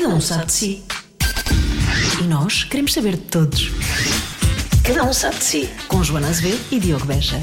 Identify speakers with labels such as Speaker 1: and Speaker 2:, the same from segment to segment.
Speaker 1: Cada um sabe de si. E nós queremos saber de todos. Cada um sabe de si. Com Joana Azevedo e Diogo Beja.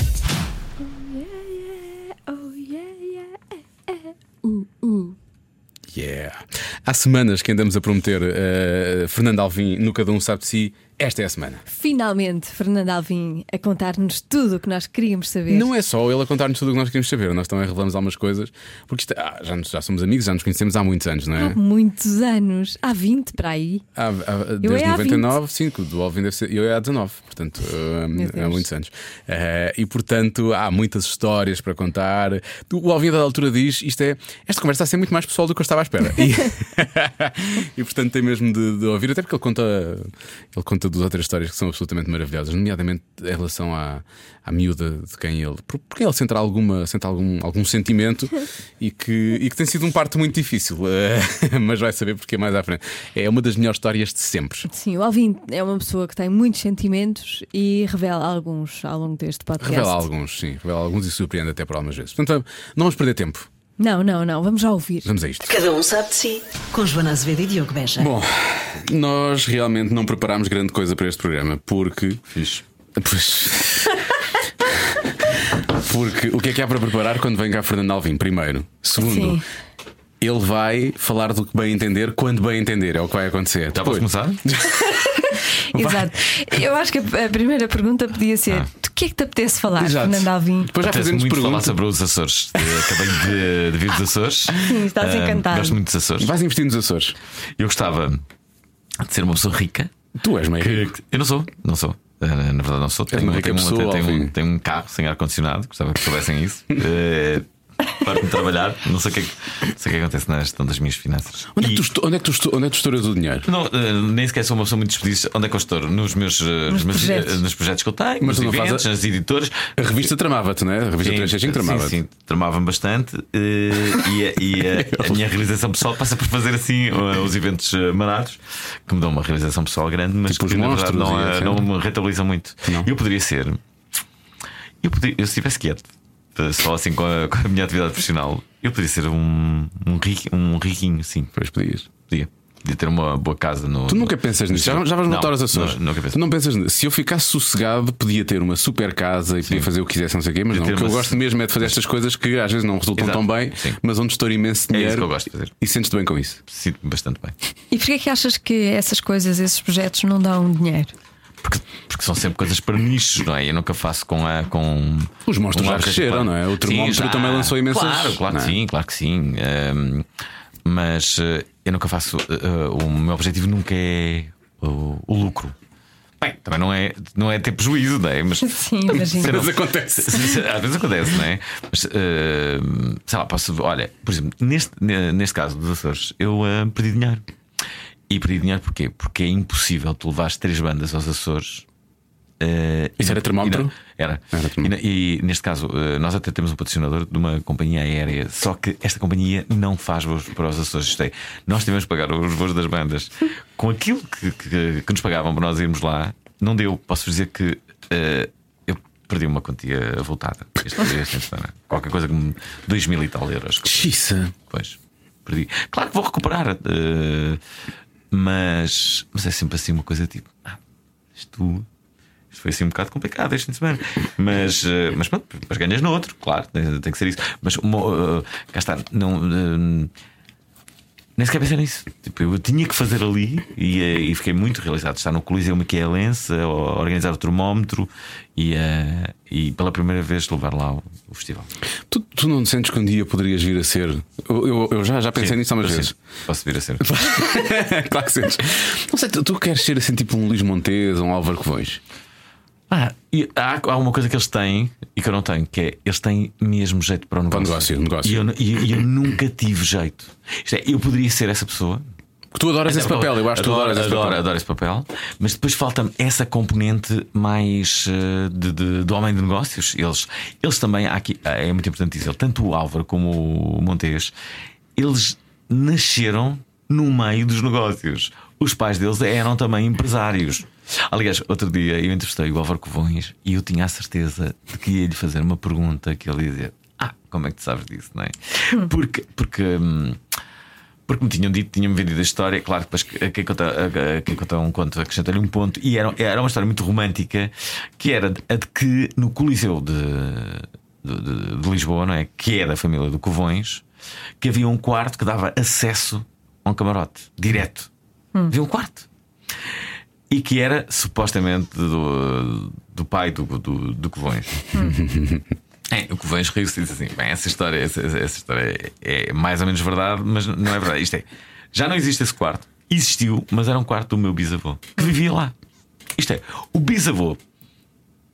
Speaker 2: Yeah. Há semanas que andamos a prometer uh, Fernando Alvim no Cada Um Sabe de Si. Esta é a semana.
Speaker 3: Finalmente, Fernando Alvim a contar-nos tudo o que nós queríamos saber.
Speaker 2: Não é só ele a contar-nos tudo o que nós queríamos saber, nós também revelamos algumas coisas, porque isto, ah, já, já, somos amigos, já nos conhecemos há muitos anos, não é?
Speaker 3: Há muitos anos, há 20 para aí.
Speaker 2: Há, há, desde é 99, 5, do Alvin deve ser. Eu é há 19, portanto, uh, há muitos anos. Uh, e portanto, há muitas histórias para contar. O Alvin, da altura, diz: isto é, esta conversa está a ser muito mais pessoal do que eu estava à espera. E, e portanto, tem mesmo de, de, ouvir, até porque ele conta, ele conta duas outras histórias que são absolutamente maravilhosas, nomeadamente em relação à, à miúda de quem ele. Por, porque ele sente, alguma, sente algum, algum sentimento e que, e que tem sido um parto muito difícil, uh, mas vai saber porque mais à frente. É uma das melhores histórias de sempre.
Speaker 3: Sim, o Alvin é uma pessoa que tem muitos sentimentos e revela alguns ao longo deste podcast.
Speaker 2: Revela alguns, sim, revela alguns e surpreende até por algumas vezes. Portanto, não vamos perder tempo.
Speaker 3: Não, não, não, vamos já ouvir.
Speaker 2: Vamos a isto.
Speaker 1: Cada um sabe de si. Com Joana Azevedo e Diogo Beja.
Speaker 2: Bom, nós realmente não preparámos grande coisa para este programa porque.
Speaker 4: Fiz.
Speaker 2: Pois. porque o que é que há para preparar quando vem cá Fernando Alvim? Primeiro. Segundo. Sim. Ele vai falar do que bem entender quando bem entender, é o que vai acontecer.
Speaker 4: Já podes começar?
Speaker 3: Exato. Eu acho que a primeira pergunta podia ser: ah. do que é que te apetece falar, Exato. Fernando Alvim?
Speaker 4: Depois já fazemos muito pergunta. falar sobre os Açores. Acabei de, de vir dos Açores.
Speaker 3: Sim, estás uh, encantado.
Speaker 4: Gosto muito dos Açores.
Speaker 2: Vais investir nos Açores.
Speaker 4: Eu gostava de ser uma pessoa rica.
Speaker 2: Tu és meio
Speaker 4: rico. Eu não sou, não sou. Uh, na verdade, não sou. Tenho, tenho, pessoa, tenho, um, tenho um carro sem ar-condicionado. Gostava que soubessem isso. Uh, Paro de trabalhar, não sei o que, é que, sei o que acontece na gestão das minhas finanças.
Speaker 2: Onde, e... é, que tu, onde, é, que tu, onde é que tu estouras o dinheiro?
Speaker 4: Não, uh, nem sequer sou uma pessoa muito despedida. Onde é que eu estouro? Nos meus, uh, nos, meus projetos. Uh, nos projetos que eu tenho, Mas nos eventos, a... nas editoras.
Speaker 2: A revista tramava-te, não é? A revista 365 tramava-te.
Speaker 4: Sim, sim, tramava-me bastante. e, a, e a, a, minha realização pessoal passa por fazer assim os eventos marados, que me dão uma realização pessoal grande, mas tipo que na verdade não, não me rentabilizam muito. Não. Eu poderia ser. Eu, poderia, eu se estivesse quieto só assim com a, com a, minha atividade profissional, eu podia ser um, um, um riquinho, sim.
Speaker 2: Pois podias.
Speaker 4: Podia. Podia ter uma boa casa no.
Speaker 2: Tu nunca pensas nisso? Já, já vais voltar aos Açores?
Speaker 4: Não, nunca penso.
Speaker 2: Tu não pensas nisso? Se eu ficasse sossegado, podia ter uma super casa e podia fazer o que quisesse, não sei o quê, mas não. O que eu gosto mesmo é de fazer estas coisas que às vezes não resultam
Speaker 4: Exato.
Speaker 2: tão bem, sim. mas onde estou imenso dinheiro. É
Speaker 4: isso que eu gosto de fazer.
Speaker 2: E sentes-te bem com isso?
Speaker 4: Sinto-me bastante bem.
Speaker 3: E porquê é que achas que essas coisas, esses projetos, não dão dinheiro?
Speaker 4: Porque, porque são sempre coisas para nichos, não é? Eu nunca faço com a. Com
Speaker 2: Os monstros já cresceram, não é? O termómetro também lançou imensas.
Speaker 4: Claro, claro
Speaker 2: que
Speaker 4: é? sim, claro que sim. Um, mas uh, eu nunca faço. Uh, o meu objetivo nunca é o, o lucro. Bem, também não é, não é ter prejuízo, não é?
Speaker 3: Mas, Sim,
Speaker 2: às vezes acontece.
Speaker 4: Às vezes acontece, não é? Mas uh, sei lá, posso. Olha, por exemplo, neste, neste caso dos Açores, eu uh, perdi dinheiro. E perdi dinheiro porquê? Porque é impossível tu levares três bandas aos Açores.
Speaker 2: Uh, Isso era termómetro?
Speaker 4: Era. era termómetro. E, e, neste caso, uh, nós até temos um patrocinador de uma companhia aérea, só que esta companhia não faz voos para os Açores. Isto é, nós tivemos que pagar os voos das bandas com aquilo que, que, que nos pagavam para nós irmos lá. Não deu. Posso dizer que uh, eu perdi uma quantia voltada este, este semana. Qualquer coisa como 2 mil e tal euros.
Speaker 2: Xissa.
Speaker 4: Pois, perdi. Claro que vou recuperar. Uh, mas, mas é sempre assim uma coisa tipo: ah, isto, isto foi assim um bocado complicado este fim de semana. Mas, uh, mas pronto, mas ganhas no outro, claro, tem, tem que ser isso. Mas uma, uh, cá está, não. Uh, nem sequer pensei nisso. Tipo, eu tinha que fazer ali e, e fiquei muito realizado. Estar no Coliseu Miquelense, a organizar o termómetro e, uh, e pela primeira vez levar lá o, o festival.
Speaker 2: Tu, tu, não sentes que um dia poderias vir a ser? Eu, eu, eu já, já pensei Sim, nisso há umas vezes.
Speaker 4: Posso vir a ser.
Speaker 2: claro que sentes. Não sei, tu, tu, queres ser assim tipo um Luís Montes ou um Álvaro Covões?
Speaker 4: Ah, e há, há uma coisa que eles têm e que eu não tenho, que é eles têm mesmo jeito para o negócio.
Speaker 2: Para o negócio, negócio.
Speaker 4: E, eu, e, eu nunca tive jeito. Isto é, eu poderia ser essa pessoa.
Speaker 2: Tu adoras esse papel, eu acho que tu adoras esse
Speaker 4: adoro,
Speaker 2: papel.
Speaker 4: Adoro esse papel, mas depois falta-me essa componente mais uh, de, de, do homem de negócios. Eles, eles também, aqui, é muito importante dizer, tanto o Álvaro como o Montes, eles nasceram no meio dos negócios. Os pais deles eram também empresários. Aliás, outro dia eu entrevistei o Álvaro Covões e eu tinha a certeza de que ia lhe fazer uma pergunta que ele ia dizer: Ah, como é que tu sabes disso, não é? Hum. Porque, porque hum, porque me tinham dito, tinham-me vendido a história. Claro que depois quem conta, quem conta um conto acrescenta-lhe um ponto. E era, era uma história muito romântica, que era a de que no Coliseu de, de, de Lisboa, não é? que é da família do Covões, que havia um quarto que dava acesso a um camarote direto. Hum. Havia um quarto. E que era supostamente do, do pai do, do, do Covões. É, o Covões riu-se e disse assim: bem, essa história, essa, essa história é, é mais ou menos verdade, mas não é verdade. Isto é, já não existe esse quarto. Existiu, mas era um quarto do meu bisavô, que vivia lá. Isto é, o bisavô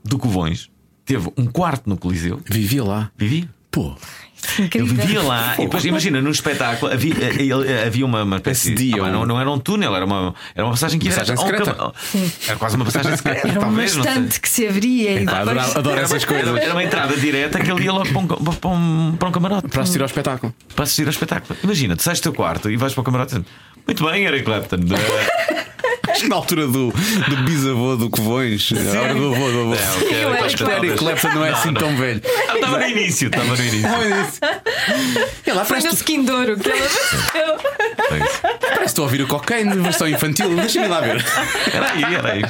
Speaker 4: do Covões teve um quarto no Coliseu.
Speaker 2: Vivia lá.
Speaker 4: Vivia.
Speaker 2: Pô.
Speaker 4: Ele vivia lá e depois imagina, no espetáculo havia, eh, havia uma, uma espécie de. Ah, não, não, era um túnel, era uma, era uma passagem que
Speaker 2: passagem
Speaker 4: era,
Speaker 2: secreta.
Speaker 4: era quase uma passagem secreta.
Speaker 3: Era
Speaker 4: uma
Speaker 3: estante que se abria e
Speaker 2: depois... adoro, adoro essas coisas.
Speaker 4: Era uma entrada direta que ele ia logo para um, para um, para um camarote.
Speaker 2: Para assistir ao espetáculo.
Speaker 4: Para assistir ao espetáculo. Imagina, tu sais do teu quarto e vais para o camarote e muito bem, Eric Clapton.
Speaker 2: Acho que na altura do, do bisavô do Covões, a hora do avô do avô.
Speaker 4: É, okay,
Speaker 2: eu acho que o Eric Clapton não é não, assim não. tão velho.
Speaker 4: Estava no início, estava no início. No início.
Speaker 3: Ela Foi no skin de ouro que ela
Speaker 2: Parece que estou a ouvir o cocaine, versão infantil. Deixa-me lá ver.
Speaker 4: Era aí, era aí.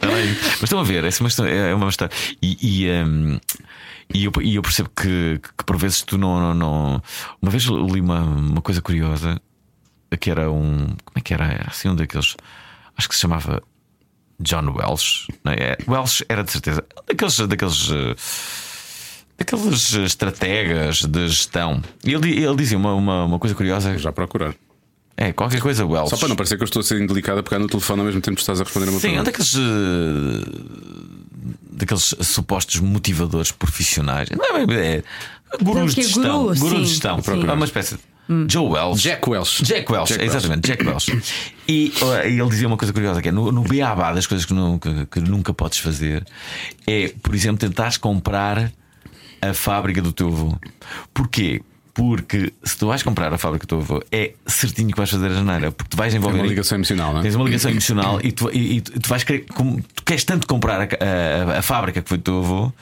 Speaker 4: Era aí. Mas estão a ver, essa é uma história. E. e um, e eu, e eu, percebo que, que por vezes tu não, não, não. Uma vez li uma, uma coisa curiosa que era um. Como é que era? Era assim um daqueles. Acho que se chamava John Welsh. Não é? Welsh era de certeza. Daqueles. daqueles Daqueles estrategas de gestão. E ele, ele dizia uma, uma, uma coisa curiosa.
Speaker 2: Já procurar.
Speaker 4: É, qualquer coisa Welsh.
Speaker 2: Só para não parecer que eu estou a ser indelicada pegar no telefone ao mesmo tempo que estás a responder a uma
Speaker 4: Sim, pergunta. Sim, um daqueles. daqueles supostos motivadores profissionais. Não é, é, gurus de gestão. Guru, gurus de gestão. É uma espécie de
Speaker 2: Hum.
Speaker 4: Joe Welsh.
Speaker 2: Jack Welsh.
Speaker 4: Jack Welsh, Jack exatamente, Welsh. Jack Welsh. E, uh, ele dizia uma coisa curiosa: que é no, no beabá das coisas que, que, que, nunca podes fazer, é, por exemplo, tentares comprar a fábrica do teu avô. Porquê? Porque se tu vais comprar a fábrica do teu avô, é certinho que vais fazer a janeira, porque tu vais envolver.
Speaker 2: Tem uma ligação emocional, não é?
Speaker 4: Tens uma ligação emocional e tu, e, e tu vais querer. Como, tu queres tanto comprar a, a, a, fábrica que foi do teu avô,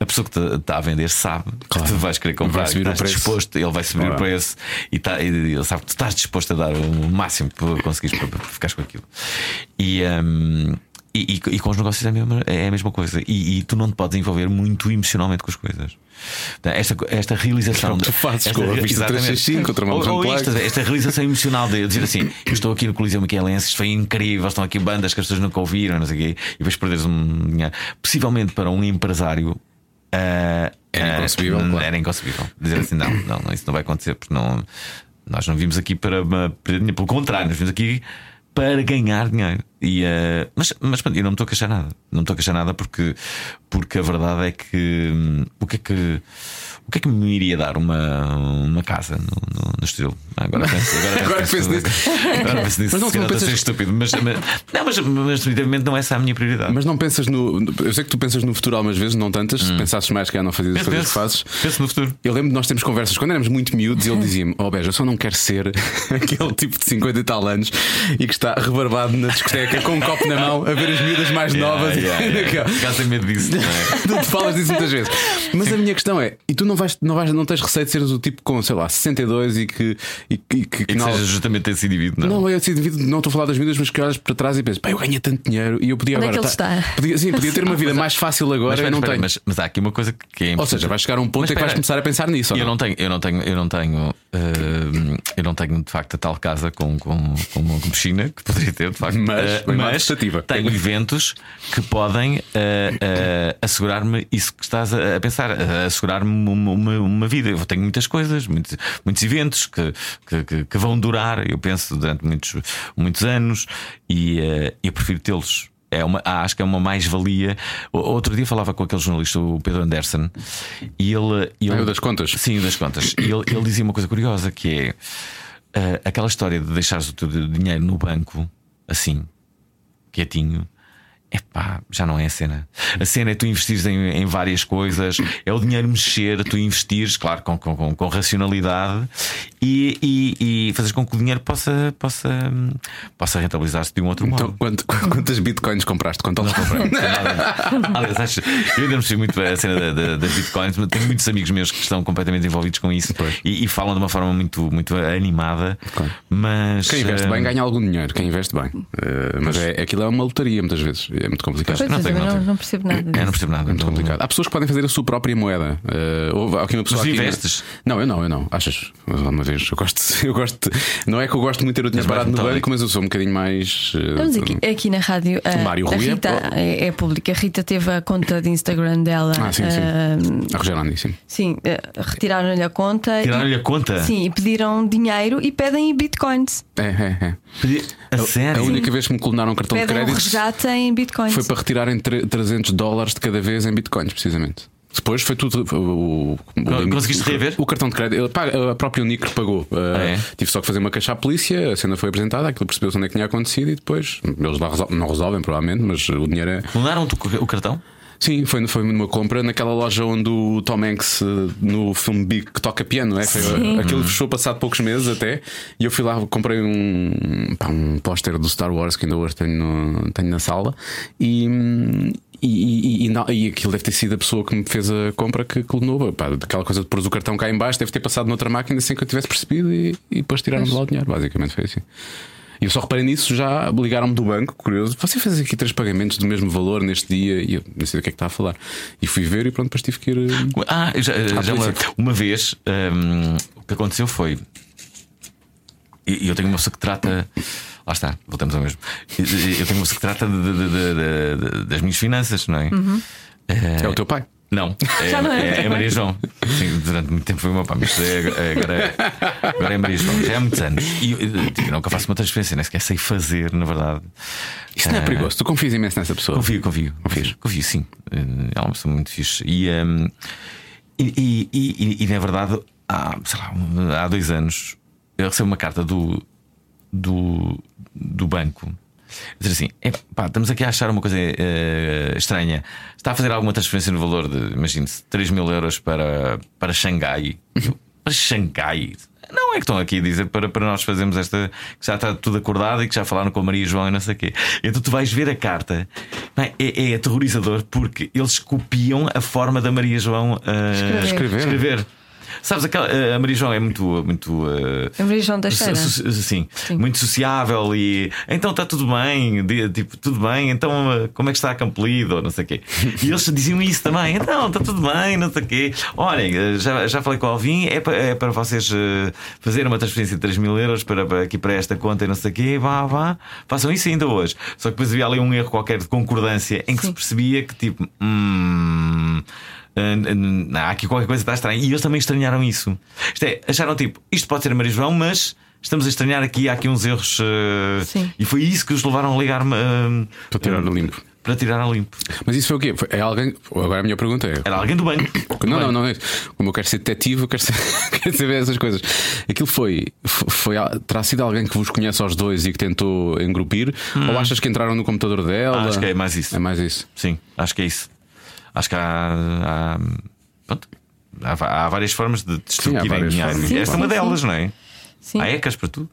Speaker 4: a pessoa que está a vender sabe claro. que tu vais querer comprar. Vai subir estás o preço. disposto, ele vai subir claro. o preço e, tá, e, ele sabe que tu estás disposto a dar o máximo para conseguires para, para ficares com aquilo. E. Um, e, e, e, com os negócios é a mesma, é a mesma coisa. E, e, tu não te podes envolver muito emocionalmente com as coisas. Esta, esta realização.
Speaker 2: tu fazes esta, com a vista 365 contra
Speaker 4: ou, ou esta, esta realização emocional de dizer assim: eu estou aqui no Coliseu Miquelense, isto foi incrível, estão aqui bandas que as pessoas nunca ouviram, não sei o quê, e depois perderes um dinheiro. Possivelmente para um empresário. Uh,
Speaker 2: era inconcebível. Uh,
Speaker 4: claro. Era inconcebível. Dizer assim: não, não, não, isso não vai acontecer, porque não, nós não vimos aqui para perder dinheiro. Pelo contrário, nós vimos aqui para ganhar dinheiro. E, uh, mas, mas eu não me estou a queixar nada. Não me estou a queixar nada porque, porque a verdade é que hum, o que é que o que é que me iria dar uma, uma casa no, no, no estilo?
Speaker 2: Agora penso, agora, agora penso, nisso.
Speaker 4: Agora penso nisso. Mas não, não pensas... ser estúpido, mas, mas, não, mas, mas definitivamente não é essa a minha prioridade.
Speaker 2: Mas não pensas no. Eu sei que tu pensas no futuro algumas vezes, não tantas. Hum. Pensasses mais que já não fazias as coisas
Speaker 4: penso,
Speaker 2: que fazes.
Speaker 4: Penso no futuro.
Speaker 2: Eu lembro de nós termos conversas quando éramos muito miúdos e ele dizia-me: Oh, Beja, eu só não quero ser aquele tipo de 50 e tal anos e que está rebarbado na discoteca com um copo na mão a ver as miúdas mais yeah, novas.
Speaker 4: Yeah, yeah. Tem medo disso. É?
Speaker 2: tu falas disso muitas vezes. Mas a minha questão é: e tu não vais, não vais, não tens receio de seres o tipo com, sei lá, 62 e que. E,
Speaker 4: e que, que, não... seja justamente esse indivíduo,
Speaker 2: não? Não, é esse indivíduo, não estou a falar das vidas, mas que olhas para trás e pensas, pá, eu ganho tanto dinheiro e eu podia
Speaker 3: Onde
Speaker 2: agora.
Speaker 3: É que ele está?
Speaker 2: Podia, sim, podia ter uma vida mais fácil agora mas, e não tenho.
Speaker 4: Mas, mas, há aqui uma coisa que é
Speaker 2: Ou seja, vai chegar a um ponto em que vais começar a pensar nisso.
Speaker 4: Eu
Speaker 2: não?
Speaker 4: não tenho, eu não tenho, eu não tenho, uh, eu não tenho de facto a tal casa com, com, com uma piscina que poderia ter, de facto.
Speaker 2: Mas, uh, mas
Speaker 4: tenho eventos que podem uh, assegurar-me isso que estás a, pensar, assegurar-me uma, uma, uma, vida. Eu tenho muitas coisas, muitos, muitos eventos que, que, que, vão durar, eu penso, durante muitos, muitos anos, e eu prefiro tê-los é uma, acho que é uma mais-valia. Outro dia falava com aquele jornalista, o Pedro Anderson, e ele. ele
Speaker 2: ah, das contas?
Speaker 4: Sim, das contas. E ele, ele dizia uma coisa curiosa que é uh, aquela história de deixares o teu dinheiro no banco, assim, quietinho, epá, já não é a cena. A cena é tu investires em, em várias coisas, é o dinheiro mexer, tu investires, claro, com, com, com racionalidade e, e, e fazer com que o dinheiro possa, possa, possa rentabilizar-se de um outro
Speaker 2: então,
Speaker 4: modo.
Speaker 2: Quanto, quantas bitcoins compraste? Quanto não comprei?
Speaker 4: Aliás, acho, eu ainda não percebi muito a cena das bitcoins, mas tenho muitos amigos meus que estão completamente envolvidos com isso e, e, falam de uma forma muito, muito animada. Claro. Mas
Speaker 2: quem investe bem ganha algum dinheiro, quem investe bem. Uh, mas é, aquilo é uma lotaria muitas vezes é muito complicado.
Speaker 3: Pois, não, tenho, não, não, percebo nada.
Speaker 4: É, não percebo nada.
Speaker 2: É muito complicado. Há pessoas que podem fazer a sua própria moeda. Uh, houve aqui uma pessoa.
Speaker 4: Mas
Speaker 2: aqui,
Speaker 4: investes?
Speaker 2: Não, eu não, eu não. Achas? Uma vez, eu gosto, eu gosto. Não é que eu gosto muito de ter o dinheiro parado no banco, mas eu sou um bocadinho mais.
Speaker 3: Uh, Vamos aqui, aqui na rádio. Uh, Mário a Rita é, é, pública. A Rita teve a conta de Instagram dela.
Speaker 2: Ah, sim, sim. Uh, a Rogerani, sim.
Speaker 3: Sim, uh, retiraram-lhe a conta.
Speaker 4: Retiraram-lhe a conta?
Speaker 3: Sim, e pediram dinheiro e pedem bitcoins.
Speaker 2: É, é, é.
Speaker 4: A, a sério?
Speaker 2: A única vez que me clonaram um cartão
Speaker 3: pedem
Speaker 2: de crédito.
Speaker 3: Um resgate em bitcoins.
Speaker 2: Foi para retirarem 300 dólares de cada vez em bitcoins, precisamente. Depois foi tudo. O,
Speaker 4: o, Conseguiste rever?
Speaker 2: O cartão de crédito. A própria Unicre pagou. Ah, é? Tive só que fazer uma caixa à polícia, a cena foi apresentada, aquilo percebeu-se onde é que tinha acontecido e depois. Eles não resolvem, provavelmente, mas o dinheiro é.
Speaker 4: Mudaram o cartão?
Speaker 2: Sim, foi, foi numa compra naquela loja onde o Tom Hanks no filme Big que toca piano, é? Foi, aquilo fechou passado poucos meses até. E eu fui lá, comprei um, pá, um póster do Star Wars que ainda hoje tenho, no, tenho na sala. E, e, e, e, e, aquilo deve ter sido a pessoa que me fez a compra que clonou. Pá, aquela coisa de pôr o cartão cá em baixo deve ter passado noutra máquina sem que eu tivesse percebido e, e depois tiraram-me lá o dinheiro. Basicamente foi assim. E eu só reparei nisso, já ligaram-me do banco, curioso. Você fez aqui três pagamentos do mesmo valor neste dia e eu não sei do que é que está a falar. E fui ver e pronto, depois tive que ir.
Speaker 4: Eh, ah, já, já uma, uma, vez um, o que aconteceu foi. E eu tenho uma pessoa que trata. Lá está, voltamos ao mesmo. Eu tenho uma pessoa que trata de, de, de, das minhas finanças, não é?
Speaker 3: Uhum.
Speaker 2: É, é o teu pai.
Speaker 4: Não, é, é, é, Maria João. Sim, durante muito tempo foi o meu pai, mas é, agora, é, agora é Maria João, já há muitos anos. E eu, tipo, nunca faço uma transferência, nem sequer sei fazer, na verdade.
Speaker 2: Isso não é perigoso, tu confias imenso nessa pessoa?
Speaker 4: Confio, confio. Confio, confio sim. Eh, é uma pessoa muito fixe. E, um, e, e, e, e, na verdade, há, sei lá, há dois anos, eu recebo uma carta do, do, do banco dizer assim: é, pá, estamos aqui a achar uma coisa uh, estranha. Está a fazer alguma transferência no valor de, imagine-se, 3 mil euros para, para Xangai. para Xangai. Não é que estão aqui a dizer para, para nós fazermos esta. que já está tudo acordado e que já falaram com a Maria João e não sei o quê. Então tu vais ver a carta. É, é, aterrorizador porque eles copiam a forma da Maria João uh, escrever. escrever. Sabes, aquela, a Maria João é muito. muito uh,
Speaker 3: a Maria João Teixeira.
Speaker 4: Sim, sim, muito sociável e. Então está tudo bem, tipo, tudo bem, então como é que está a Campolido? Não sei o quê. E eles diziam isso também, então está tudo bem, não sei o quê. Olhem, eh, já, já falei com o Alvin, é para, é para vocês fazerem uma transferência de 3 mil euros para, para, aqui para esta conta e não sei o quê, vá, vá, façam isso ainda hoje. Só que depois havia ali um erro qualquer de concordância em que sim. se percebia que tipo. Hum, Uh, há aqui qualquer coisa que está estranha. E eles também estranharam isso. Isto é, acharam tipo, isto pode ser a Maria João, mas estamos a estranhar aqui, há aqui uns erros. Uh, e foi isso que os levaram a ligar-me. Uh,
Speaker 2: para tirar a limpo.
Speaker 4: Para tirar a limpo.
Speaker 2: Mas isso foi o quê? É alguém. Agora a minha pergunta é.
Speaker 4: Era alguém do banco.
Speaker 2: Do não, banco. não, não é Como eu quero ser detetive, eu quero, ser, quero saber essas coisas. Aquilo foi, foi. Terá sido alguém que vos conhece aos dois e que tentou engrupir? Hum. Ou achas que entraram no computador dela?
Speaker 4: Ah, acho que é mais isso.
Speaker 2: É mais isso.
Speaker 4: Sim, acho que é isso. Acho que há. há, pronto, há, há várias formas de destruírem dinheiro. Sim, Esta é uma delas, não é? Sim. Há ecas para tudo.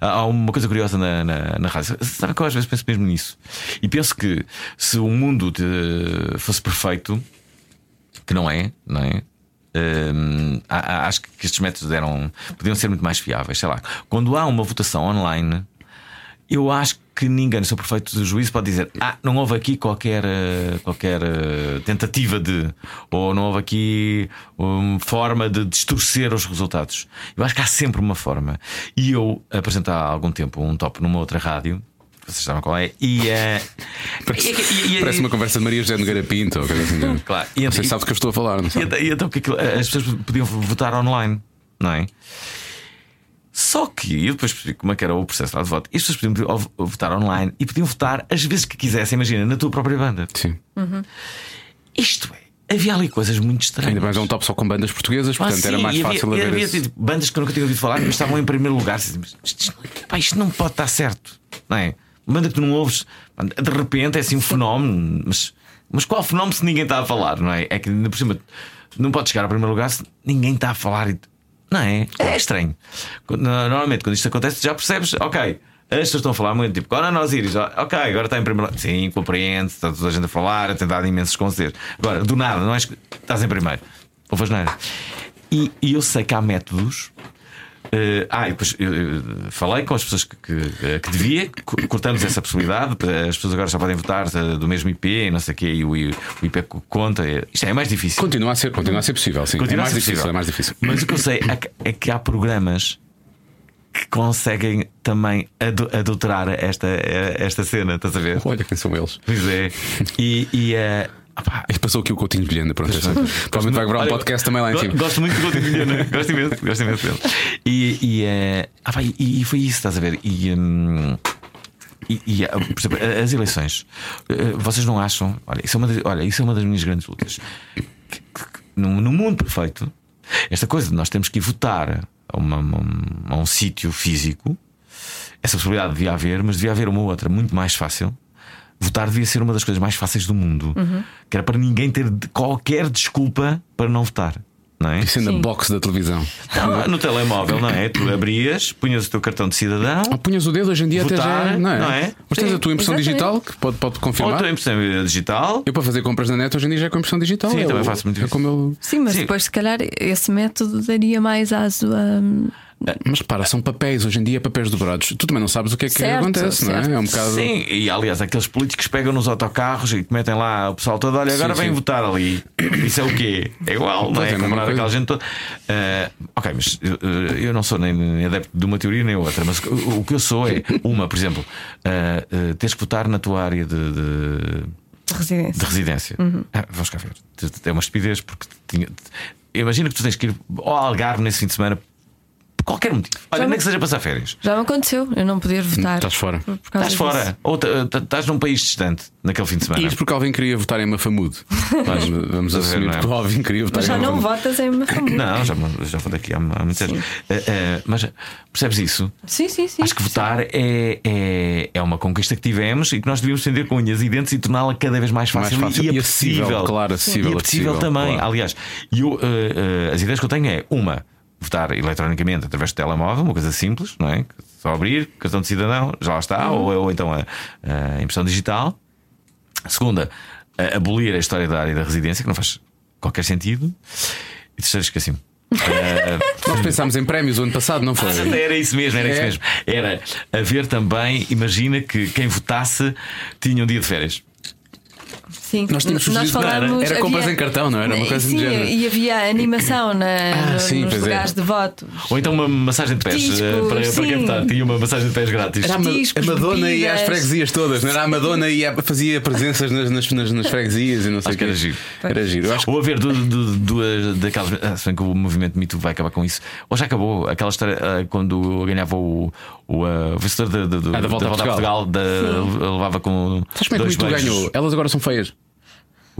Speaker 4: Há uma coisa curiosa na, na, na rádio. Sabe que eu às vezes penso mesmo nisso? E penso que se o mundo fosse perfeito, que não é, não é? Hum, acho que estes métodos eram, podiam ser muito mais fiáveis. Sei lá, quando há uma votação online, eu acho que ninguém, no seu perfeito juízo, pode dizer: Ah, não houve aqui qualquer, eh, qualquer eh, tentativa de, ou não houve aqui uma forma de distorcer os resultados. Eu acho que há sempre uma forma. E eu apresentei há algum tempo um top numa outra rádio. Vocês sabem qual é? E, uh,
Speaker 2: parece, e, e, parece uma conversa de Maria José Nogueira Pinto. Ou coisa assim.
Speaker 4: Claro.
Speaker 2: E, Você sabe do que eu estou a falar, não
Speaker 4: sabe? E, então, que as pessoas podiam votar online, não é? Só que eu depois percebi como é que era o processo lá de voto. E as pessoas podiam votar online e podiam votar às vezes que quisessem, imagina, na tua própria banda.
Speaker 2: Sim.
Speaker 3: Uhum.
Speaker 4: Isto é. Havia ali coisas muito estranhas.
Speaker 2: Ainda mais é um top só com bandas portuguesas, ah, portanto sim, era mais fácil
Speaker 4: havia,
Speaker 2: havia,
Speaker 4: esse... bandas que eu nunca tinha ouvido falar, mas estavam em primeiro lugar. Isto, pá, isto não pode estar certo, não é? banda que tu não ouves, de repente é assim um fenómeno, mas, mas qual fenómeno se ninguém está a falar, não é? É que ainda por cima não pode chegar ao primeiro lugar se ninguém está a falar. Não é? É estranho. Normalmente, quando isto acontece, já percebes, ok. As pessoas estão a falar muito, tipo, agora nós íris, ok, agora está em primeiro. Sim, compreende, está toda a gente a falar, a tentar imensos conselhos. Agora, do nada, não és que estás em primeiro. Ou faz nada. E, e eu sei que há métodos Uh, ah, e depois eu, falei com as pessoas que, que, que, devia, cortamos essa possibilidade. As pessoas agora já podem votar eh, do mesmo IP, não sei o quê, e o, o IP conta. Isto é mais difícil.
Speaker 2: Continua a ser, continua a ser possível, sim.
Speaker 4: Continua
Speaker 2: é mais
Speaker 4: difícil,
Speaker 2: é mais difícil.
Speaker 4: Mas o que eu sei é, é que há programas que conseguem também adulterar esta, esta cena, estás a ver?
Speaker 2: Olha quem são eles.
Speaker 4: Pois é. E, e uh,
Speaker 2: ah, passou aqui o Coutinho de Vilhena, pronto. Provavelmente vai gravar um podcast também lá em cima.
Speaker 4: Gosto muito do Coutinho Vilhena, gosto imenso, gosto imenso dele. E, e, uh, ah, pá, e, e, foi isso, estás a ver? E. Um, e, e, por exemplo, as eleições, vocês não acham? Olha, isso é uma das, olha, isso é uma das minhas grandes lutas. Que, que, no, no, mundo perfeito, esta coisa de nós temos que ir votar a, uma, a um sítio físico, essa possibilidade devia haver, mas devia haver uma outra muito mais fácil, votar devia ser uma das coisas mais fáceis do mundo. Uhum. Que era para ninguém ter qualquer desculpa para não votar. Não é?
Speaker 2: Isso é na box da televisão.
Speaker 4: Não, no telemóvel, não é? Tu abrias, punhas o teu cartão de cidadão.
Speaker 2: Ah, punhas o dedo hoje em dia votar, até já. Não é? Não é? Mas tens Sim, a tua impressão exatamente. digital que pode, pode confirmar. Ou a
Speaker 4: tua impressão digital.
Speaker 2: Eu para fazer compras na net hoje em dia já é com impressão digital.
Speaker 4: Sim, é, também faço muito é
Speaker 3: Como eu... Sim, mas Sim. depois se calhar esse método daria mais às. Um
Speaker 2: mas repara, são papéis, hoje em dia papéis dobrados. Tu também não sabes o que é que certo, acontece, certo. não é? É um bocado.
Speaker 4: Sim, e aliás, aqueles políticos pegam nos autocarros e metem lá o pessoal todo, olha, agora sim, vem sim. votar ali. Isso é o quê? É igual, não é? é Comprar aquela gente toda. Uh, ok, mas uh, eu não sou nem adepto de uma teoria nem outra, mas o, o que eu sou é uma, por exemplo, uh, teres que votar na tua área de...
Speaker 3: de... De residência.
Speaker 4: De residência. Uhum. Ah, vamos cá ver. É uma estupidez porque tinha... imagina que tu tens que ir ao Algarve nesse fim de semana qualquer motivo. Olha, nem que seja passar férias.
Speaker 3: Já me aconteceu, eu não poder votar.
Speaker 2: Estás fora.
Speaker 4: Estás fora. Ou estás num país distante naquele fim de semana.
Speaker 2: Isso porque Alvin queria votar em Mafamudo. Mas vamos assumir é? que o Alvin queria votar
Speaker 3: mas
Speaker 2: já
Speaker 3: em
Speaker 2: não
Speaker 3: votas em Mafamudo.
Speaker 4: Não, já, já vou daqui há, há muitos anos. Uh, uh, mas percebes isso?
Speaker 3: Sim, sim, sim.
Speaker 4: Acho que votar é, é, é uma conquista que tivemos e que nós devíamos defender com unhas e dentes e torná-la cada vez mais fácil,
Speaker 2: mais fácil
Speaker 4: e, e acessível.
Speaker 2: Claro, acessível.
Speaker 4: E acessível também. Claro. Aliás, eu, uh, as ideias que eu tenho é uma votar eletronicamente através do telemóvel, uma coisa simples, não é? Só abrir, cartão de cidadão, já lá está, ou, ou então a, a, impressão digital. Segunda, a, abolir a história da área da residência, que não faz qualquer sentido. E terceiro, esqueci-me.
Speaker 2: Uh, Nós pensámos em prémios o ano passado, não foi?
Speaker 4: Era isso mesmo, era é. isso mesmo. Era haver também, imagina que quem votasse tinha um dia de férias.
Speaker 3: Sim,
Speaker 2: nós tínhamos nós falamos, era, era compras havia, em cartão, não era? Uma coisa
Speaker 3: sim,
Speaker 2: de género.
Speaker 3: E havia animação na, ah, no, sim, nos é. lugares é. de voto.
Speaker 4: Ou então uma massagem de pés Discos, eh, para, para quem votar. Tinha uma massagem de pés grátis.
Speaker 2: Era a,
Speaker 3: Discos,
Speaker 2: a Madonna bebidas. ia às freguesias todas, não era? A Madonna ia, fazia presenças nas, nas, nas, nas freguesias e não sei
Speaker 4: o que. Era giro.
Speaker 2: Era giro.
Speaker 4: Ou haver duas daquelas. Ah, se bem que o movimento Me Too vai acabar com isso. Ou já acabou aquela história uh, quando ganhava o, o uh, vencedor de, de, de, ah, da volta, a Portugal, da, levava com.
Speaker 2: Sabes como é que o Me ganhou? Elas agora são feias.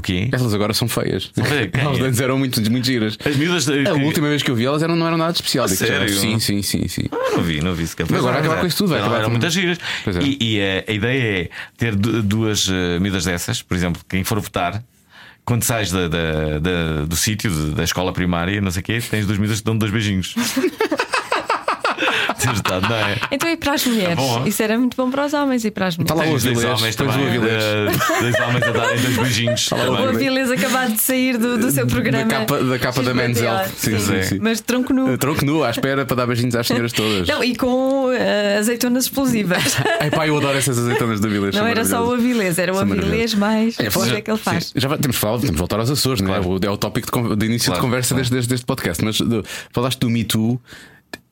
Speaker 4: O quê?
Speaker 2: Elas agora são feias. elas antes eram muito, muito giras.
Speaker 4: As miúdas.
Speaker 2: A última vez que eu vi elas eram, não eram nada especial.
Speaker 4: Sério?
Speaker 2: Sim, sim, sim, sim.
Speaker 4: Ah, não vi, não vi sequer.
Speaker 2: Mas agora acabar com isso tudo. Vai
Speaker 4: acabar eram com... muitas giras. É. E, e a, a, ideia é ter duas uh, miúdas dessas, por exemplo, quem for votar. Quando sais da, da, da do sítio, da escola primária, não sei o quê, tens duas miúdas que dão dois beijinhos.
Speaker 3: Estado, não é? Então e para as mulheres? Bom, Isso era muito bom para os homens e para as mulheres.
Speaker 4: Está lá os dois homens dois homens a darem dois beijinhos. Está
Speaker 3: lá o Avilés acabado de sair do, do seu programa.
Speaker 2: Da capa da, capa da Men's Health.
Speaker 3: Sim, sim, sim. Mas tronco nu.
Speaker 2: Tronco nu, à espera para dar beijinhos às senhoras todas.
Speaker 3: Não, e com uh, azeitonas explosivas.
Speaker 2: Ai pá, eu adoro essas azeitonas do Avilés.
Speaker 3: Não era só o Avilés, era o Avilés mais. É, o que é que ele faz?
Speaker 2: Já temos falado, temos de voltar aos Açores, claro. não é? É o tópico de, de início claro, de conversa claro. Deste, deste podcast. Mas falaste do Me Too.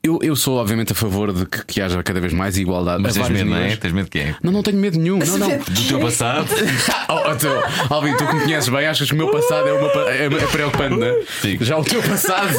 Speaker 2: Eu, eu sou, obviamente, a favor de que, que haja cada vez mais igualdade.
Speaker 4: Mas tens medo, não é? Tens medo de quem?
Speaker 2: Não, não tenho medo nenhum. Não, não.
Speaker 4: Do teu passado?
Speaker 2: oh, teu, Alvin, tu que me conheces bem, achas que o meu passado é, uma, é, é preocupante, não é? Sim. Já o teu passado.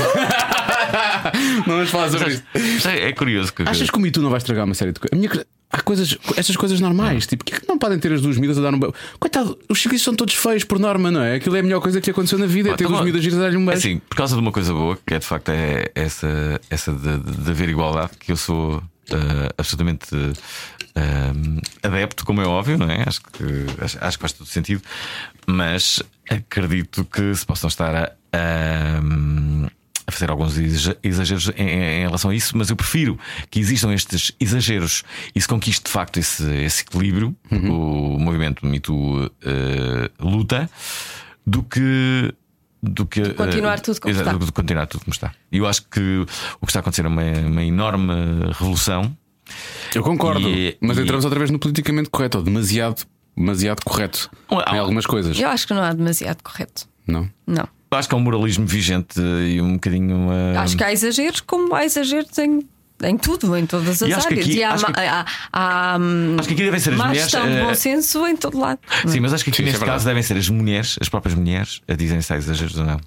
Speaker 2: não vamos falar sobre
Speaker 4: isso. É, é curioso. Que...
Speaker 2: Achas que o Me tu não vai estragar uma série de coisas? Há coisas, essas coisas normais. Tipo, que não podem ter as duas miúdas a dar um beijo? Coitado, os ciclistas são todos feios por norma, não é? Aquilo é a melhor coisa que aconteceu na vida, é ter tá duas miúdas a dar-lhe um beijo.
Speaker 4: Assim, por causa de uma coisa boa, que é de facto é essa, essa de, de haver igualdade, que eu sou uh, absolutamente uh, adepto, como é óbvio, não é? Acho que, acho, acho, que faz todo sentido, mas acredito que se possam estar a, a, a fazer alguns exageros em, em, relação a isso, mas eu prefiro que existam estes exageros e se conquiste de facto esse, esse equilíbrio, uhum. o movimento Me Too uh, luta, do que do que
Speaker 3: continuar uh, tudo como está.
Speaker 4: Do, continuar tudo como está. E eu acho que o que está a acontecer é uma, uma enorme revolução.
Speaker 2: Eu concordo, e, mas e... entramos outra vez no politicamente correto, ou demasiado, demasiado correto em algumas coisas.
Speaker 3: Eu acho que não há demasiado correto.
Speaker 2: Não?
Speaker 3: Não.
Speaker 4: Acho que é um moralismo vigente e um bocadinho. Uh...
Speaker 3: Acho que há exageros, como há exageros em em tudo, em todas as áreas. Aqui, e há,
Speaker 4: que,
Speaker 3: há, há,
Speaker 4: acho que aqui devem ser as mulheres.
Speaker 3: Gestão de bom eh, senso em todo lado.
Speaker 4: Sim, mas acho que aqui Sim, neste é caso devem ser as mulheres, as próprias mulheres, a dizem se há exageros ou não.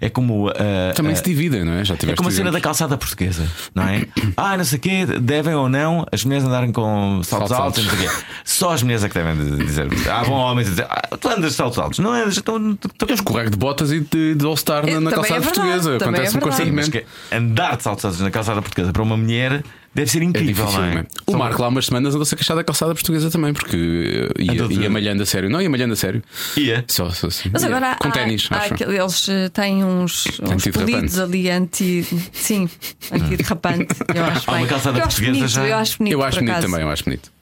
Speaker 4: É como. Uh,
Speaker 2: Também
Speaker 4: uh,
Speaker 2: se dividem, não é?
Speaker 4: Já é como a cena da calçada portuguesa, não é? ah, não sei o quê, devem ou não as mulheres andarem com saltos altos, não sei o quê. Só as mulheres é que devem dizer. Há ah, bom homens a dizer, ah, tu andas de saltos altos, não é? Estou,
Speaker 2: Eu escorrego de botas e de, de All-Star na, na calçada é portuguesa. Acontece-me é constantemente.
Speaker 4: Andar de saltos altos na calçada portuguesa para uma mulher Deve ser incrível, é difícil, não é?
Speaker 2: O Marco lá umas semanas andou-se a queixar da calçada portuguesa também, porque ia, ia malhando a sério. Não, ia malhando a sério.
Speaker 4: Ia.
Speaker 2: Só, só assim.
Speaker 3: Mas agora
Speaker 2: com ténis.
Speaker 3: eles eh, têm uns, uns polidos ali anti. Sim, anti-derrapante. Eu acho
Speaker 4: Há uma calçada portuguesa
Speaker 3: bonito,
Speaker 4: já.
Speaker 3: Eu acho bonito.
Speaker 2: Eu acho bonito
Speaker 3: acaso.
Speaker 2: também, eu acho bonito.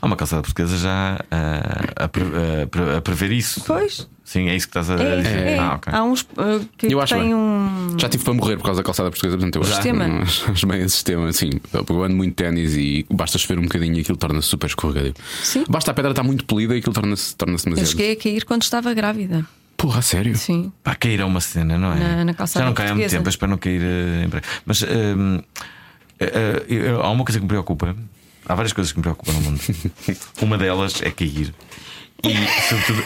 Speaker 4: Há uma calçada portuguesa já uh, a, a, a, a, prever isso.
Speaker 3: Pois.
Speaker 4: Sim, é isso que estás a
Speaker 3: é, dizer. É. Ah, okay. Há uns uh, que eu acho têm um.
Speaker 2: Já tive para morrer por causa da calçada portuguesa, portanto eu acho sistema. Acho bem esse sistema, assim. Eu ando muito ténis e basta chover um bocadinho e aquilo torna-se super escorregadio.
Speaker 3: Sim.
Speaker 2: Basta a pedra estar muito polida e aquilo torna-se torna demasiado.
Speaker 3: Eu cheguei a cair quando estava grávida.
Speaker 2: Porra, sério?
Speaker 3: Sim.
Speaker 4: Para cair é uma cena, não é?
Speaker 3: Na, na calçada
Speaker 4: Já não
Speaker 3: cai
Speaker 4: há muito tempo, espero não cair uh, em breve. Mas uh, uh, há uma coisa que me preocupa. Há várias coisas que me preocupam no mundo. uma delas é cair. E sobretudo.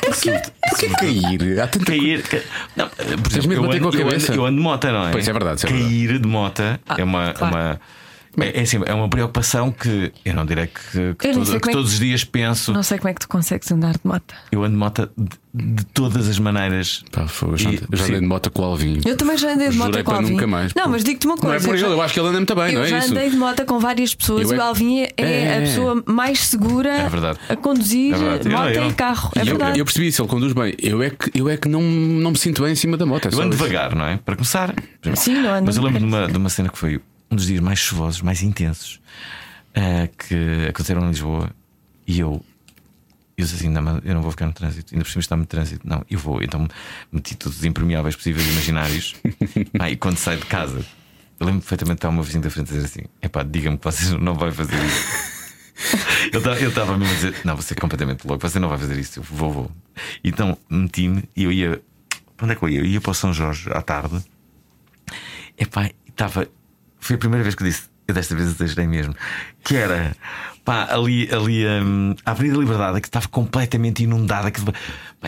Speaker 2: Porquê cair? Há
Speaker 4: tanto cair. Ca... Não, por exemplo, eu ando, eu, ando, eu ando de moto, não é?
Speaker 2: Pois é verdade.
Speaker 4: É cair de moto ah, é uma. Claro. uma é, é, assim, é uma preocupação que eu não direi que, que, todo, que é todos os dias penso.
Speaker 3: Não sei como é que tu consegues andar de moto.
Speaker 4: Eu ando de moto de, de todas as maneiras.
Speaker 2: Pá, foi, já, eu já andei de moto com o Alvin.
Speaker 3: Eu também já andei de moto com o Alvin.
Speaker 2: nunca mais.
Speaker 3: Não, mas digo-te uma coisa.
Speaker 2: Não é por ele, eu acho que ele anda muito bem,
Speaker 3: eu
Speaker 2: não é
Speaker 3: já
Speaker 2: isso?
Speaker 3: andei de moto com várias pessoas eu e o Alvin é, é, a pessoa mais segura
Speaker 4: é
Speaker 3: a conduzir
Speaker 4: é
Speaker 3: moto eu, e carro. É verdade.
Speaker 2: Eu, percebi isso, ele conduz bem. Eu é que, eu é que não, não me sinto bem em cima da moto.
Speaker 4: eu ando devagar, não é? Para começar.
Speaker 3: Sim, não ando
Speaker 4: Mas eu lembro de uma, de uma cena que foi um dos dias mais chuvosos, mais intensos uh, que aconteceram em Lisboa e eu. Eu disse assim: não, eu não vou ficar no trânsito, ainda por cima está no trânsito. Não, eu vou. Então meti todos os impermeáveis possíveis imaginários. ah, e quando saio de casa, eu lembro perfeitamente de estar uma vizinha da frente a dizer assim: é pá, diga-me que vocês não vão fazer isso. Eu estava mesmo a dizer: Não, você é completamente louco, você não vai fazer isso. Eu vou, vou. Então meti-me e eu ia. Para onde é que eu ia? Eu ia para o São Jorge à tarde. Epá, estava. Foi a primeira vez que eu disse: eu desta vez exagerei mesmo, que era pá, ali, ali um, a Avenida Liberdade, que estava completamente inundada. Que, pá,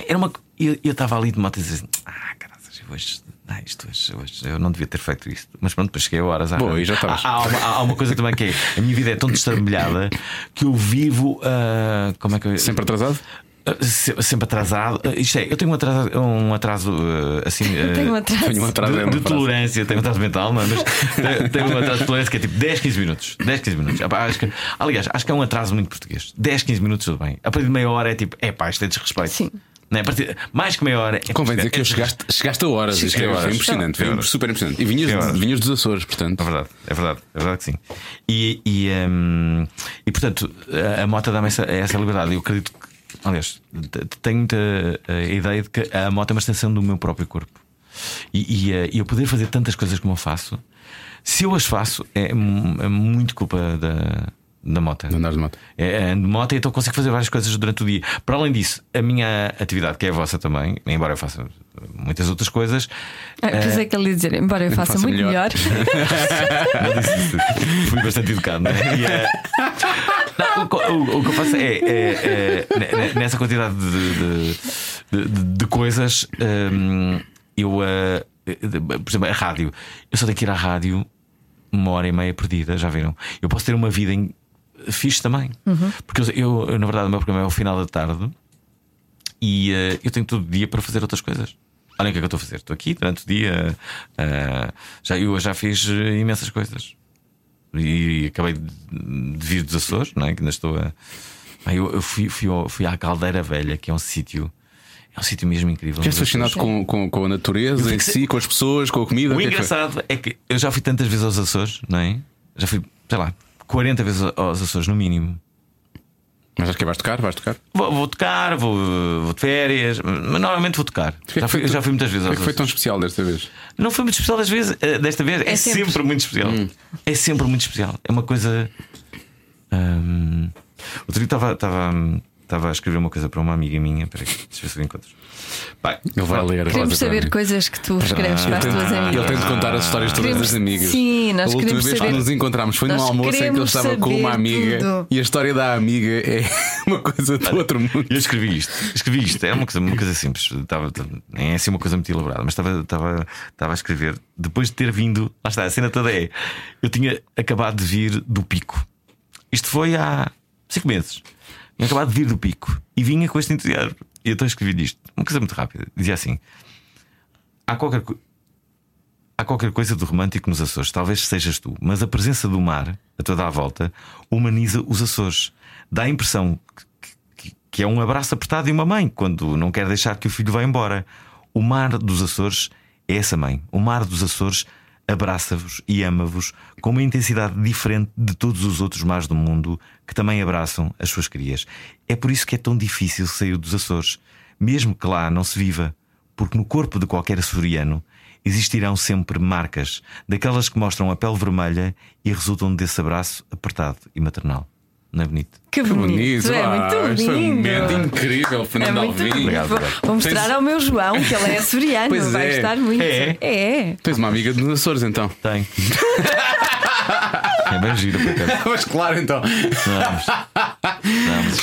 Speaker 4: era uma, eu estava ali de moto e dizia assim: ah, caralho, hoje. Ah, isto hoje, hoje, eu não devia ter feito isto, mas pronto, depois cheguei a horas.
Speaker 2: Boa, já
Speaker 4: há, há, uma, há, uma coisa também que é: a minha vida é tão destrabalhada que eu vivo. Uh, como é que eu...
Speaker 2: Sempre atrasado?
Speaker 4: Sempre atrasado. Isto é, eu tenho um atraso, um atraso assim.
Speaker 3: tenho um atraso,
Speaker 2: tenho um atraso
Speaker 4: de, de tolerância, tenho um atraso mental, não, mas tenho um atraso de tolerância que é tipo 10, 15 minutos. 10, 15 minutos. Acho que, aliás, acho que é um atraso muito português. 10, 15 minutos, tudo bem. A partir de meia hora é tipo, é pá, isto é desrespeito.
Speaker 3: Sim.
Speaker 4: Não é? a partir, mais que meia hora. É
Speaker 2: Convém dizer que eu chegaste, chegaste a horas. Isto é, horas. impressionante, foi super impressionante. E vinhas, vinhas dos Açores, portanto.
Speaker 4: É verdade, é verdade, é verdade que sim. E, e, um, e portanto, a, a moto dá-me essa, essa liberdade. Eu acredito que Aliás, tenho muita a ideia de que a moto é uma extensão do meu próprio corpo. E, e, eh, e eu poder fazer tantas coisas como eu faço, se eu as faço, é, é muito culpa da, da moto.
Speaker 2: De andar de moto.
Speaker 4: É, ando de moto, então consigo fazer várias coisas durante o dia. Para além disso, a minha atividade, que é a vossa também, embora eu faça muitas outras coisas.
Speaker 3: Ah, uh, é que ele ia dizer, embora eu faça muito melhor.
Speaker 4: melhor. Fui bastante educado, não é? E, uh, não, o, o, o, que eu faço é, é, é nessa quantidade de, de, de, de coisas, um, eu, uh, por exemplo, a rádio, eu só tenho que ir à rádio uma hora e meia perdida, já viram? Eu posso ter uma vida em fixe também.
Speaker 3: Uhum.
Speaker 4: Porque eu, eu, na verdade, o meu programa é ao final da tarde e uh, eu tenho todo o dia para fazer outras coisas. Olha o que é que eu estou a fazer. Estou aqui durante o dia. Uh, já, eu já fiz imensas coisas. E acabei de vir dos Açores, não é? Que ainda estou a. Eu, eu fui, fui, fui à Caldeira Velha, que é um sítio. É um sítio mesmo incrível.
Speaker 2: É fascinado com, com, com, a natureza em si, com as pessoas, com a comida.
Speaker 4: O
Speaker 2: que
Speaker 4: engraçado é que, é que eu já fui tantas vezes aos Açores, não é? Já fui, sei lá, 40 vezes aos Açores, no mínimo.
Speaker 2: Mas acho que vais tocar? Vais tocar?
Speaker 4: Vou, vou tocar, vou, vou, de férias, mas normalmente vou tocar. Que já, fui, já fui muitas vezes.
Speaker 2: O que foi tão especial desta vez?
Speaker 4: Não foi muito especial desta vez, eh, desta vez é, é sempre. sempre. muito especial. Hum. É sempre muito especial. É uma coisa. Hum, outro dia estava, estava, a escrever uma coisa para uma amiga minha. Peraí, deixa eu ver se eu encontro.
Speaker 2: Pai, ele vai ler.
Speaker 3: Queremos saber coisas que tu escreves ah, para as tuas amigas.
Speaker 2: Ele tem de contar as histórias todas das amigas.
Speaker 3: Sim, nós
Speaker 2: A última vez
Speaker 3: saber...
Speaker 2: que nos encontramos foi num almoço em que ele estava com uma amiga tudo. e a história da amiga é uma coisa do outro mundo.
Speaker 4: Eu escrevi isto, escrevi isto, é uma coisa, uma coisa simples, estava, nem é assim uma coisa muito elaborada, mas estava, estava, estava a escrever depois de ter vindo. Lá está, a cena toda é. Eu tinha acabado de vir do pico. Isto foi há cinco meses. Tinha acabado de vir do pico e vinha com este entusiasmo. E então escrevi isto, uma coisa muito rápida. Dizia assim: há qualquer, há qualquer coisa de romântico nos Açores, talvez sejas tu, mas a presença do mar a toda a volta humaniza os Açores. Dá a impressão que, que, que é um abraço apertado de uma mãe quando não quer deixar que o filho vá embora. O mar dos Açores é essa mãe. O mar dos Açores abraça-vos e ama-vos com uma intensidade diferente de todos os outros mares do mundo que também abraçam as suas crias. É por isso que é tão difícil sair dos Açores, mesmo que lá não se viva, porque no corpo de qualquer açoriano existirão sempre marcas, daquelas que mostram a pele vermelha e resultam desse abraço apertado e maternal. Não é bonito?
Speaker 3: Que bonito, é muito
Speaker 2: ah,
Speaker 3: lindo. Foi
Speaker 2: um momento incrível, Fernando é Alvim.
Speaker 3: Obrigado, vou, vou mostrar Tens... ao meu João que ele é açoriano, pois vai é. estar muito.
Speaker 4: É.
Speaker 3: é.
Speaker 2: Tens uma amiga dos Açores então?
Speaker 4: Tenho. é bem giro
Speaker 2: Mas claro então.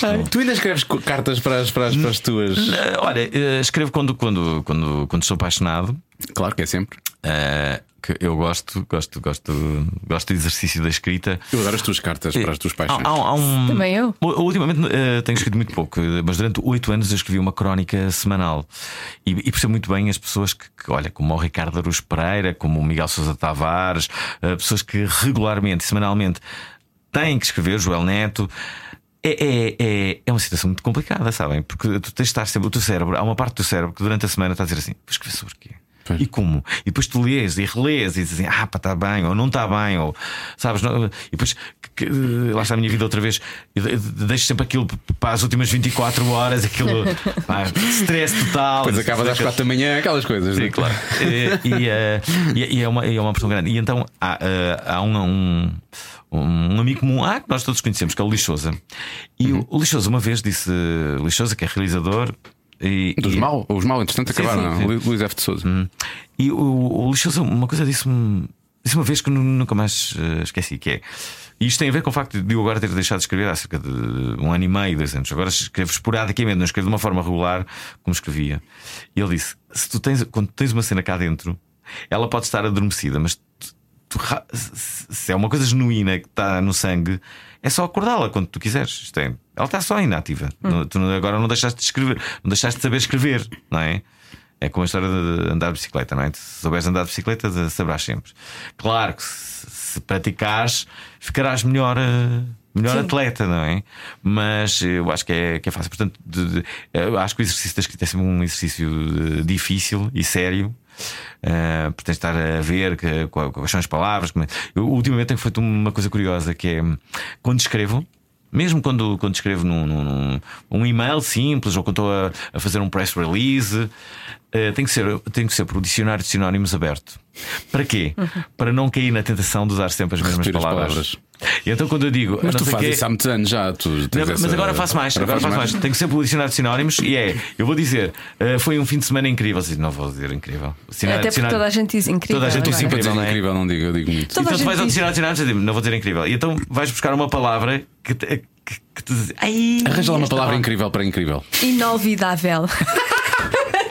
Speaker 2: Não, não, tu ainda escreves cartas para as, para as, para as tuas.
Speaker 4: Olha, eh, escrevo quando, quando, quando, quando estou apaixonado.
Speaker 2: Claro que é sempre.
Speaker 4: Uh, que eu gosto, gosto, gosto, gosto do exercício da escrita.
Speaker 2: Eu adoro as tuas cartas para as tuas paixões.
Speaker 4: Há, há um...
Speaker 3: Também eu.
Speaker 4: Ultimamente uh, tenho escrito muito pouco, mas durante oito anos eu escrevi uma crónica semanal e, e percebo muito bem as pessoas que, que, olha, como o Ricardo Aruz Pereira, como o Miguel Sousa Tavares, uh, pessoas que regularmente, semanalmente, têm que escrever, Joel Neto. É, é, é, é, uma situação muito complicada, sabem? Porque tu tens de estar sempre. O teu cérebro, há uma parte do teu cérebro que durante a semana está a dizer assim: vou escrever sobre o quê? E como? E depois tu lês e relês e dizes assim, ah, pá, está bem, ou não está bem, ou sabes? Não, e depois que, lá está a minha vida outra vez, eu deixo sempre aquilo para as últimas 24 horas, aquilo pá, stress total.
Speaker 2: Depois acabas às 4 da manhã, aquelas coisas.
Speaker 4: Sim, né? claro. e, e, uh, e, é uma, é uma pressão grande. E então há, uh, há um, um um amigo comum ah, que nós todos conhecemos, que é o Lixosa. E uhum. o Lixosa uma vez disse: Lixosa, que é realizador,
Speaker 2: e, Dos e... mal, os mal, entretanto, acabaram, sim, sim, sim. Luís F. de Souza. Hum.
Speaker 4: E o, o Lixoso, uma coisa disse-me disse uma vez que nunca mais uh, esqueci, que é. E isto tem a ver com o facto de eu agora ter deixado de escrever há cerca de um ano e meio, dois anos. Agora escrevo esporadicamente, não escrevo de uma forma regular como escrevia. E ele disse: se tu tens, quando tens uma cena cá dentro, ela pode estar adormecida, mas tu, se é uma coisa genuína que está no sangue, é só acordá-la quando tu quiseres. É, ela está só inativa. Hum. Tu agora não deixaste de escrever, não deixaste de saber escrever, não é? É como a história de andar de bicicleta, não é? Se souberes andar de bicicleta, saberás sempre. Claro que se, praticares, ficarás melhor. Eh, melhor Sim. atleta, não é? Mas eu acho que é, que é fácil. Portanto, de, de, acho que o exercício da escrita é sempre um exercício eh, difícil e sério. Uh, por estar a ver que, quais são as palavras. Eu, ultimamente tenho feito uma coisa curiosa que é quando escrevo. Mesmo quando, quando escrevo num, num, um e-mail simples ou quando estou a, a fazer um press release, uh, tem, que ser, tem que ser por o dicionário de sinónimos aberto. Para quê? Uhum. Para não cair na tentação de usar sempre as mesmas palavras. palavras. E então quando eu digo.
Speaker 2: Mas tu fazes isso há muitos anos já. Tu
Speaker 4: não, mas essa... agora faço mais. Agora, faço mais. mais. Tenho sempre o dicionário de sinónimos e é. Eu vou dizer, uh, foi um fim de semana incrível. Não vou dizer incrível.
Speaker 3: Até porque toda a gente diz incrível.
Speaker 4: Toda a gente diz incrível, não é?
Speaker 2: incrível, não digo, eu digo muito.
Speaker 4: Toda então tu vais ao dicionário de sinónimos e não vou dizer incrível. E então vais buscar uma palavra que, te, que, que dizes.
Speaker 2: Arranja lá uma palavra incrível para incrível.
Speaker 3: Inolvidável.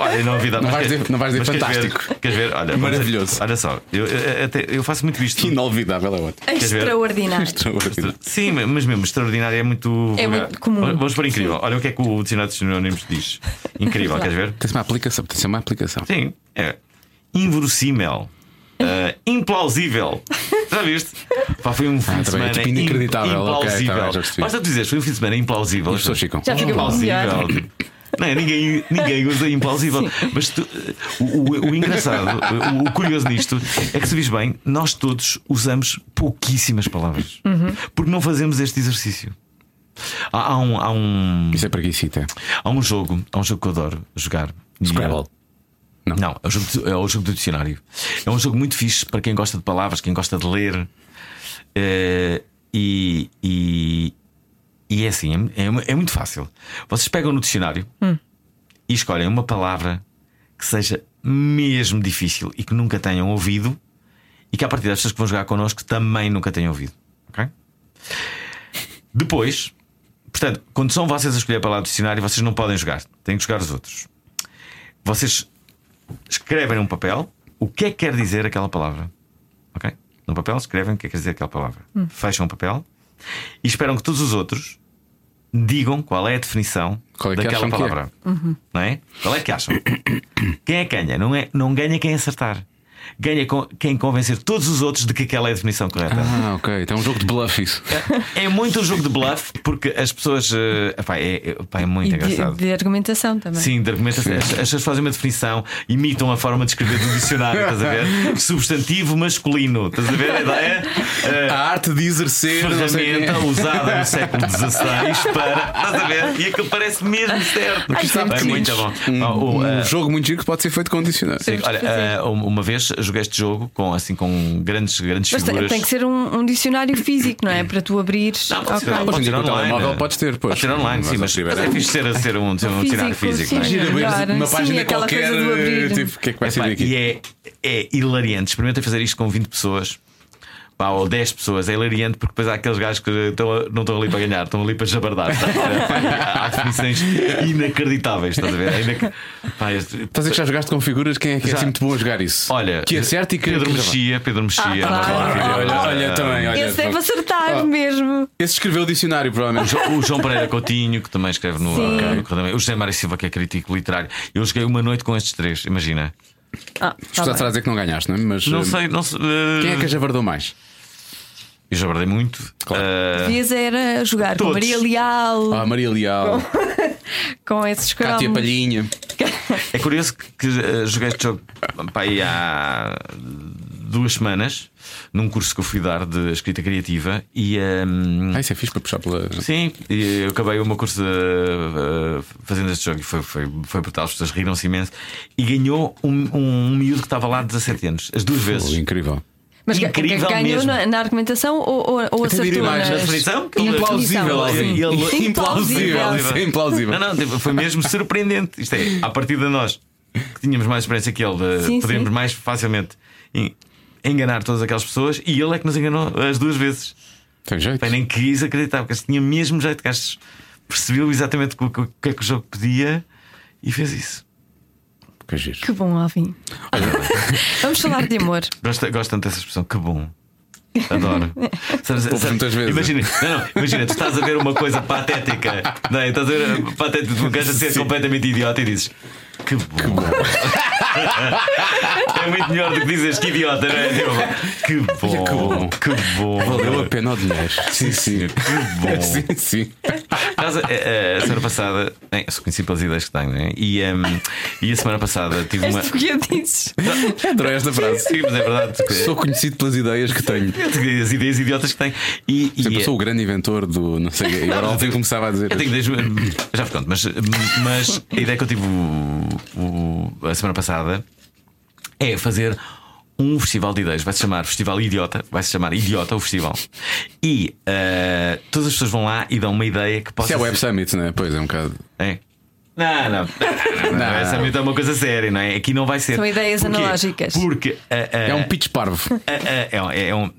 Speaker 4: Olha, não, vida,
Speaker 2: não, vais dizer, não vais dizer fantástico.
Speaker 4: Queres ver? Queres ver? Olha,
Speaker 2: Maravilhoso.
Speaker 4: olha só, eu, eu, até, eu faço muito isto.
Speaker 2: Inolvidável é ótimo.
Speaker 3: Extraordinário.
Speaker 2: Extraordinário.
Speaker 4: Sim, mas mesmo, extraordinário é muito.
Speaker 3: É muito comum.
Speaker 4: Vamos por incrível. Olha o que é que o dicionário de sinónimos diz. Incrível, queres ver?
Speaker 2: Tem-se uma aplicação. Tem-se uma aplicação.
Speaker 4: Sim, é inverossímil. Uh, implausível. Já viste? Pá, foi um fim ah, de semana
Speaker 2: é tipo inacreditável.
Speaker 4: Implausível. Okay, tá Basta dizer, foi um fim de semana implausível.
Speaker 2: As pessoas ficam.
Speaker 3: Já fica implausível.
Speaker 4: Não, é, ninguém, ninguém usa implausível. Sim. Mas tu, o, o, o, engraçado, o, o, curioso nisto é que se vês bem, nós todos usamos pouquíssimas palavras. Uhum. Porque não fazemos este exercício. Há, há, um, há um.
Speaker 2: Isso é preguiçita.
Speaker 4: Há um jogo, há um jogo que eu adoro jogar.
Speaker 2: Scrabble.
Speaker 4: Não, não é, o jogo, é o jogo do dicionário. É um jogo muito fixe para quem gosta de palavras, quem gosta de ler. Uh, e, e, e, é assim, é, é, muito fácil. Vocês pegam no dicionário hum. e escolhem uma palavra que seja mesmo difícil e que nunca tenham ouvido, e que a partir das pessoas que vão jogar connosco também nunca tenham ouvido. Ok? Depois, portanto, quando são vocês a escolher a palavra do dicionário, vocês não podem jogar, têm que jogar os outros. Vocês escrevem num papel o que é que quer dizer aquela palavra. Ok? No papel escrevem o que é que quer dizer aquela palavra. Hum. Fecham o papel e esperam que todos os outros digam qual é a definição é daquela é? palavra. É? Uhum. Não é? Qual é que acham? quem é que ganha? Não, é, não ganha quem acertar ganha quem convencer todos os outros de que aquela é a definição correta.
Speaker 2: Ah, ok. Então é um jogo de bluff isso.
Speaker 4: É, é muito um jogo de bluff porque as pessoas. Uh, epá, é, epá, é muito
Speaker 3: e
Speaker 4: engraçado.
Speaker 3: De, de, argumentação também.
Speaker 4: Sim, de argumentação. As, as pessoas fazem uma definição, imitam a forma de escrever do dicionário, estás a ver? Substantivo masculino, estás a ver a ideia?
Speaker 2: Uh, a arte de exercer.
Speaker 4: Ferramenta usada no século XVI para. Estás a ver? E aquilo parece mesmo certo.
Speaker 2: Ai, é muito bom. Um, um, uh, jogo muito giro que pode ser feito com dicionário.
Speaker 4: Sim, olha, uma vez joguei este jogo com, assim, com grandes, grandes Mas figuras.
Speaker 3: Tem que ser um, um, dicionário físico, não é? Para tu abrires.
Speaker 4: Não, pode ser, pode ser
Speaker 2: online. Podes ter, pois.
Speaker 4: Pode ser online, sim, mas, mas é fixe ser, ser um, um dicionário físico.
Speaker 2: Imagina abrir uma página qualquer. Tipo, o que é que vai ser
Speaker 4: daqui? E é, é hilariante. Experimenta fazer isto com 20 pessoas pá, ou 10 pessoas, é hilariante porque depois há aqueles gajos que estão, não estão ali para ganhar, estão ali para jabardar. há definições inacreditáveis, estás a ver? É inac...
Speaker 2: pá, estás a dizer que já jogaste com figuras, quem é que é assim muito bom a jogar isso?
Speaker 4: Olha,
Speaker 2: que acerta e que
Speaker 4: Pedro Mexia, Pedro Mexia.
Speaker 3: Ah, claro.
Speaker 2: olha, olha, também. Olha,
Speaker 3: esse deve acertar oh, mesmo.
Speaker 2: Esse escreveu o dicionário, provavelmente.
Speaker 4: O João Pereira Coutinho, que também escreve no. Okay, o José Mário Silva, que é crítico literário. Eu joguei uma noite com estes três, imagina.
Speaker 2: Ah, tá Estou a dizer que não ganhaste, não é? Mas,
Speaker 4: não sei, não sei. Uh...
Speaker 2: Quem é que a javardou mais?
Speaker 4: Eu já bardei muito.
Speaker 3: Claro. Uh, Devias era jogar todos. com Maria Leal.
Speaker 2: Ah, Maria Leal.
Speaker 3: com esses cromos.
Speaker 2: Cátia Palhinha.
Speaker 4: É curioso que uh, joguei este jogo pá, há duas semanas num curso que eu fui dar de escrita criativa e
Speaker 2: um, ah, isso é fixe para puxar pela.
Speaker 4: Sim, eu acabei o meu curso uh, fazendo este jogo e foi, foi, foi brutal, as pessoas riram-se imenso e ganhou um, um miúdo que estava lá de 17 anos, as duas vezes.
Speaker 2: incrível.
Speaker 3: Mas incrível ganhou na, na, argumentação ou, ou, ou acertou
Speaker 4: mais na definição?
Speaker 2: Implausível.
Speaker 3: Ele,
Speaker 2: implausível. implausível.
Speaker 4: Não, não, foi mesmo surpreendente. Isto é, a partir de nós que tínhamos mais experiência que ele, sim, podemos sim. mais facilmente enganar todas aquelas pessoas e ele é que nos enganou as duas vezes.
Speaker 2: Tem jeito.
Speaker 4: Bem, nem quis acreditar, porque tinha mesmo jeito. Que percebeu exatamente o que é que o jogo pedia e fez isso.
Speaker 2: Que giro.
Speaker 3: Que bom, Alvin. Vamos falar de amor.
Speaker 4: Gosto, gosto tanto dessa expressão, que bom. Adoro.
Speaker 2: muitas vezes.
Speaker 4: Imagina, não, não, imagina, tu estás a ver uma coisa patética, não é? estás a ver patética de um gajo a ser completamente idiota e dizes que bom. Que bom. é muito melhor do que dizes que idiota, não é? Que bom. Que bom. Que bom.
Speaker 2: Valeu a pena o dinheiro.
Speaker 4: Sim, sim. Que bom.
Speaker 2: Sim, sim.
Speaker 4: Mas, a, a, a, semana passada, bem, eu sou conhecido pelas ideias que tenho, né? e, um, e a semana passada tive uma.
Speaker 3: Que eu disse?
Speaker 2: Adorei esta frase.
Speaker 4: Sim, mas é verdade.
Speaker 2: Sou conhecido pelas ideias que tenho.
Speaker 4: As ideias idiotas que tenho. E,
Speaker 2: Sempre e, sou o grande inventor do. Não sei. E agora ontem começava a dizer.
Speaker 4: Eu tenho desde, já vos conto, mas, mas a ideia que eu tive o, o, a semana passada é fazer um festival de ideias. Vai se chamar Festival Idiota. Vai se chamar Idiota o festival. E uh, todas as pessoas vão lá e dão uma ideia que possa.
Speaker 2: Isso é Web Summit, não é? Pois é, um bocado.
Speaker 4: É. Não, não. não, não, não. Essa é, é uma coisa séria, não é? Aqui não vai ser.
Speaker 3: São ideias
Speaker 4: Porquê?
Speaker 3: analógicas.
Speaker 4: Porque. Uh, uh,
Speaker 2: é um pitch parvo.
Speaker 4: é, é, é, um,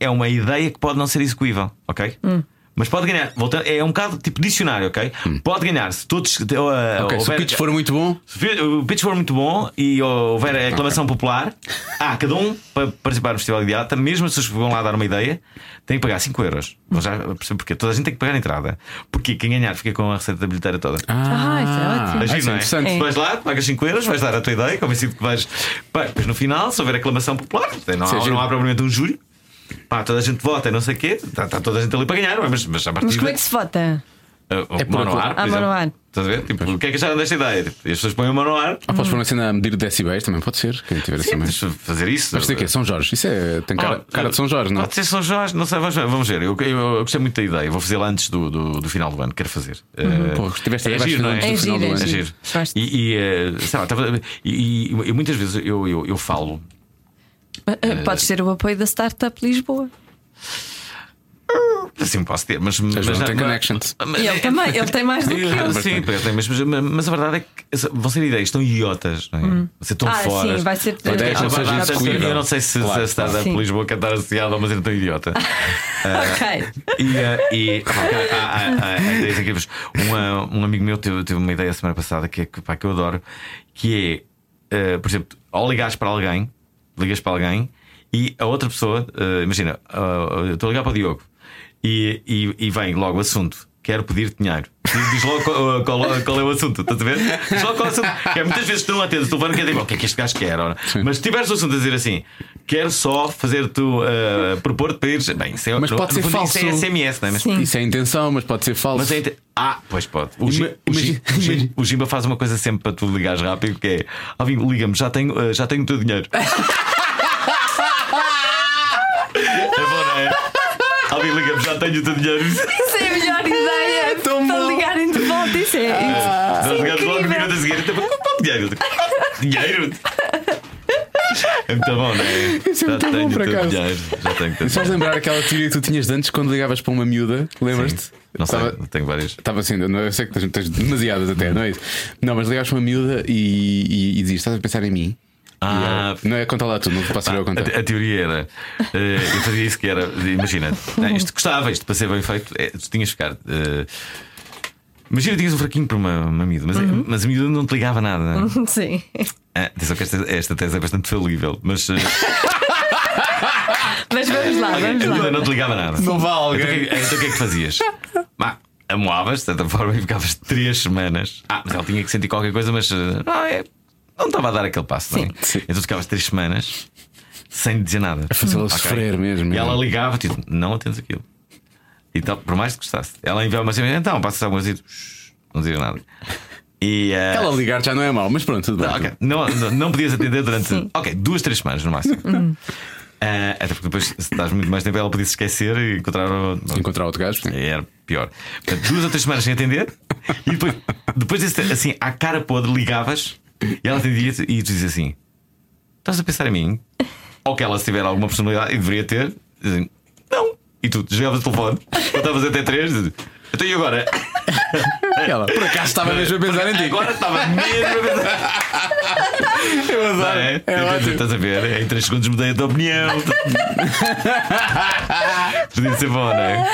Speaker 4: é uma ideia que pode não ser execuível, ok? Hum. Mas pode ganhar, voltando, é um bocado tipo dicionário, ok? Hum. Pode ganhar se todos. Uh,
Speaker 2: okay, houver, se o pitch for muito bom.
Speaker 4: Se o pitch for muito bom e houver a aclamação okay. popular, ah, cada um para participar no Festival Idiota, mesmo se vão lá dar uma ideia, tem que pagar 5 euros. Vou já perceber porquê. Toda a gente tem que pagar a entrada. Porque quem ganhar fica com a receita da bilheteira toda.
Speaker 3: Ah, ah isso é ótimo.
Speaker 4: Agir, não é? é? Vais lá, pagas 5 euros, vais dar a tua ideia, convencido que vais. Depois no final, se houver aclamação popular, não, há, não há propriamente um júri pá, toda a gente vota e não sei o quê, está tá toda a gente ali para ganhar, mas, mas a partir
Speaker 3: Mas como é que se vota?
Speaker 4: Uh, é monoar,
Speaker 3: ah, monoar.
Speaker 4: Estás a ver? Tipo, o que é que acharam desta ideia? E as pessoas põem o monoar.
Speaker 2: Ah, podes pôr assim a medir decibéis também, pode ser. Quem tiver
Speaker 4: Sim, assim fazer isso.
Speaker 2: Mas tem que São Jorge. Isso é, tem cara, oh, cara de São Jorge, não?
Speaker 4: Pode ser São Jorge, não sei, vamos ver. Vamos ver. Eu, eu, eu gostei muito da ideia. Vou fazê-la antes do, do, do, final do ano. Quero fazer.
Speaker 2: Uhum. Uh, Pô, tiveste
Speaker 4: é giro, não é?
Speaker 3: É giro, é.
Speaker 4: E, e, uh, sei lá, tava, e, e, muitas vezes eu, eu, eu falo.
Speaker 3: Uh, Podes ter o apoio da Startup Lisboa.
Speaker 4: Assim posso ter, mas,
Speaker 2: mas, mas tem connections.
Speaker 3: Mas, ele também, ele tem mais do que eu.
Speaker 4: Sim, mas, mas, mas, a verdade é que vão ser ideias tão idiotas, não é? Hum. Vão ser tão
Speaker 3: ah,
Speaker 4: fora.
Speaker 3: Sim, vai ser
Speaker 4: Eu não sei se, claro. a Startup sim. Lisboa quer estar associada a uma cena tão idiota.
Speaker 3: ok.
Speaker 4: E, ideias incríveis. Um amigo meu teve, teve uma ideia semana passada que, é, pá, que eu adoro, que é, uh, por exemplo, ao ligares para alguém, ligas para alguém e a outra pessoa, uh, imagina, uh, estou a ligar para o Diogo e, e, e vem logo o assunto. Quero pedir dinheiro. Diz logo qual, qual, qual, é o assunto, estás a ver? Diz logo qual é o assunto. Que é, muitas vezes estão atentos, estou falando que é o que é que este gajo quer? Mas se tiveres o assunto a dizer assim, quero só fazer tu uh, propor-te para ires. Bem, isso é,
Speaker 2: mas pode ser falso.
Speaker 4: Isso é SMS, não é? Mas,
Speaker 2: isso é a intenção, mas pode ser falso.
Speaker 4: Mas é Ah, pois pode. O, Ima, o, Gimba, o Gimba faz uma coisa sempre para tu ligares rápido, que é Alvin, liga-me, já tenho, já tenho o teu dinheiro. Alguém liga-me, já tenho o teu dinheiro.
Speaker 3: Isso é. Ah,
Speaker 4: nós ligamos logo no minuto a seguir. Qual dinheiro? Dinheiro? É muito bom, não é?
Speaker 2: Isso é já tenho bom, por acaso. Dinheiro, já tenho Só lembrar aquela teoria que tu tinhas antes quando ligavas para uma miúda, lembras-te?
Speaker 4: Não sei, Tava, tenho várias.
Speaker 2: Estava assim, não, eu sei que tens, tens demasiadas até, não é isso? Não, mas ligavas para uma miúda e, e, e dizias: Estás a pensar em mim?
Speaker 4: Ah,
Speaker 2: não é contar lá tudo, não posso eu contar.
Speaker 4: A, a, teoria era, uh, eu fazia isso que era, imagina, isto gostava, isto para ser bem feito, é, tu tinhas de ficar. Uh, Imagina, tinhas um fraquinho para uma, uma miúda, mas, uhum. mas a miúda não te ligava nada.
Speaker 3: Sim.
Speaker 4: Ah, atenção que esta, esta tese é bastante falível, mas. Uh...
Speaker 3: mas vamos lá, vamos
Speaker 4: a
Speaker 3: lá.
Speaker 4: miúda não te ligava nada.
Speaker 2: Não vale.
Speaker 4: Então, então, então o que é que fazias? Bah, amoavas, de certa forma, e ficavas três semanas. Ah, mas ela tinha que sentir qualquer coisa, mas. Não, é não estava a dar aquele passo, não é? Então ficavas três semanas sem dizer nada.
Speaker 2: A fazê-la okay. sofrer mesmo.
Speaker 4: E ela ligava, tipo, não atendes aquilo. E tal, por mais que gostasse. Ela enviava uma cena, então, passa algumas e não dizia nada. E, uh...
Speaker 2: Ela ligar já não é mau, mas pronto, tudo bem.
Speaker 4: Não, okay. não, não, não, podias atender durante. Ok, duas, três semanas no máximo. Uh, até porque depois, se estás muito mais tempo, ela podia se esquecer e encontrar,
Speaker 2: encontrar outro gajo. Sim.
Speaker 4: Era pior. Portanto, duas ou três semanas sem atender, e depois, depois desse, assim, à cara podre, ligavas e ela atendia e tu dizia assim: Estás a pensar em mim? Ou que ela, se tiver alguma personalidade, e deveria ter, dizem, não. E tu desligavas o telefone, contavas até três, então e agora?
Speaker 2: Ela, por acaso estava mesmo a pensar em ti.
Speaker 4: Agora estava mesmo a pensar.
Speaker 2: Eu adoro. É, é
Speaker 4: estás a ver? Em 3 segundos mudei a tua opinião. Podia ser bom, não é?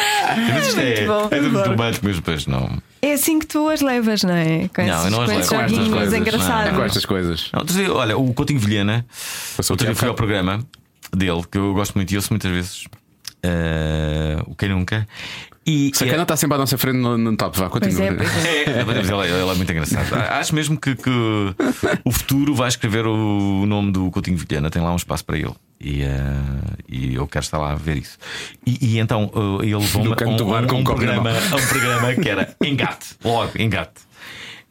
Speaker 4: Mas isto é, bom, é muito romântico, mas depois não.
Speaker 3: É assim que tu as levas, não é?
Speaker 4: Com não, eu não as levo com estas coisas.
Speaker 3: Engraçados.
Speaker 2: Não, com estas coisas.
Speaker 4: Não, olha, o Coutinho Vilhena, outro dia fui ao programa dele, que eu gosto muito e ouço muitas vezes. Uh, o Quem Nunca
Speaker 2: e, Sacana é... está sempre à nossa frente no, no top, vá, continua.
Speaker 3: É, é.
Speaker 4: é, ele, ele, é muito engraçado. Acho mesmo que, que, o futuro vai escrever o nome do Coutinho Vilhena, tem lá um espaço para ele. E, uh, e eu quero estar lá a ver isso. E, e então uh, ele levou-me a um, um, um, programa, um programa que era Engate, logo, Engate.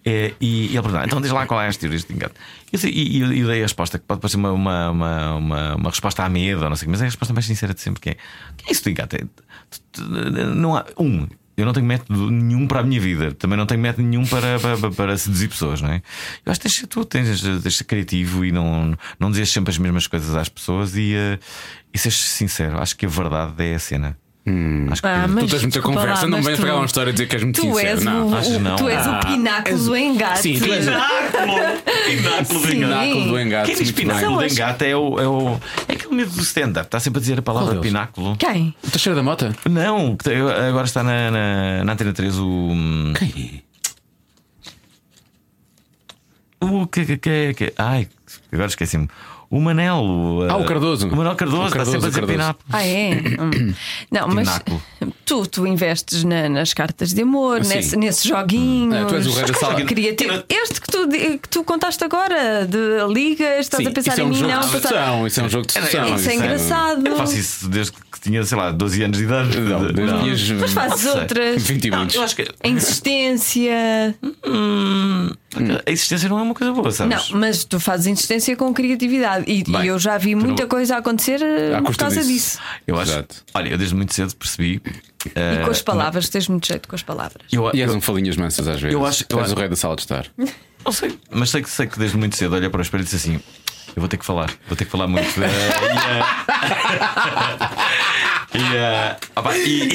Speaker 4: E, e ele perguntou: então diz lá qual é as teorias de engate. E, e, dei a resposta que pode parecer uma, uma, uma, uma, resposta à medo, ou não sei, mas é a resposta mais sincera de sempre: que é, que é isso de engate? Não há. Um, eu não tenho método nenhum para a minha vida, também não tenho método nenhum para, para, para seduzir pessoas, não é? Eu acho que tens, tu tens, tens ser criativo e não, não dizes sempre as mesmas coisas às pessoas e, uh, e seres sincero. Acho que a verdade é a cena.
Speaker 2: Hum. Acho que ah, tu tens muita conversa, lá, não vens pegar uma história e dizer que és muito tu sincero. És
Speaker 3: não,
Speaker 2: o,
Speaker 3: acho não. Tu és ah, o pináculo do engate.
Speaker 4: Sim, tu és pináculo, pináculo do engate.
Speaker 2: Pináculo do engate.
Speaker 4: Quem diz pináculo do engate é o, é o. É aquele miúdo do stand-up está sempre a dizer a palavra pináculo.
Speaker 3: Quem?
Speaker 2: O Teixeira da Mota?
Speaker 4: Não, agora está na, na, na Antena 3 o.
Speaker 2: Quem?
Speaker 4: O que, que, que, que. Ai, agora esqueci-me. O Manel.
Speaker 2: Ah, o Cardoso.
Speaker 4: O Manel Cardoso, o Cardoso está sempre a dizer
Speaker 3: Ah, é? Hum. Não, mas tu, tu investes na, nas cartas de amor, nesse, nesses joguinhos. É,
Speaker 2: tu és o rei da sala.
Speaker 3: Criativo. Este que tu, que tu contaste agora, de ligas, estás
Speaker 2: Sim,
Speaker 3: a pensar
Speaker 2: é um
Speaker 3: em mim,
Speaker 2: jogo
Speaker 3: não.
Speaker 2: De sedução, isso é um jogo de sedução.
Speaker 3: Isso é engraçado.
Speaker 4: Eu faço isso desde que tinha, sei lá, 12 anos de idade.
Speaker 2: Não, não.
Speaker 3: Mas fazes outras.
Speaker 2: 20 e
Speaker 4: muitos. Eu acho que.
Speaker 3: A insistência.
Speaker 4: Hum, a existência não é uma coisa boa, sabes?
Speaker 3: Não, mas tu fazes insistência com criatividade. E, Bem, e eu já vi muita não... coisa a acontecer eh, por causa disso. disso.
Speaker 4: Eu acho. Exato. Olha, eu desde muito cedo percebi.
Speaker 3: Uh, e com as palavras, não... tens muito jeito com as palavras.
Speaker 2: Eu, e és um falinhas mansas às vezes. Eu acho, eu és acho... o rei da sala de estar.
Speaker 4: Não sei, mas sei que, sei que desde muito cedo olha para o espelho e diz assim: Eu vou ter que falar, vou ter que falar muito. Uh, E, uh, opa, e,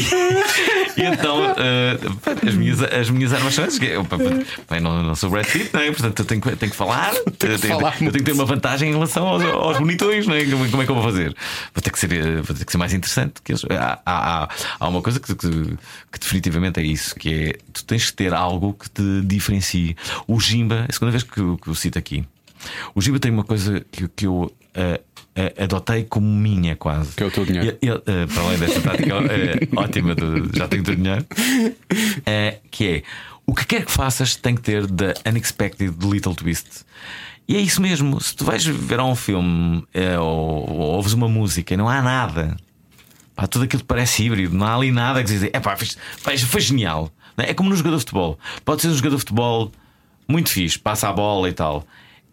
Speaker 4: e, então uh, as, minhas, as minhas armas são essas. Bem, não, não sou Brad Pitt, não é? portanto eu tenho, tenho que falar. Tenho que tenho, falar eu tenho que ter uma vantagem em relação aos, aos bonitões. Não é? como, como, é que eu vou fazer? Vou ter que ser, eh, vou ter que ser mais interessante que eles. Há, há, há uma coisa que, que, que, definitivamente é isso: que é tu tens que ter algo que te diferencie. O Jimba, é a segunda vez que, que eu cito aqui. O Jimba tem uma coisa que, que eu. Uh, uh, adotei como minha quase.
Speaker 2: Que é o teu dinheiro.
Speaker 4: E, uh, para além desta tática uh, ótima, de, já tenho o teu dinheiro, que é o que quer que faças tem que ter The Unexpected Little Twist. E é isso mesmo. Se tu vais ver um filme ou, ou ouves uma música e não há nada, pá, tudo aquilo parece híbrido, não há ali nada que dizer, é pá, foi, foi genial. É como no jogador de futebol. Pode ser um jogador de futebol muito fixe, passa a bola e tal.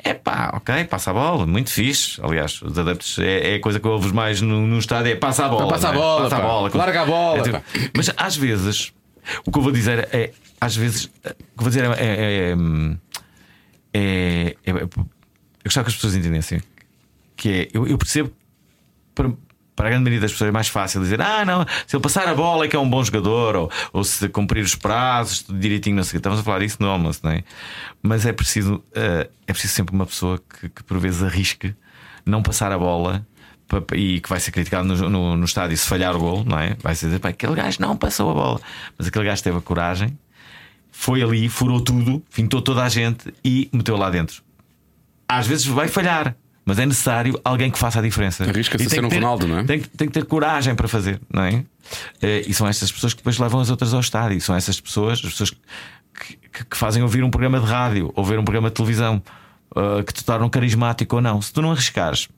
Speaker 4: É pá, ok, passa a bola, muito fixe. Aliás, os adeptos é, é a coisa que ouvo mais no, no estádio: é passa a bola.
Speaker 2: Passa a bola,
Speaker 4: passa
Speaker 2: a bola, larga a bola. É,
Speaker 4: tipo, mas às vezes, o que eu vou dizer é: às vezes, o que eu vou dizer é. é, é, é eu gostava que as pessoas entendessem que é, eu, eu percebo para, para a grande maioria das pessoas é mais fácil dizer: ah, não, se ele passar a bola é que é um bom jogador, ou, ou se cumprir os prazos, tudo direitinho, não sei Estamos a falar disso no almoço, não é? Mas é preciso, uh, é preciso sempre uma pessoa que, que por vezes arrisque não passar a bola e que vai ser criticado no, no, no estádio se falhar o gol, não é? Vai ser dizer, aquele gajo não passou a bola, mas aquele gajo teve a coragem, foi ali, furou tudo, fintou toda a gente e meteu lá dentro. Às vezes vai falhar, mas é necessário alguém que faça a diferença.
Speaker 2: Arrisca-se a ser um ter, Ronaldo, não é?
Speaker 4: Tem, tem, que ter coragem para fazer, não é? Eh, e são estas pessoas que depois levam as outras ao estádio. E são essas pessoas, as pessoas que, que, que, fazem ouvir um programa de rádio, ouvir um programa de televisão, uh, que te tornam carismático ou não. Se tu não arriscares,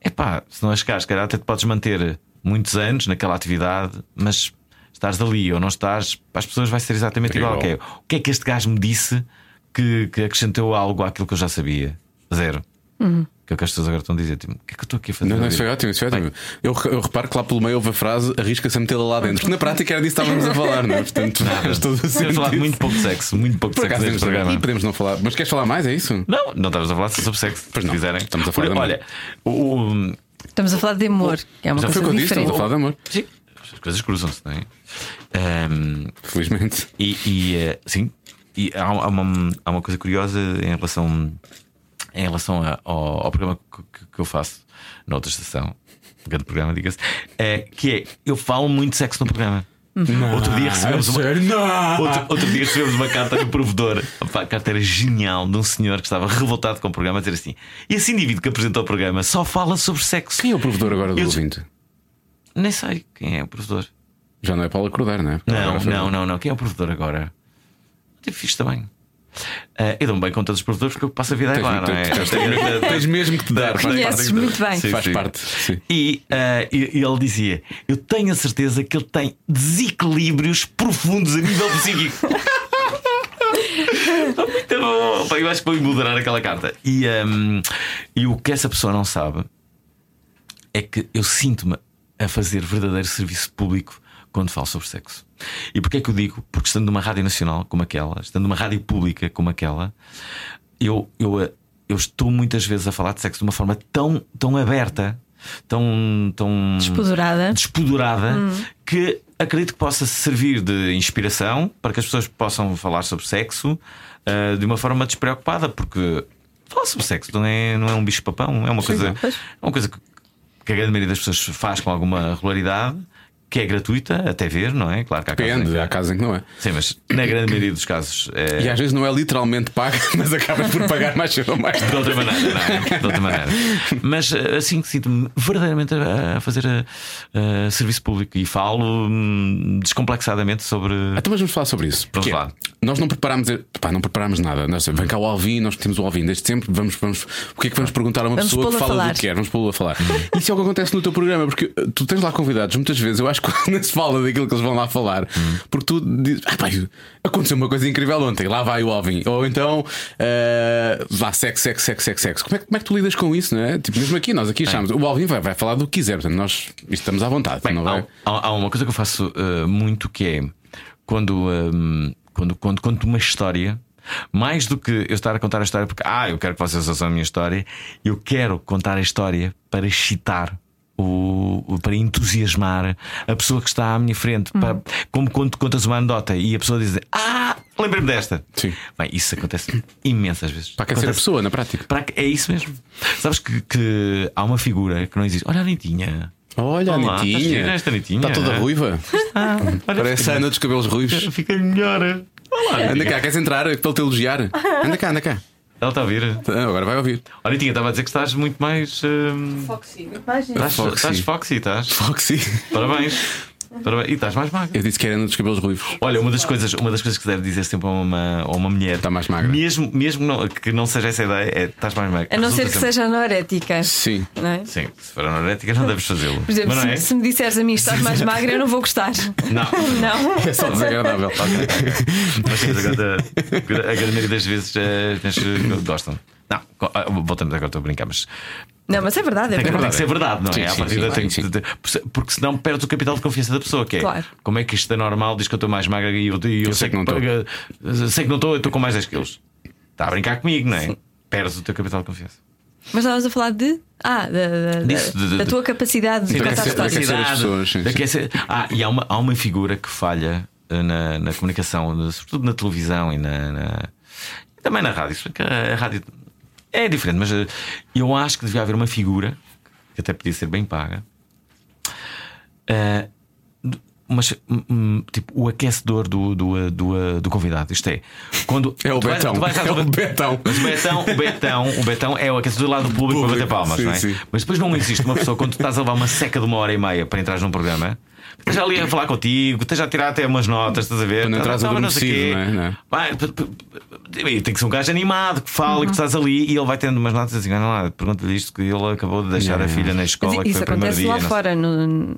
Speaker 4: é pá, se não arriscares, calhar até te podes manter muitos anos naquela atividade, mas estás dali ou não estás, para as pessoas vai ser exatamente é igual. igual. O que é que este gajo me disse que, que acrescentou algo àquilo que eu já sabia? Zero. Uhum. Que é o que as pessoas agora estão a dizer, tipo, o que é que eu estou aqui a fazer?
Speaker 2: Não, não, isso foi ótimo, isso foi ótimo. Eu, eu, reparo que lá pelo meio houve a frase arrisca-se a metê-la lá dentro. Porque na prática era disso que estávamos a falar, não é? Portanto,
Speaker 4: faz todo o sentido. falar muito pouco de sexo, muito pouco de sexo neste programa.
Speaker 2: E podemos não falar. Mas queres falar mais? É isso?
Speaker 4: Não, não estamos a falar sobre sexo. Pois não. quiserem.
Speaker 2: Estamos a falar
Speaker 4: de
Speaker 2: Olha,
Speaker 3: o, Estamos a falar de amor, que é uma Já coisa foi diferente. Disse,
Speaker 2: estamos a falar de amor.
Speaker 4: Sim, as coisas cruzam-se, não é?
Speaker 2: Um, Felizmente.
Speaker 4: E, e uh, sim, e há, há, uma, há uma coisa curiosa em relação em relação a, ao, ao, programa que, que, eu faço na outra estação, um grande programa, diga-se, é, que é eu falo muito sexo no programa.
Speaker 2: Não,
Speaker 4: outro dia recebemos uma, outro, outro, dia recebemos uma carta do provedor. A carta era genial de um senhor que estava revoltado com o programa a dizer assim: e esse indivíduo que apresentou o programa só fala sobre sexo.
Speaker 2: Quem é o provedor agora do eu, ouvinte?
Speaker 4: Nem sei quem é o provedor.
Speaker 2: Já não é Paulo Acordar, não é?
Speaker 4: Não, não, não, não. Quem é o provedor agora? Tive fixe também. Uh, eu dou-me bem com todos os produtores porque eu passo a vida tens, lá, não é? Tens,
Speaker 2: tens, tens mesmo que te dar.
Speaker 3: Conheces muito bem.
Speaker 2: Sim, faz sim. parte. Sim.
Speaker 4: E, uh, e, ele dizia: Eu tenho a certeza que ele tem desequilíbrios profundos a nível psíquico. muito bom. Eu acho que vou moderar aquela carta. E, um, e o que essa pessoa não sabe é que eu sinto-me a fazer verdadeiro serviço público quando falo sobre sexo. E porquê é que eu digo? Porque estando numa rádio nacional como aquela, estando numa rádio pública como aquela, eu, eu, eu estou muitas vezes a falar de sexo de uma forma tão, tão aberta, tão, tão
Speaker 3: despodurada,
Speaker 4: despodurada hum. que acredito que possa servir de inspiração para que as pessoas possam falar sobre sexo uh, de uma forma despreocupada, porque falar sobre sexo não é, não é um bicho-papão, é uma coisa, é uma coisa que que a grande maioria das pessoas faz com alguma regularidade que é gratuita até ver, não é?
Speaker 2: Claro que há casos. Depende, há casos em que não é.
Speaker 4: Sim, mas na grande maioria dos casos. É...
Speaker 2: E às vezes não é literalmente paga, mas acabas por pagar mais cedo ou mais.
Speaker 4: De outra maneira, não é? De outra maneira. Mas assim que sinto-me verdadeiramente a fazer a, a serviço público e falo hum, descomplexadamente sobre.
Speaker 2: Então, vamos falar sobre isso. Porque vamos lá. Nós não preparámos, pá, não preparámos nada. Nós, vem cá o Alvin, nós temos o Alvin desde sempre. Vamos, vamos, o que é que vamos perguntar a uma vamos pessoa que fala do que quer? Vamos pô-lo a falar. Isso é o que acontece no teu programa, porque tu tens lá convidados muitas vezes. Eu acho quando se fala daquilo que eles vão lá falar. Hum. Porque tu dizes, ah, aconteceu uma coisa incrível ontem, lá vai o Alvin. Ou então, uh, vá, sexo, sexo, sexo, sexo, sexo. Como é, como é que tu lidas com isso, não é? Tipo, mesmo aqui, nós aqui achamos, o Alvin vai, vai falar do que quiser, portanto, nós estamos à vontade.
Speaker 4: Bem,
Speaker 2: não vai...
Speaker 4: há, há, uma coisa que eu faço uh, muito que é quando, um, quando, quando conto uma história. Mais do que eu estar a contar a história porque, ah, eu quero que vocês ouçam a minha história, eu quero contar a história para excitar o, para entusiasmar a pessoa que está à minha frente. Uhum. Para, como quando contas uma anedota e a pessoa diz: Ah, lembrei-me desta.
Speaker 2: Sim.
Speaker 4: Bem, isso acontece imensas vezes.
Speaker 2: Para aquecer acontece, a pessoa, na prática.
Speaker 4: Para, é isso mesmo. Sabes que, que há uma figura que não existe. Olha a Anitinha.
Speaker 2: Olha, Olá, a Anitinha.
Speaker 4: Esta Anitinha.
Speaker 2: Está toda ruiva. Ah, Parece a Ana dos cabelos ruivos.
Speaker 4: Fica melhor.
Speaker 2: Olá, anda cá, queres entrar para ele te elogiar? Anda cá, anda cá.
Speaker 4: Ela está a ouvir?
Speaker 2: Tá, agora vai ouvir.
Speaker 4: Olha, Tinha, estava a dizer que estás muito mais.
Speaker 3: Uh... Foxy, muito mais. Estás
Speaker 4: foxy. Estás foxy, estás.
Speaker 2: Foxy.
Speaker 4: Parabéns. E estás mais magra.
Speaker 2: Eu disse que era nos cabelos ruivos.
Speaker 4: Olha, uma das coisas, uma das coisas que deve dizer sempre a uma, a uma mulher.
Speaker 2: Está mais magra.
Speaker 4: Mesmo, mesmo não, que não seja essa ideia, é estás mais magra.
Speaker 3: A não ser que sempre... seja anorética.
Speaker 2: Sim.
Speaker 3: Não é?
Speaker 4: Sim, se for anorética não deves fazê-lo.
Speaker 3: Por exemplo, se, é? se, me disseres a mim estás mais magra, eu não vou gostar.
Speaker 4: Não.
Speaker 3: não.
Speaker 2: É só desagradável.
Speaker 4: Mas sim, a grande maioria das vezes eh, gostam. Não, ah, voltamos agora, estou a brincar, mas.
Speaker 3: Não, mas é verdade, é
Speaker 4: tem,
Speaker 3: verdade.
Speaker 4: Tem que ser verdade, não é? Sim, sim, sim, tem, sim. Porque senão perdes o capital de confiança da pessoa, que é claro. como é que isto é normal, diz que eu estou mais magra e eu, eu, eu sei, que não estou. Sei que não estou, eu estou com mais 10 quilos. Está a brincar comigo, não é? Sim. Perdes o teu capital de confiança.
Speaker 3: Mas estavas a falar de. Ah, da, da, Disso, de, de, da tua capacidade de contar
Speaker 2: histórias.
Speaker 4: Ah, e há uma, há uma figura que falha eh, na, na comunicação, sobretudo na televisão e na, na também na rádio. Porque a rádio é diferente, mas eh, eu acho que devia haver uma figura que até podia ser bem paga. Uh, mas um, tipo o aquecedor do, do, do, do, convidado. Isto é, quando
Speaker 2: é o Betão. Vais, é o Betão.
Speaker 4: Mas o Betão, o Betão, o Betão é o aquecedor lá do público, público para bater palmas, sim, não é? Sim. Mas depois não existe uma pessoa quando tu estás a levar uma seca de uma hora e meia para entrar num programa esteja ali a falar contigo, esteja a tirar até umas notas, estás a ver?
Speaker 2: Quando entras adormecido, não é? Não é?
Speaker 4: Vai, tem que ser um gajo animado que fala uhum. que estás ali e ele vai tendo umas notas assim, olha lá, pergunta-lhe isto que ele acabou de deixar a filha na escola. Mas
Speaker 3: que isso
Speaker 4: foi
Speaker 3: acontece
Speaker 4: lá
Speaker 3: dia, fora, no,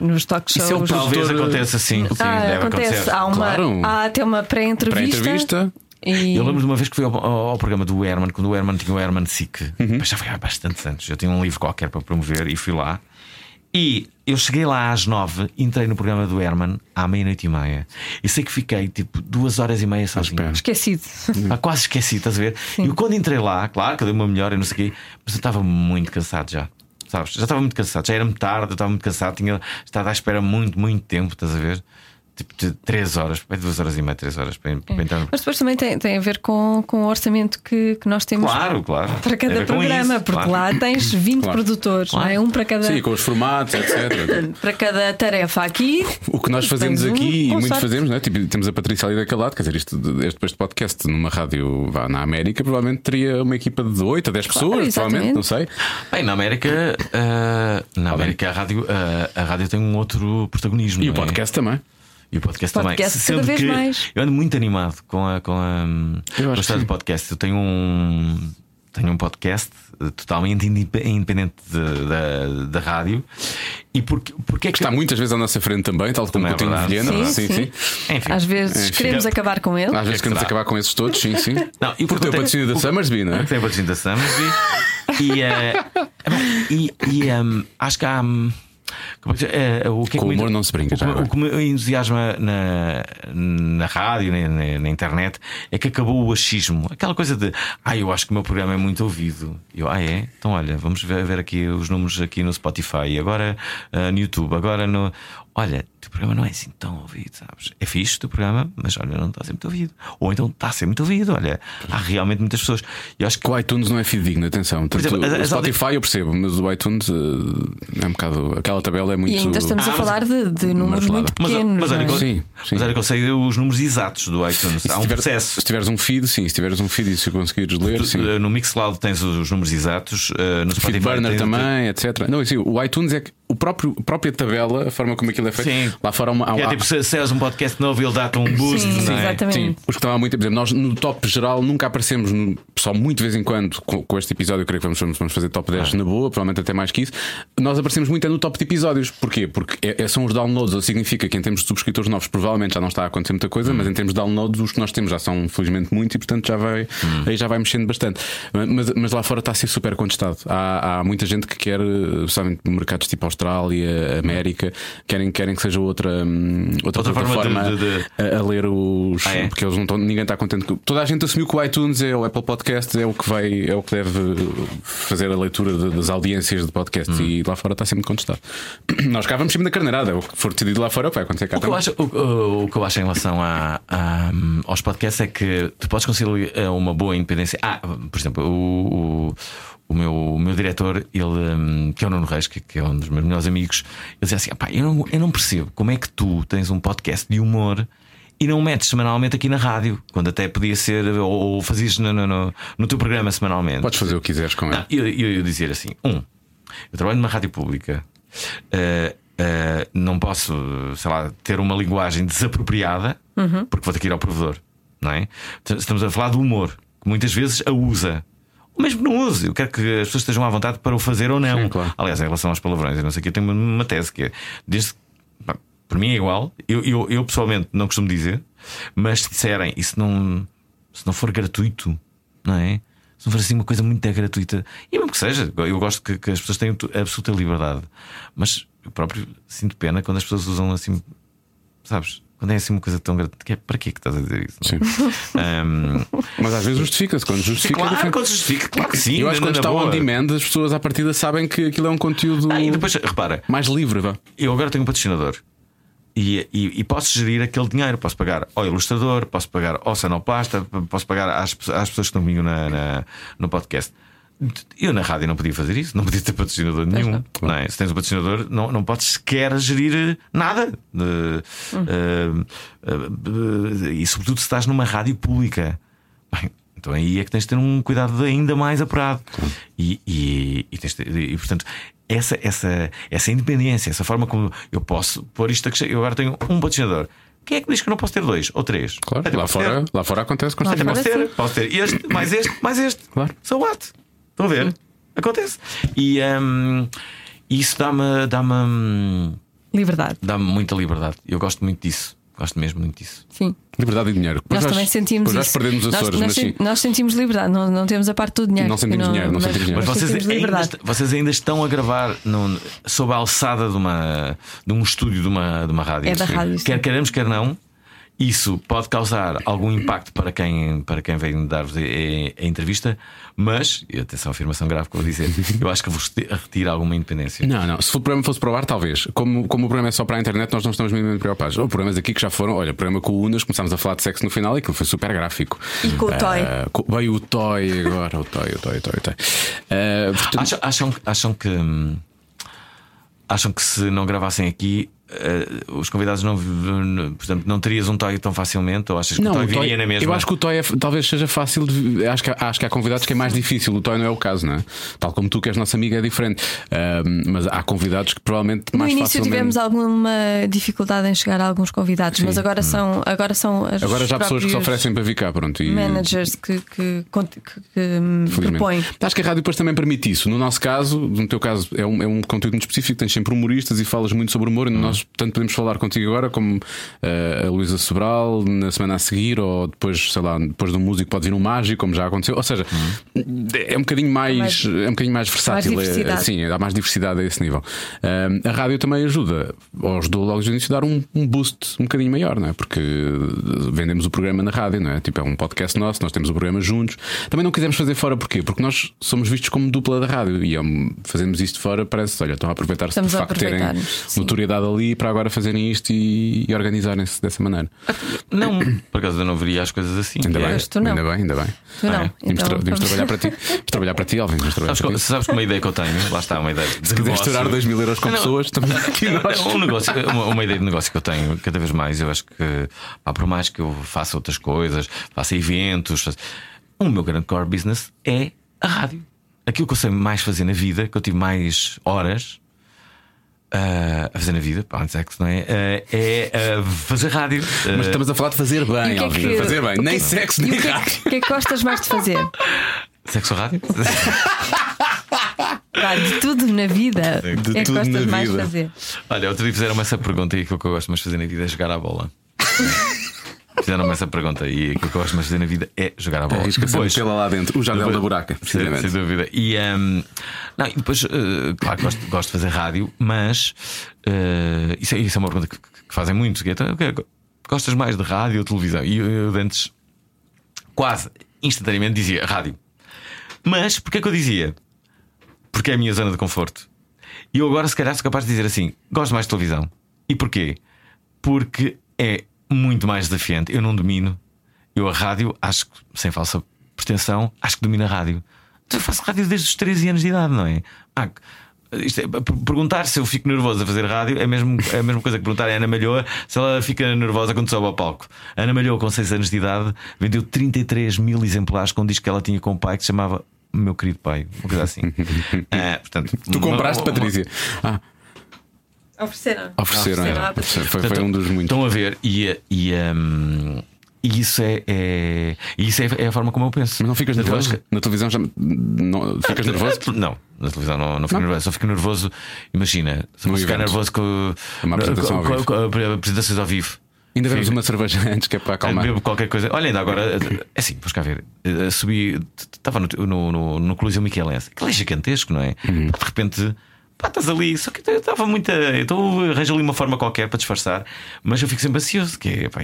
Speaker 3: nos talk shows. Isso é
Speaker 4: Talvez aconteça assim. Sim,
Speaker 3: ah,
Speaker 4: deve
Speaker 3: acontece.
Speaker 4: acontecer.
Speaker 3: Há, uma, claro. há até uma pré-entrevista.
Speaker 2: Pré-entrevista.
Speaker 3: E...
Speaker 4: Eu lembro de uma vez que fui ao, ao, ao, programa do Herman, quando o Herman tinha o Herman Sick, uhum. já foi há bastante anos. Eu tinha um livro qualquer para promover e fui lá. E eu cheguei lá às nove, entrei no programa do Herman à meia-noite e meia. E sei que fiquei tipo duas horas e meia sozinho.
Speaker 3: Esquecido.
Speaker 4: Ah, quase esquecido, estás a ver? Sim. E quando entrei lá, claro que dei uma melhor e não sei o quê, mas eu estava muito cansado já. Sabes? Já estava muito cansado, já era-me tarde, eu estava muito cansado, tinha estado à espera muito, muito tempo, estás a ver? Tipo de 3 horas, 2 horas e meia, 3 horas para, para é. entrar.
Speaker 3: Mas depois também tem, tem a ver com, com o orçamento que, que nós temos
Speaker 4: claro, claro.
Speaker 3: para cada programa, isso, porque claro. lá tens 20 claro. produtores,
Speaker 2: claro.
Speaker 3: não é? Um para cada.
Speaker 2: Sim, com os formatos, etc.
Speaker 3: para cada tarefa aqui.
Speaker 2: O que nós fazemos aqui, um, e muito fazemos, não é? Tipo, temos a Patrícia ali daquele lado, quer dizer, isto, este, depois de podcast numa rádio vá, na América, provavelmente teria uma equipa de 8 a 10 pessoas, provavelmente, não sei.
Speaker 4: Bem, na América, uh, na América a rádio, uh, a rádio tem um outro protagonismo.
Speaker 2: E o podcast é? também.
Speaker 4: E o podcast,
Speaker 3: podcast
Speaker 4: também.
Speaker 3: Cada vez mais.
Speaker 4: Eu ando muito animado com a, com a, com a história do podcast. Eu tenho um, tenho um podcast totalmente independente de, da, da rádio. E porque, porque é que.
Speaker 2: Está muitas vezes à nossa frente também, tal como o Coutinho é Vilhena.
Speaker 3: Sim, sim. sim. Enfim. Às vezes Enfim. queremos acabar com ele.
Speaker 2: Às vezes queremos acabar com esses todos, sim, sim. Não, e porque tem o patrocínio da Summersby, não é?
Speaker 4: Tem o patrocínio da Summersby. e, uh, e, e um, acho que há. Um,
Speaker 2: é, o que é Com o humor me, não se brinca.
Speaker 4: O, já, o, que me entusiasma na, na rádio, na, na, na, internet, é que acabou o achismo. Aquela coisa de, ah, eu acho que o meu programa é muito ouvido. Eu, ah, é? Então olha, vamos ver, ver aqui os números aqui no Spotify, agora uh, no YouTube, agora no. olha, o teu programa não é assim tão ouvido, sabes? É fixe o teu programa, mas olha, não está a ser muito ouvido. Ou então está a ser muito ouvido, olha, há realmente muitas pessoas.
Speaker 2: Eu acho que o iTunes não é fidedigno, atenção. Tanto exemplo, o Spotify eu percebo, mas o iTunes uh, é um bocado. Aquela tabela é muito.
Speaker 3: E ainda estamos ah, a falar de, de números muito pequenos. Mas, mas, olha, é?
Speaker 4: sim, sim. mas olha que eu sei os números exatos do iTunes. Há um tiver, processo.
Speaker 2: Se tiveres um feed, sim, se tiveres um feed e se conseguires ler. Tu, sim.
Speaker 4: No Mixcloud tens os números exatos, uh, no Spotify.
Speaker 2: Burner também, etc. Não, assim, o iTunes é que o próprio, a própria tabela, a forma como aquilo é feito,
Speaker 4: sim.
Speaker 2: Lá fora há uma.
Speaker 4: Há, é tipo, se, se és um podcast novo, ele dá-te um boost. Sim,
Speaker 3: sim, é? exatamente. Sim,
Speaker 2: os que estão há muito tempo. Nós no top geral nunca aparecemos, no, só muito de vez em quando, com, com este episódio, eu creio que vamos, vamos fazer top 10 ah. na boa, provavelmente até mais que isso. Nós aparecemos muito é no top de episódios. Porquê? Porque é, é, são os downloads, ou significa que em termos de subscritores novos, provavelmente já não está a acontecer muita coisa, hum. mas em termos de downloads, os que nós temos já são felizmente muitos e portanto já vai, hum. aí já vai mexendo bastante. Mas, mas lá fora está a ser super contestado. Há, há muita gente que quer, sabem, mercados tipo Austrália, América, querem, querem que seja outra, hum, outra, outra plataforma forma de, de. A, a, ler os. Ah, é? Porque eles não estão, ninguém está contente. Toda a gente assumiu que o iTunes é o Apple Podcast, é o que vai, é o que deve fazer a leitura de, das audiências de podcasts hum. e lá fora está sempre contestado. Nós cá vamos sempre na carneirada, o que for decidido lá fora vai acontecer cá
Speaker 4: o que, eu acho, o, o, que eu acho em relação a, a, aos podcasts é que tu podes conseguir uma boa independência. Ah, por exemplo, o, o o meu, o meu diretor, ele, hum, que é o Nuno Reis, que, que é um dos meus melhores amigos, ele dizia assim: eu não, eu não percebo como é que tu tens um podcast de humor e não metes semanalmente aqui na rádio, quando até podia ser, ou, ou fazias no, no, no, teu programa semanalmente.
Speaker 2: Podes fazer o que quiseres com ele. Não,
Speaker 4: eu, eu, eu dizer assim: um, eu trabalho numa rádio pública, uh, uh, não posso, sei lá, ter uma linguagem desapropriada, uhum. porque vou ter que ir ao provedor, não é? Estamos a falar do humor, que muitas vezes a usa mesmo não use. Eu quero que as pessoas estejam à vontade para o fazer ou não.
Speaker 2: Sim, claro.
Speaker 4: Aliás, em relação aos palavrões, eu não sei que, eu tenho uma tese que é desde para mim é igual. Eu, eu, eu, pessoalmente não costumo dizer, mas se disserem e se não, se não for gratuito, não é? Se não for assim uma coisa muito gratuita, e mesmo que seja, eu gosto que, que as pessoas tenham absoluta liberdade, mas eu próprio sinto pena quando as pessoas usam assim, sabes? Quando é assim uma coisa tão grande, é, para que é que estás a dizer isso?
Speaker 2: Sim. Um... Mas às vezes justifica-se. Quando justifica,
Speaker 4: claro, é quando justifica, claro que sim.
Speaker 2: Eu acho que quando está on demand, as pessoas à partida sabem que aquilo é um conteúdo
Speaker 4: ah, e depois, repara,
Speaker 2: mais livre. Vá.
Speaker 4: Eu agora tenho um patrocinador. E, e, e, posso gerir aquele dinheiro. Posso pagar ao ilustrador, posso pagar ao sonoplasta, posso pagar às, às pessoas que estão comigo na, na, no podcast. Eu na rádio não podia fazer isso, não podia ter patrocinador nenhum. Não. Não é? Se tens um patrocinador, não, não podes sequer gerir nada. Uh, uh, uh, e sobretudo se estás numa rádio pública. Bem, então aí é que tens de ter um cuidado ainda mais apurado. E, e, e, de, e, portanto, essa, essa, essa independência, essa forma como eu posso pôr isto a Eu agora tenho um patrocinador. Quem é que diz que não posso ter dois ou três?
Speaker 2: Claro, lá fora, lá fora acontece constantemente.
Speaker 4: Posso ter, posso ter este, mais este, mais este.
Speaker 2: Claro.
Speaker 4: So what? Estão a ver? Acontece. E um, isso dá-me. Dá-me hum,
Speaker 3: liberdade.
Speaker 4: Dá-me muita liberdade. Eu gosto muito disso. Gosto mesmo muito disso.
Speaker 3: Sim.
Speaker 2: Liberdade e dinheiro.
Speaker 3: Nós, nós também sentimos
Speaker 2: isso. perdemos
Speaker 3: os
Speaker 2: Açores,
Speaker 3: nós,
Speaker 2: nós,
Speaker 3: nós, sentimos liberdade, não, não temos a parte do dinheiro.
Speaker 2: Não sentimos não, dinheiro, não sentimos dinheiro.
Speaker 4: Mas vocês ainda, vocês ainda estão a gravar no, sob a alçada de, uma, de um estúdio de uma, de uma rádio.
Speaker 3: É da rádio.
Speaker 4: Quer queremos, quer não. Isso pode causar algum impacto para quem, para quem vem dar-vos a, a, entrevista, mas, e atenção, afirmação grave que eu vou dizer, eu acho que vos retira alguma independência.
Speaker 2: Não, não. Se o programa fosse provar, talvez. Como, como o programa é só para a internet, nós não estamos minimamente preocupados. Houve programas aqui que já foram, olha, o programa com o Unas, começámos a falar de sexo no final e aquilo foi super gráfico.
Speaker 3: E com o Toy.
Speaker 2: Uh, veio o Toy agora, o Toy, o Toy, o Toy, o Toy. Uh,
Speaker 4: portanto... acham, acham, acham que. Hum, acham que se não gravassem aqui Uh, os convidados não, portanto, não terias um toy tão facilmente? Ou achas que não, o toy viria na mesma?
Speaker 2: Eu acho que o toy é, talvez seja fácil. De, acho, que, acho que há convidados que é mais difícil. O toy não é o caso, não é? Tal como tu, que és nossa amiga, é diferente. Uh, mas há convidados que provavelmente
Speaker 3: no
Speaker 2: mais
Speaker 3: No início
Speaker 2: facilmente...
Speaker 3: tivemos alguma dificuldade em chegar a alguns convidados, Sim. mas agora são, agora são as
Speaker 2: Agora já há pessoas que se oferecem para vir cá. Pronto, e...
Speaker 3: Managers que, que, que, que propõem.
Speaker 2: Acho que a rádio depois também permite isso. No nosso caso, no teu caso, é um, é um conteúdo muito específico. Tens sempre humoristas e falas muito sobre humor. E hum. Nós, tanto podemos falar contigo agora, como uh, a Luísa Sobral, na semana a seguir, ou depois, sei lá, depois do músico pode vir um mágico, como já aconteceu. Ou seja, uhum. é um bocadinho mais, mais, é um bocadinho mais versátil.
Speaker 3: Mais
Speaker 2: é, sim, há mais diversidade a esse nível. Uh, a rádio também ajuda, ou ajudou logo de início a dar um, um, boost um bocadinho maior, não é? Porque vendemos o programa na rádio, não é? Tipo, é um podcast nosso, nós temos o programa juntos. Também não quisemos fazer fora, porquê? Porque nós somos vistos como dupla da rádio e é fazemos isto fora, parece, olha, estão a aproveitar-se de facto terem notoriedade ali para agora fazerem isto e, e organizarem-se dessa maneira.
Speaker 4: Não, por acaso eu não veria as coisas assim.
Speaker 2: Ainda bem,
Speaker 3: tu não.
Speaker 2: ainda bem, ainda bem.
Speaker 3: Tu não.
Speaker 2: Ah, é? Tra-
Speaker 3: Então,
Speaker 2: devemos
Speaker 3: vamos-
Speaker 2: trabalhar para ti. Devemos trabalhar para ti, Alvin.
Speaker 4: Sabes,
Speaker 2: para ti.
Speaker 4: sabes que uma ideia que eu tenho, lá está uma ideia de
Speaker 2: Se quiseres estourar 2 mil euros com
Speaker 4: Não,
Speaker 2: pessoas, também aqui nós.
Speaker 4: Um negócio, uma, uma ideia de negócio que eu tenho cada vez mais, eu acho que pá, por mais que eu faça outras coisas, faça eventos, faça- o meu grande core business é a rádio. Aquilo que eu sei mais fazer na vida, que eu tive mais horas ah, a fazer na vida, pá, é que não é, ah, é ah, fazer rádio.
Speaker 2: Mas estamos a falar de fazer
Speaker 3: E o que
Speaker 2: bem,
Speaker 3: é que-
Speaker 2: Fazer bem.
Speaker 3: que
Speaker 2: Nem
Speaker 3: é
Speaker 2: sexo,
Speaker 3: E
Speaker 2: nem
Speaker 3: o que é
Speaker 2: rádio.
Speaker 3: que, o que é que gostas mais de fazer?
Speaker 4: Sexo rádio?
Speaker 3: Pá, de tudo na vida.
Speaker 2: De
Speaker 3: o que é que gostas
Speaker 2: na
Speaker 3: mais de fazer?
Speaker 4: Olha, outro dia fizeram-me essa pergunta e aquilo que eu gosto mais de fazer na vida é jogar à bola. Fizeram-me essa pergunta e aquilo que eu gosto mais de fazer na vida é jogar à bola.
Speaker 2: Arrisca-se a metê-la lá dentro. O jardel
Speaker 4: depois-
Speaker 2: da buraca,
Speaker 4: sem,
Speaker 2: precisamente.
Speaker 4: sem dúvida. E, hum, não, e depois, eh, claro, que gosto, gosto de fazer rádio, mas eh, isso, é, isso é uma pergunta que, que fazem muitos. Que é, então, ok, gostas mais de rádio ou televisão? E eu, eu antes, quase instantaneamente, dizia rádio. Mas porquê é que eu dizia? Porque é a minha zona de conforto. E eu agora, se calhar, sou capaz de dizer assim: gosto mais de televisão. E porquê? Porque é muito mais desafiante. Eu não domino. Eu, a rádio, acho que, sem falsa pretensão, acho que domino a rádio. Então, Eu faço rádio desde os 13 anos de idade, não é? Ah, isto é, per- perguntar se eu fico nervoso a fazer rádio é, mesmo, é a mesma coisa que perguntar a Ana Malhoa se ela fica nervosa quando sobe ao palco. A Ana Malhoa, com 6 anos de idade, vendeu 33 mil exemplares com um disco que ela tinha com o pai que se chamava Meu Querido Pai, uma coisa assim. Ah, portanto,
Speaker 2: Tu
Speaker 4: uma-
Speaker 2: compraste,
Speaker 4: uma-
Speaker 2: Patrícia? Ah,
Speaker 3: Ofereceram.
Speaker 2: ofereceram.
Speaker 3: Ofereceram
Speaker 2: é.
Speaker 3: Patrícia.
Speaker 2: Foi, foi um dos muitos.
Speaker 4: Estão a ver, e, e, hum, e isso é, é- e isso é, é a forma como eu penso.
Speaker 2: Mas não ficas
Speaker 4: Portanto,
Speaker 2: nervoso? Na televisão já. Não, ficas
Speaker 4: que-
Speaker 2: nervoso?
Speaker 4: Não, na televisão não, não fico
Speaker 2: Não?
Speaker 4: nervoso. Só fico nervoso, imagina, se eu ficar nervoso com,
Speaker 2: Uma apresentação ao
Speaker 4: com-
Speaker 2: vivo.
Speaker 4: com- com apresentações ao vivo.
Speaker 2: Ainda vemos uma cerveja antes que é para acalmar.
Speaker 4: Bebo qualquer coisa. Olha, ainda agora, é assim, vamos cá ver. Eh, Subi, estava no, no, no, no Coliseu Miquelense, aquele é gigantesco, não é?
Speaker 2: Uhum.
Speaker 4: De repente, pá, estás ali, só que eu estava muito. Então arranjo ali uma forma qualquer para disfarçar, mas eu fico sempre ansioso, que é, pá,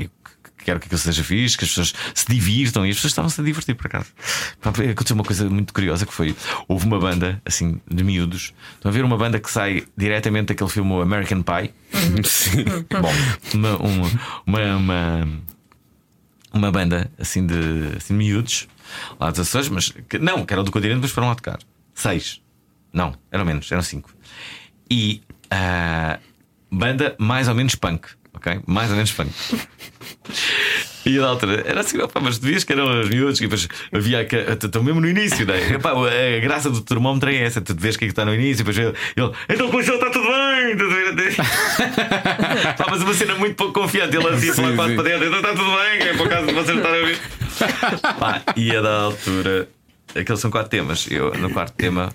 Speaker 4: quero que aquilo seja fixe, que as pessoas se divirtam e as pessoas estavam-se a divertir por acaso. Aconteceu uma coisa muito curiosa que foi: houve uma banda, assim, de miúdos. Estão a ver uma banda que sai diretamente daquele filme American Pie.
Speaker 2: Sim.
Speaker 4: Bom, uma, uma, uma, uma, banda assim de, assim, de miúdos lá dos Açores, mas que, não, que eram do continente, mas foram lá tocar. Seis, não, eram menos, eram cinco. E a banda mais ou menos punk, ok? Mais ou menos punk. E a da altura era assim, opa, mas tu vias que eram os miúdos, e depois havia. que- Estão mesmo no início, né? Epá, a graça do termómetro é essa, tu vês que é que está no início, e depois ele, ele então com o está tudo bem, a ver? Pá, mas uma cena muito pouco confiante, ele assim,
Speaker 2: Sim,
Speaker 4: lá quase para dentro, então está tudo bem, é por acaso de vocês estarem a ouvir. Pá, e a da altura, aqueles são quatro temas, eu no quarto tema.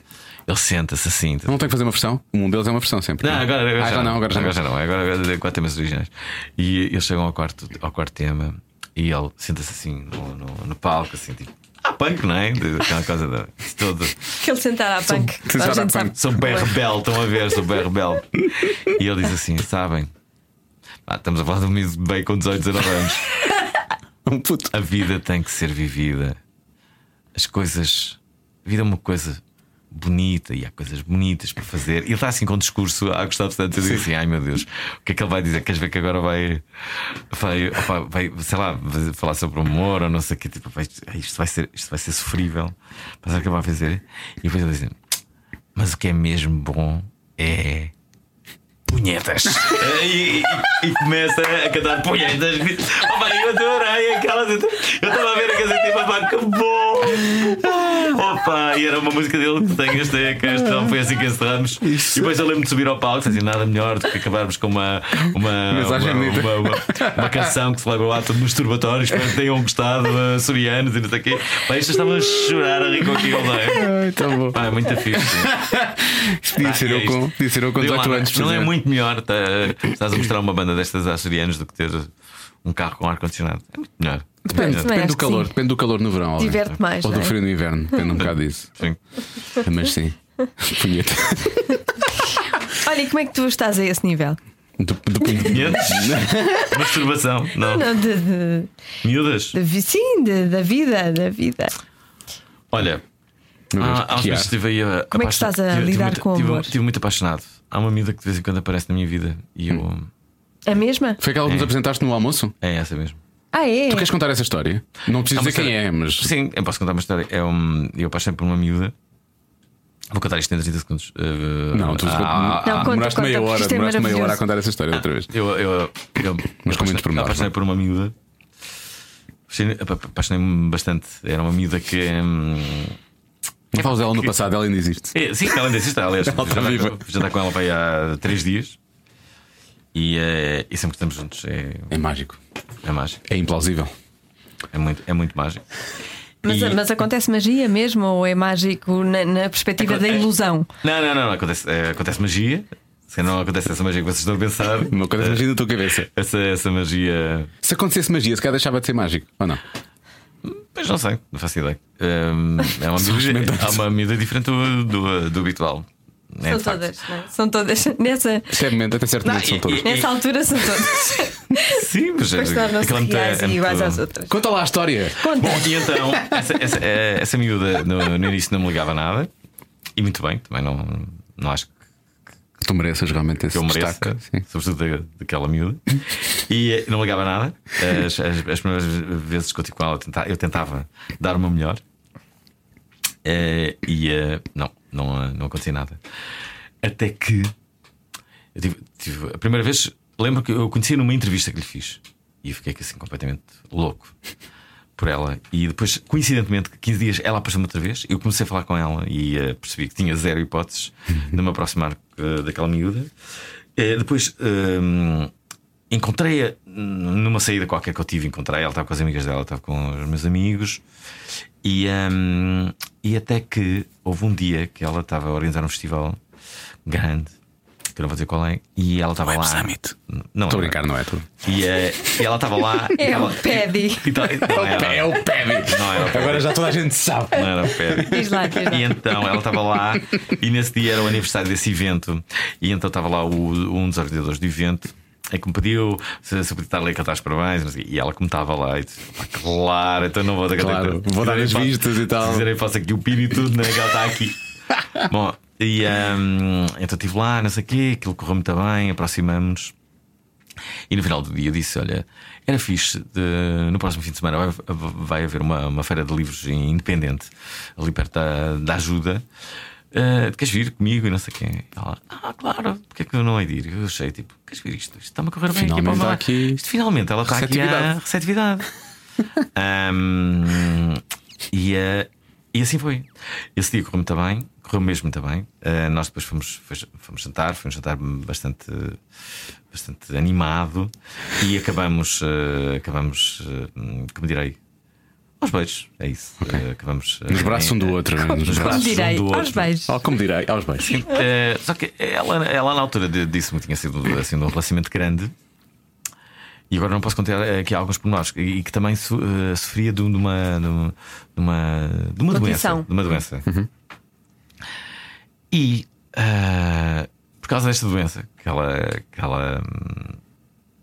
Speaker 4: Ele senta-se assim.
Speaker 2: Não tem que fazer uma versão? Um deles é uma versão sempre.
Speaker 4: Não, agora, agora
Speaker 2: ah, já não, agora já não.
Speaker 4: não. Agora, agora tem quatro temas originais. E eles chegam ao quarto, ao quarto tema e ele senta-se assim no, no, no palco, assim, tipo. Ah, punk, não é? Aquela coisa da. Todo.
Speaker 3: Aquele sentar à punk.
Speaker 2: à
Speaker 3: sabe.
Speaker 4: Sou bem rebelde, estão a ver, sou bem rebelde. E ele diz assim: sabem, pá, estamos a falar de um miúdo bem com 18, 19 anos.
Speaker 2: Um puto.
Speaker 4: A vida tem que ser vivida. As coisas. A vida é uma coisa bonita e há coisas bonitas para fazer. E ele está assim com um discurso a gostar bastante. Eu digo assim: ai meu Deus, o que é que ele vai dizer? Queres ver que agora vai. Vai, opa, vai sei lá, vai falar sobre o amor ou não sei o que. Tipo, vai, isto, vai ser, isto vai ser sofrível. Mas é o que ele vai fazer. E depois ele diz assim: mas o que é mesmo bom é. Punhetas! e, e- e começa a cantar punhetas. Oh, pá, eu adorei aquelas. Eu estava a ver aquelas tipo, pá, que bom! Opa, e era uma música dele que tem este, que este não foi assim que encerramos. E depois eu lembro de subir ao palco, assim, nada melhor do que acabarmos com uma, uma,
Speaker 2: Mensagem
Speaker 4: uma, uma, uma, uma canção que celebra o ato de masturbatório. Espero que tenham gostado, uh, açorianos e não sei o quê. Pá, isto estava a chorar a rir com aquilo, não é?
Speaker 2: Ai, tão bom.
Speaker 4: Pá, é muito fixe. sim.
Speaker 2: Isto podia ser
Speaker 4: e é
Speaker 2: eu com, podia ser eu com
Speaker 4: Digo lá,
Speaker 2: 18 anos.
Speaker 4: Não é
Speaker 2: precisamente.
Speaker 4: Muito melhor tá, estás a mostrar uma banda destas açorianos do que ter um carro com ar-condicionado. É muito melhor.
Speaker 2: Depende, depende do calor, depende do calor no verão.
Speaker 3: Diverte mais,
Speaker 2: Ou do
Speaker 3: é?
Speaker 2: frio no inverno, depende um bocado disso.
Speaker 4: Sim.
Speaker 2: Mas sim. Punheta.
Speaker 3: Olha, e como é que tu estás a esse nível?
Speaker 2: Do, do,
Speaker 4: Conheces? Masturbação, não.
Speaker 3: Não, de, de,
Speaker 4: Miúdas?
Speaker 3: de sim, de- da vida, da vida.
Speaker 4: Olha, há, há uns meses estive aí a,
Speaker 3: Como é que estás a
Speaker 4: tive- tive
Speaker 3: lidar
Speaker 4: muito-
Speaker 3: com o
Speaker 4: tive,
Speaker 3: amor?
Speaker 4: Estive muito apaixonado há uma miúda que de vez em quando aparece na minha vida e eu. Hum.
Speaker 3: A mesma?
Speaker 2: Foi aquela que nos é. apresentaste no almoço?
Speaker 4: É essa mesmo.
Speaker 3: Ah, é?
Speaker 2: Tu queres contar essa história? Não preciso dizer quem é, mas.
Speaker 4: Sim, eu posso contar uma história. É um... Eu apaixonei por uma miúda. Vou contar isto em 30 segundos.
Speaker 2: Uh, não, tu ah, não, demoraste conta, meia hora, é demoraste meia hora a contar essa história outra vez.
Speaker 4: Eu, eu, eu,
Speaker 2: mas com pormenores.
Speaker 4: Apaixonei por uma miúda. Apaixonei-me bastante. Era uma miúda que. Hum,
Speaker 2: não falas dela no passado, ela ainda existe.
Speaker 4: É, sim, ela ainda existe. Aliás, ela está viva. Já está com ela para aí há 3 dias. E, uh, e sempre que estamos juntos é.
Speaker 2: É mágico.
Speaker 4: É mágico.
Speaker 2: É implausível.
Speaker 4: É muito, é muito mágico.
Speaker 3: Mas, e... mas acontece magia mesmo ou é mágico na, na perspectiva da ilusão?
Speaker 4: Não, não, não. Acontece, é, acontece magia. Se não acontece essa magia que vocês estão a pensar.
Speaker 2: Não acontece magia na tua cabeça.
Speaker 4: Essa, essa magia.
Speaker 2: Se acontecesse magia, se calhar deixava de ser mágico, ou não?
Speaker 4: Pois não sei, não faço ideia. Um, é uma medida, há uma medida diferente do, do, do habitual.
Speaker 3: É, são todas, não é? São todas. Nessa...
Speaker 2: Isto é momento, até certo momento, são todas.
Speaker 3: Nessa altura são todas.
Speaker 4: Sim, mas
Speaker 3: Depois tornam-se reais é, e iguais às outras.
Speaker 2: Conta lá a história.
Speaker 3: Conta.
Speaker 4: Bom, e então, essa, essa, essa miúda no, no início não me ligava nada. E muito bem, também não, não acho que
Speaker 2: tu mereças realmente esse que eu mereço, destaque,
Speaker 4: sobretudo daquela miúda. E eh, não ligava nada. As, as, as, primeiras vezes que eu estive com ela, eu tentava dar uma melhor. Uh, e uh, não, não, não acontecia nada. Até que eu tive, tive, a primeira vez, lembro que eu conhecia numa entrevista que lhe fiz e eu fiquei assim completamente louco por ela. E depois, coincidentemente, 15 dias ela apareceu-me outra vez. Eu comecei a falar com ela e uh, percebi que tinha zero hipóteses de me aproximar uh, daquela miúda. Uh, depois encontrei-a numa saída qualquer que eu tive. Encontrei, ela estava com as amigas dela, estava com os meus amigos. E, um, e até que houve um dia que ela estava a organizar um festival grande eu não vou dizer qual é, e ela estava lá.
Speaker 2: Summit. Não, estou a brincar, não é tu.
Speaker 4: E, uh, e ela estava lá.
Speaker 3: É
Speaker 4: ela...
Speaker 3: o Paddy.
Speaker 2: Então, é o. Não era o Agora já toda a gente sabe.
Speaker 4: Não era o Paddy.
Speaker 3: Diz lá, diz lá.
Speaker 4: E então ela estava lá, e nesse dia era o aniversário desse evento, e então estava lá o, um dos organizadores do evento é que me pediu se, se eu podia estar ali a cantar os parabéns e ela como estava lá e disse, claro, então não vou dar
Speaker 2: claro, vou dar as vistas e tal.
Speaker 4: Dizer, faço aqui o pino e tudo, né? Que ela está aqui. Bom, e um, então estive lá, não sei o quê, aquilo correu muito bem, aproximamos. E no final do dia disse: Olha, era fixe, de, no próximo fim de semana vai, vai haver uma, uma feira de livros independente ali perto da, da ajuda. Uh, queres vir comigo e não sei quem? Ela, ah, claro, porque é que eu não hei de ir? Eu achei, tipo, queres vir isto? Isto está-me a correr bem
Speaker 2: finalmente
Speaker 4: aqui,
Speaker 2: aqui...
Speaker 4: Isto, finalmente ela está aqui a receptividade. um, e, uh, e assim foi. Esse dia correu muito bem, correu mesmo muito bem. Uh, nós depois fomos, fomos jantar, foi um jantar bastante, bastante animado e acabamos, acabamos como direi, aos beijos, é isso. Okay. Uh, acabamos,
Speaker 2: uh, nos braços um do outro.
Speaker 3: Como, nos braços direi, um do outro. aos beijos.
Speaker 2: Oh, como direi, aos beijos. Sim,
Speaker 4: uh, só que ela, ela na altura disse-me que tinha sido assim, um relacionamento grande. E agora não posso contar aqui alguns pormenores. E que também sofria de uma, de uma, de uma, de uma doença. De uma doença. Uhum. E por causa desta doença que ela, que ela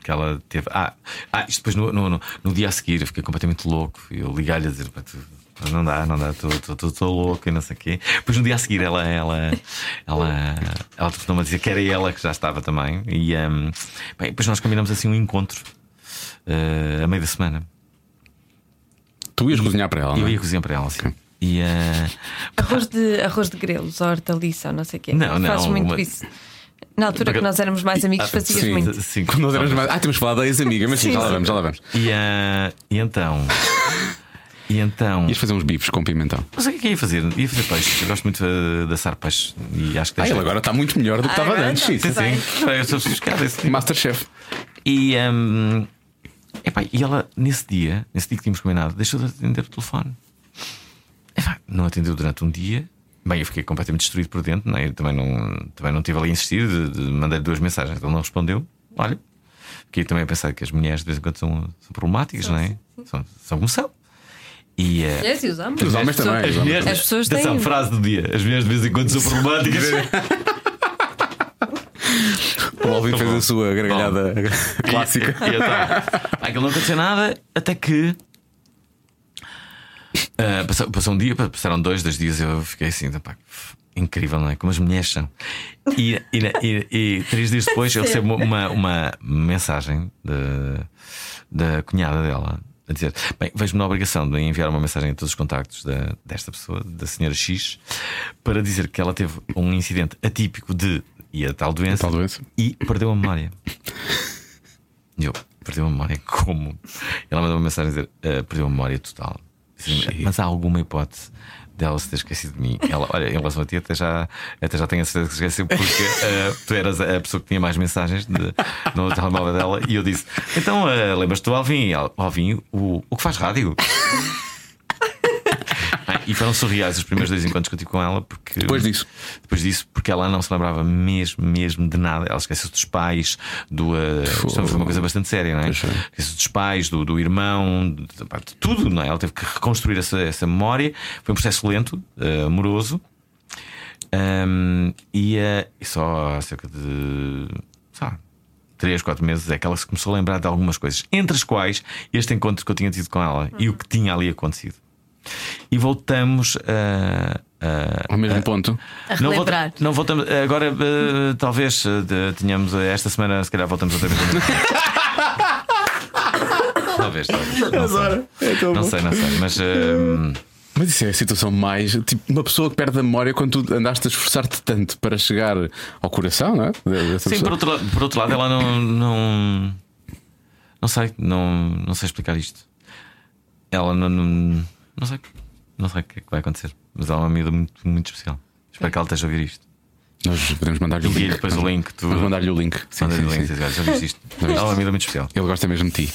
Speaker 4: que ela teve. Ah, ah isto depois no, no, no dia a seguir eu fiquei completamente louco. Eu liguei-lhe a dizer: não dá, não dá, estou louco e não sei o quê. Depois no dia a seguir ela, ela, ela, ela telefonou-me a dizer que era ela que já estava também. E um, bem, depois nós combinamos assim um encontro uh, a meio da semana.
Speaker 2: Tu ias cozinhar para ela,
Speaker 4: não
Speaker 2: é?
Speaker 4: Eu ia cozinhar para ela, sim. E, uh,
Speaker 3: arroz, de, arroz de grelos, hortaliça, não sei o quê.
Speaker 4: Não, não.
Speaker 3: Fazes muito uma... isso. Na altura que nós éramos mais amigos, ah, fazias sim, muito.
Speaker 4: Sim,
Speaker 2: quando nós éramos mais. Ah, temos falado da ex-amiga, mas sim, sim, já lá vamos, já lá vamos.
Speaker 4: E, uh, e então. E então.
Speaker 2: Ias fazer uns bifes com pimentão.
Speaker 4: Sei o que ia fazer. Ia fazer peixe. Eu gosto muito de assar peixe. E acho que
Speaker 2: ah, ele agora está muito melhor do que estava antes. Sim,
Speaker 4: sim. sim. Eu sou sofisticado. Tipo.
Speaker 2: Masterchef.
Speaker 4: E. Um, epá, e ela, nesse dia, nesse dia que tínhamos combinado, deixou de atender o telefone. Não atendeu durante um dia. Bem, eu fiquei completamente destruído por dentro, né? eu também não, também não tive ali a insistir, de, de, mandei duas mensagens, ele não respondeu. Olha, fiquei também a pensar que as mulheres de vez em quando são, são problemáticas, são, não é? São, são como são.
Speaker 3: E, uh, yes, e os homens,
Speaker 2: os homens também.
Speaker 4: As, mulheres, as pessoas têm. Essa frase do dia: as mulheres de vez em quando são problemáticas.
Speaker 2: o Alvin fez a sua gargalhada Bom, clássica.
Speaker 4: E, e, então, aquilo não aconteceu nada até que Uh, passou, passou, um dia, passaram dois, dois dias, eu fiquei assim, pá, incrível, não é? Como as mulheres são. E, e, e, e três dias depois eu recebo uma, uma mensagem de, da cunhada dela a dizer: Bem, vejo-me na obrigação de enviar uma mensagem a todos os contactos da, desta pessoa, da senhora X, para dizer que ela teve um incidente atípico de e a tal doença,
Speaker 2: a tal doença.
Speaker 4: e perdeu a memória. E eu, perdeu a memória como? Ela mandou uma mensagem a dizer: uh, perdeu a memória total. Mas há alguma hipótese dela se ter esquecido de mim. Ela, olha, em relação a ti, até já, até já tenho a certeza que se esqueceu, porque uh, tu eras a pessoa que tinha mais mensagens de, no telemóvel dela. E eu disse: Então, uh, lembras-te do Alvin? Alvin, o, o que faz rádio? E foram surreais os primeiros dois encontros que eu tive com ela. Porque,
Speaker 2: depois disso?
Speaker 4: Depois disso, porque ela não se lembrava mesmo, mesmo de nada. Ela esqueceu dos pais, do. Uh, foi uma coisa bastante séria, não é? Esqueceu dos pais, do, do irmão, de, de, tudo, não é? Ela teve que reconstruir essa, essa memória. Foi um processo lento, uh, amoroso. Um, e, uh, e só há cerca de. Sabe, 3, 4 meses é que ela se começou a lembrar de algumas coisas, entre as quais este encontro que eu tinha tido com ela uhum. e o que tinha ali acontecido. E voltamos a.
Speaker 2: Ao mesmo ponto.
Speaker 3: A não, volta,
Speaker 4: não voltamos. Agora, uh, talvez uh, tenhamos uh, esta semana, se calhar voltamos outra vez. talvez, talvez. Não, sei. É não sei, não sei, mas.
Speaker 2: Mas isso é a situação mais. Tipo, uma pessoa que perde a memória quando tu andaste a esforçar-te tanto para chegar ao coração, não é?
Speaker 4: Sim, por outro, por outro lado, ela não. Não, não sei, não, não sei explicar isto. Ela não, não não sei. Não sei o que é que vai acontecer. Mas é uma amiga muito, muito especial. Espero que ela esteja a ouvir isto.
Speaker 2: Nós podemos mandar-lhe o link.
Speaker 4: depois o link. Tu...
Speaker 2: Vamos mandar-lhe o link.
Speaker 4: Sim, Manda sim, link. Sim. Já viste isto? Ela é uma amiga muito especial.
Speaker 2: Ele gosta mesmo de ti.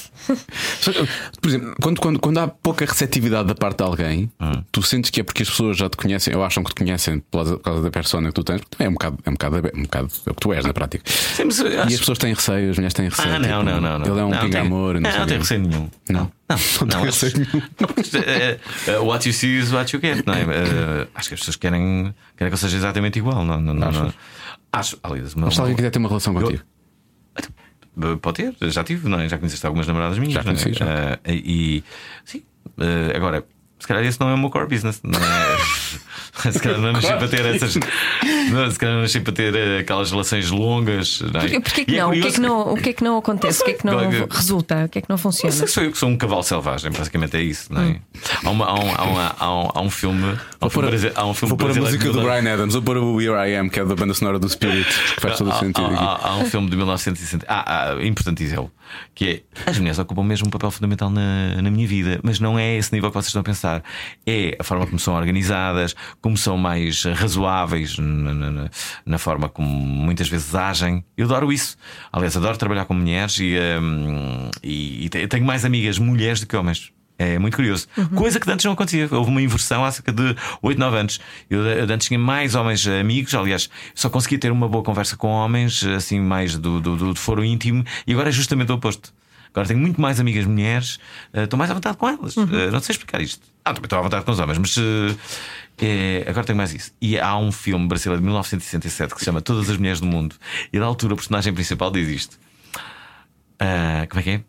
Speaker 2: Por exemplo, quando, quando, quando há pouca receptividade da parte de alguém, hum. tu sentes que é porque as pessoas já te conhecem, ou acham que te conhecem por causa da persona que tu tens, porque também é um bocado, é um bocado, é um bocado é o que tu és na prática. Sim, acho... E as pessoas têm receio, as mulheres têm receio.
Speaker 4: Ah, não, tipo, não, não, não.
Speaker 2: Ele é um pinga-amor.
Speaker 4: Não, não, não tem receio nenhum.
Speaker 2: Não.
Speaker 4: Não, não, não acho, uh, what you see is what you get, não é? Uh, acho que as pessoas querem, querem que eu seja exatamente igual. Não, não, não, não. Acho, aliás,
Speaker 2: Mas se alguém quiser ter uma relação contigo.
Speaker 4: Eu, pode ter, já tive, não é? Já conheceste algumas namoradas minhas.
Speaker 2: Já conheci,
Speaker 4: é?
Speaker 2: já.
Speaker 4: Uh, e sim, agora se calhar esse não é o meu core business. Não é? se calhar não nasci para ter essas. Não, se calhar não nasci para ter aquelas relações longas. Não é?
Speaker 3: Porquê, porquê que é não? É o, que é que não? O que é que não acontece? O que é que não resulta? O que é que não funciona?
Speaker 4: Não sei, eu sou um cavalo selvagem, basicamente é isso. Não é? Hum. há, uma, há, um, há, uma, há, um, há um filme. Há um filme,
Speaker 2: há um filme vou pôr a música do Brian Adams, vou pôr o Here I Am, que é da banda sonora do Spirit, que faz todo o sentido.
Speaker 4: Há, há, há, um filme de 1960. Ah, ah importantíssimo que é as mulheres ocupam mesmo um papel fundamental na, na minha vida, mas não é esse nível que vocês estão a pensar. É a forma como são organizadas, como são mais razoáveis na, na, na forma como muitas vezes agem. Eu adoro isso. Aliás, adoro trabalhar com mulheres e, um, e, e tenho mais amigas mulheres do que homens. É muito curioso. Uhum. Coisa que antes não acontecia. Houve uma inversão há cerca de 8, 9 anos. Eu, antes tinha mais homens amigos, aliás, só conseguia ter uma boa conversa com homens, assim, mais do, do, do foro íntimo, e agora é justamente o oposto. Agora tenho muito mais amigas mulheres, uh, estou mais à vontade com elas. Uhum. Uh, não sei explicar isto. Ah, também estou à vontade com os homens, mas uh, é, agora tenho mais isso. E há um filme brasileiro de 1967 que se chama Todas as Mulheres do Mundo, e da altura o personagem principal diz isto: Como é que é?